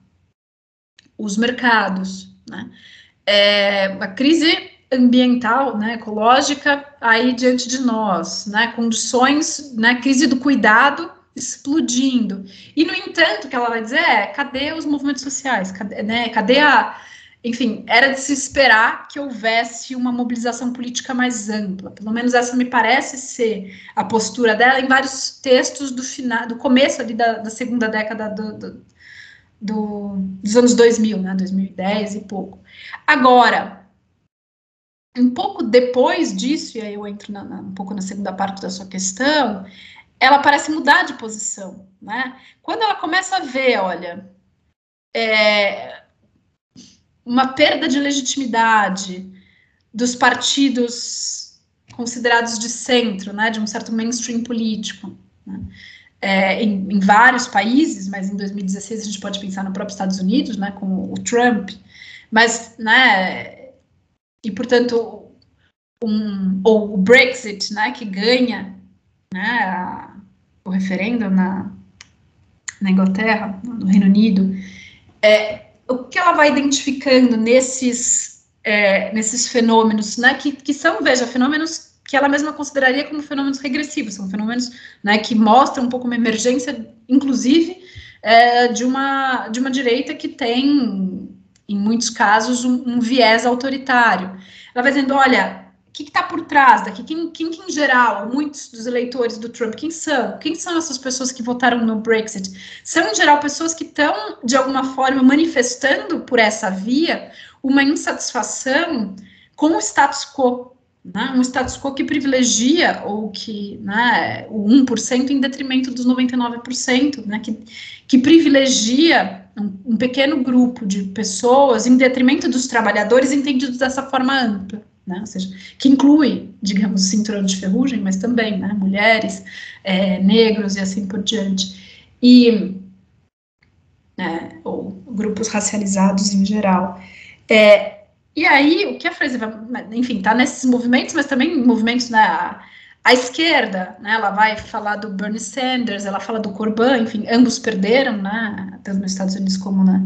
Speaker 2: os mercados. Né. É, a crise ambiental, né, ecológica, aí diante de nós, né, condições, né, crise do cuidado explodindo. E, no entanto, o que ela vai dizer é, cadê os movimentos sociais? Cadê, né, cadê a... Enfim, era de se esperar que houvesse uma mobilização política mais ampla. Pelo menos essa me parece ser a postura dela em vários textos do final, do começo ali da, da segunda década do, do, do, dos anos 2000, né, 2010 e pouco. Agora, um pouco depois disso, e aí eu entro na, na, um pouco na segunda parte da sua questão, ela parece mudar de posição, né? Quando ela começa a ver, olha, é, uma perda de legitimidade dos partidos considerados de centro, né, de um certo mainstream político, né? é, em, em, vários países, mas em 2016 a gente pode pensar no próprio Estados Unidos, né, com o Trump, mas, né, e portanto, um, ou o Brexit, né, que ganha, né, a, o referendo na, na Inglaterra, no Reino Unido, é, o que ela vai identificando nesses, é, nesses fenômenos, né, que, que são, veja, fenômenos que ela mesma consideraria como fenômenos regressivos, são fenômenos né, que mostram um pouco uma emergência, inclusive, é, de, uma, de uma direita que tem, em muitos casos, um, um viés autoritário. Ela vai dizendo, olha, que está por trás daqui? Quem, quem, quem, em geral, muitos dos eleitores do Trump, quem são? Quem são essas pessoas que votaram no Brexit? São, em geral, pessoas que estão, de alguma forma, manifestando por essa via uma insatisfação com o status quo. Né? Um status quo que privilegia ou que né, o 1% em detrimento dos 99%, né? que, que privilegia um, um pequeno grupo de pessoas em detrimento dos trabalhadores entendidos dessa forma ampla né? Ou seja, que inclui, digamos, cinturão de ferrugem, mas também, né, mulheres, é, negros e assim por diante. E, é, ou grupos racializados em geral. É, e aí, o que a Fraser vai, enfim, tá nesses movimentos, mas também movimentos, né, a, a esquerda, né, ela vai falar do Bernie Sanders, ela fala do Corbyn, enfim, ambos perderam, né, tanto nos Estados Unidos como na,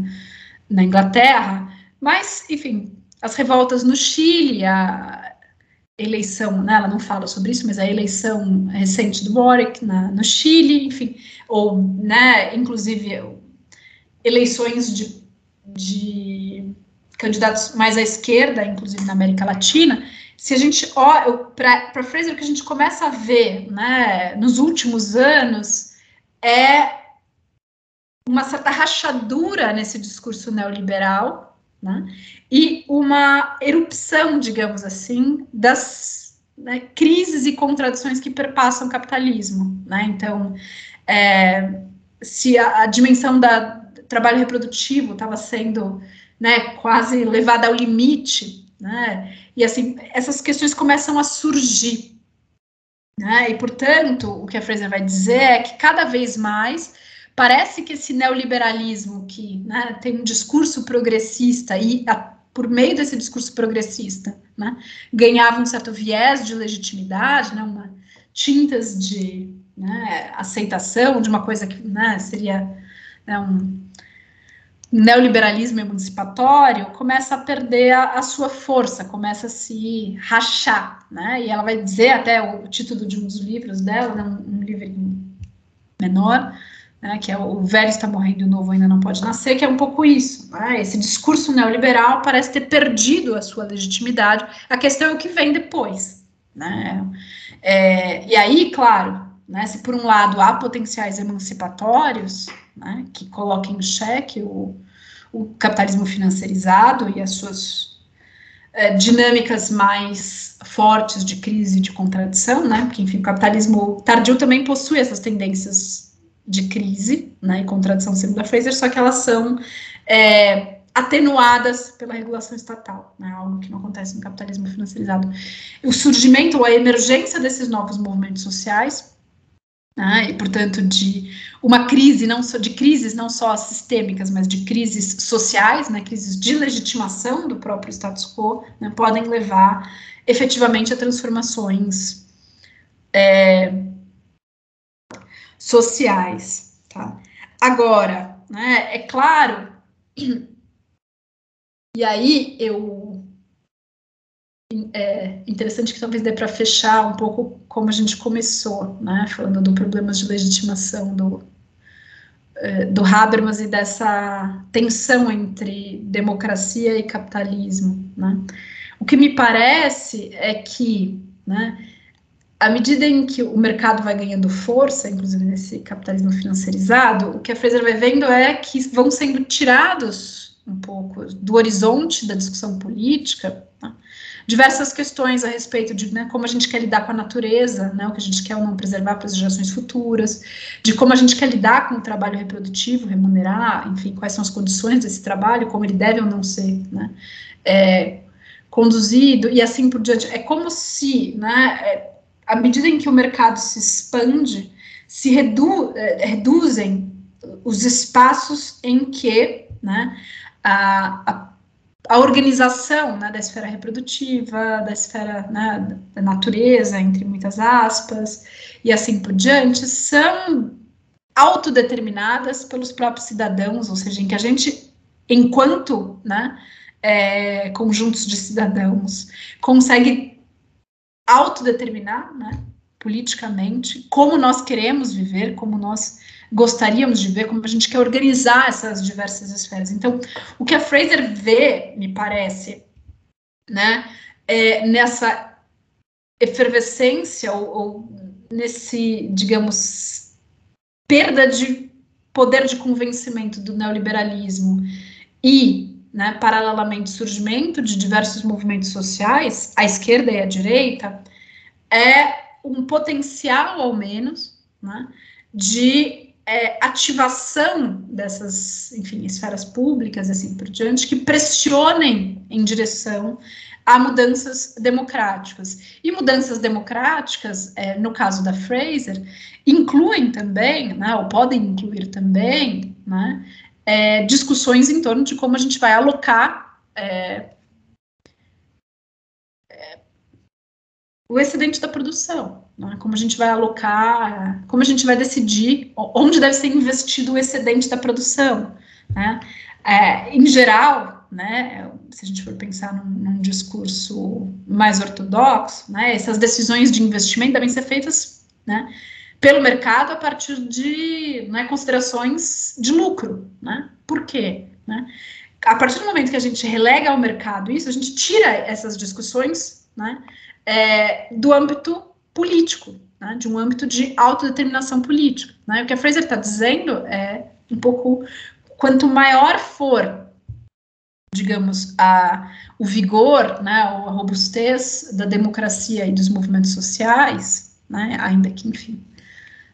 Speaker 2: na Inglaterra, mas, enfim, as revoltas no Chile, a eleição, né, ela não fala sobre isso, mas a eleição recente do Boric na, no Chile, enfim, ou, né, inclusive, eleições de, de candidatos mais à esquerda, inclusive na América Latina, se a gente olha para Fraser, o que a gente começa a ver né, nos últimos anos é uma certa rachadura nesse discurso neoliberal né, e uma erupção, digamos assim, das né, crises e contradições que perpassam o capitalismo. Né? Então, é, se a, a dimensão da trabalho reprodutivo estava sendo né, quase levada ao limite né? E assim, essas questões começam a surgir. Né? E, portanto, o que a Fraser vai dizer é que cada vez mais parece que esse neoliberalismo que né, tem um discurso progressista e a, por meio desse discurso progressista né, ganhava um certo viés de legitimidade, né, uma, tintas de né, aceitação de uma coisa que né, seria né, um, neoliberalismo emancipatório começa a perder a, a, sua força, começa a se rachar, né? E ela vai dizer até o, título de um dos livros dela, né, um, um livro menor, né, que é o, velho está morrendo e o novo ainda não pode nascer, que é um pouco isso. Né? Esse discurso neoliberal parece ter perdido a sua legitimidade. A questão é o que vem depois, né? É, e aí, claro, né, se por um lado há potenciais emancipatórios, né, que coloquem em xeque o, o capitalismo financiarizado e as suas é, dinâmicas mais fortes de crise de contradição, né, porque, enfim, o capitalismo tardio também possui essas tendências de crise né, e contradição, segundo a Fraser, só que elas são é, atenuadas pela regulação estatal, né, algo que não acontece no capitalismo financiarizado. O surgimento ou a emergência desses novos movimentos sociais né, e portanto de uma crise não só de crises não só sistêmicas, mas de crises sociais, né, crises de legitimação do próprio status quo, né, podem levar efetivamente a transformações é, sociais. Tá? Agora, né, é claro, e aí eu é interessante que talvez dê para fechar um pouco como a gente começou, né, falando do problemas de legitimação do, é, do Habermas e dessa tensão entre democracia e capitalismo, né. O que me parece é que, né, à medida em que o mercado vai ganhando força, inclusive nesse capitalismo financiarizado, o que a Fraser vai vendo é que vão sendo tirados um pouco do horizonte da discussão política, né, diversas questões a respeito de né, como a gente quer lidar com a natureza, né, o que a gente quer ou não preservar para as gerações futuras, de como a gente quer lidar com o trabalho reprodutivo, remunerar, enfim, quais são as condições desse trabalho, como ele deve ou não ser né, é, conduzido e assim por diante. É como se, né, é, à medida em que o mercado se expande, se redu é, reduzem os espaços em que né, a, a a organização né, da esfera reprodutiva, da esfera né, da natureza, entre muitas aspas, e assim por diante, são autodeterminadas pelos próprios cidadãos, ou seja, em que a gente, enquanto né, é, conjuntos de cidadãos, consegue autodeterminar né, politicamente como nós queremos viver, como nós gostaríamos de ver, como a gente quer organizar essas diversas esferas. Então, o que a Fraser vê, me parece, né, é nessa efervescência ou, ou nesse, digamos, perda de poder de convencimento do neoliberalismo e, né, paralelamente, surgimento de diversos movimentos sociais, à esquerda e à direita, é um potencial, ao menos, né, de é, ativação dessas, enfim, esferas públicas, assim por diante, que pressionem em direção a mudanças democráticas. E mudanças democráticas, é, no caso da Fraser, incluem também, né, ou podem incluir também, né, é, discussões em torno de como a gente vai alocar é, é o excedente da produção. né? como a gente vai alocar, como a gente vai decidir onde deve ser investido o excedente da produção. Né? É, em geral, né, se a gente for pensar num, num, discurso mais ortodoxo, né, essas decisões de investimento devem ser feitas né, pelo mercado a partir de né, considerações de lucro. Né? Por quê? Né? A partir do momento que a gente relega ao mercado isso, a gente tira essas discussões né, é, do âmbito político, né, de um âmbito de autodeterminação política. Né? O que a Fraser está dizendo é um pouco quanto maior for, digamos, a, o vigor, né, a robustez da democracia e dos movimentos sociais, né, ainda que, enfim,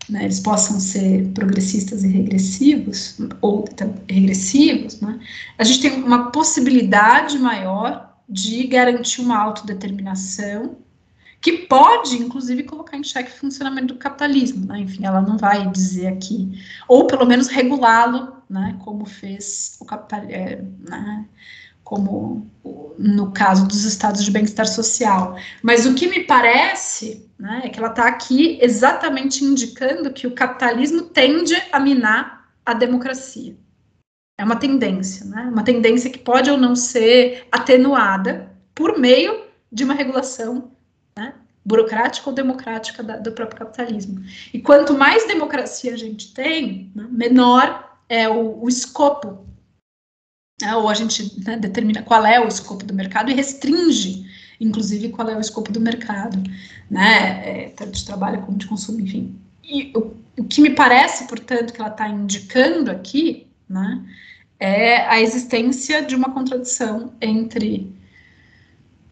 Speaker 2: né, eles possam ser progressistas e regressivos, ou regressivos, né, a gente tem uma possibilidade maior de garantir uma autodeterminação que pode, inclusive, colocar em xeque o funcionamento do capitalismo, né? Enfim, ela não vai dizer aqui, ou pelo menos regulá-lo, né? Como fez o capitalismo, é, né? Como no caso dos estados de bem-estar social. Mas o que me parece né, é que ela está aqui exatamente indicando que o capitalismo tende a minar a democracia. É uma tendência, né? Uma tendência que pode ou não ser atenuada por meio de uma regulação né, burocrática ou democrática da, do próprio capitalismo. E quanto mais democracia a gente tem, né, menor é o, o escopo, né, ou a gente né, determina qual é o escopo do mercado e restringe, inclusive, qual é o escopo do mercado, né, é, tanto de trabalho como de consumo, enfim. E o, o que me parece, portanto, que ela está indicando aqui, né, é a existência de uma contradição entre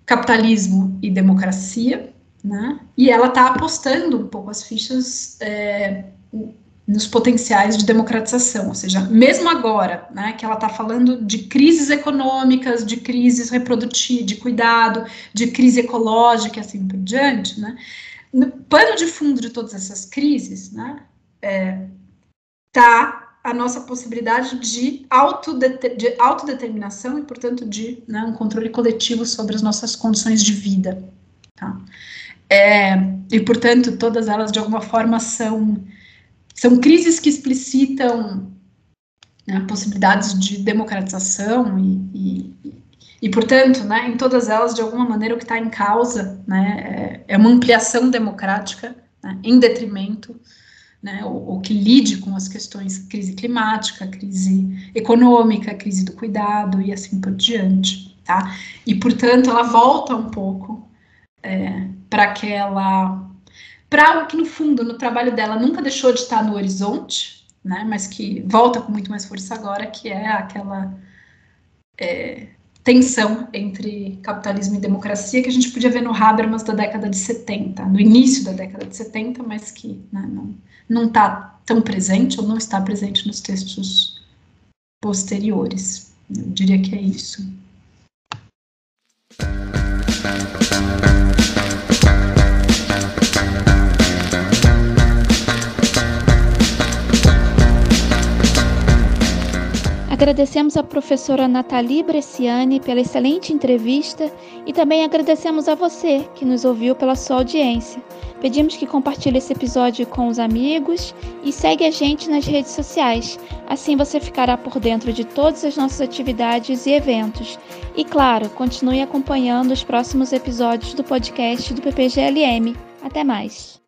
Speaker 2: capitalismo e democracia, né? E ela está apostando um pouco as fichas é, nos potenciais de democratização, ou seja, mesmo agora, né, que ela está falando de crises econômicas, de crises reprodutivas, de cuidado, de crise ecológica assim por diante, né? No pano de fundo de todas essas crises, né, é, tá a nossa possibilidade de, autodete de autodeterminação e, portanto, de né, um controle coletivo sobre as nossas condições de vida. Tá? É, e, portanto, todas elas, de alguma forma, são, são crises que explicitam né, possibilidades de democratização e, e, e, portanto, né, em todas elas, de alguma maneira, o que está em causa né, é, é uma ampliação democrática né, em detrimento né, ou, ou, que lide com as questões crise climática, crise econômica, crise do cuidado e assim por diante, tá? E portanto ela volta um pouco é, para aquela, para algo que no fundo no trabalho dela nunca deixou de estar no horizonte, né? Mas que volta com muito mais força agora, que é aquela é, tensão entre capitalismo e democracia que a gente podia ver no Habermas da década de 70, no início da década de 70, mas que né, não não está tão presente ou não está presente nos textos posteriores. Eu diria que é isso.
Speaker 1: Agradecemos à professora Nathalie Bresciani pela excelente entrevista e também agradecemos a você que nos ouviu pela sua audiência. Pedimos que compartilhe esse episódio com os amigos e segue a gente nas redes sociais. Assim você ficará por dentro de todas as nossas atividades e eventos. E claro, continue acompanhando os próximos episódios do podcast do PPGLM. Até mais!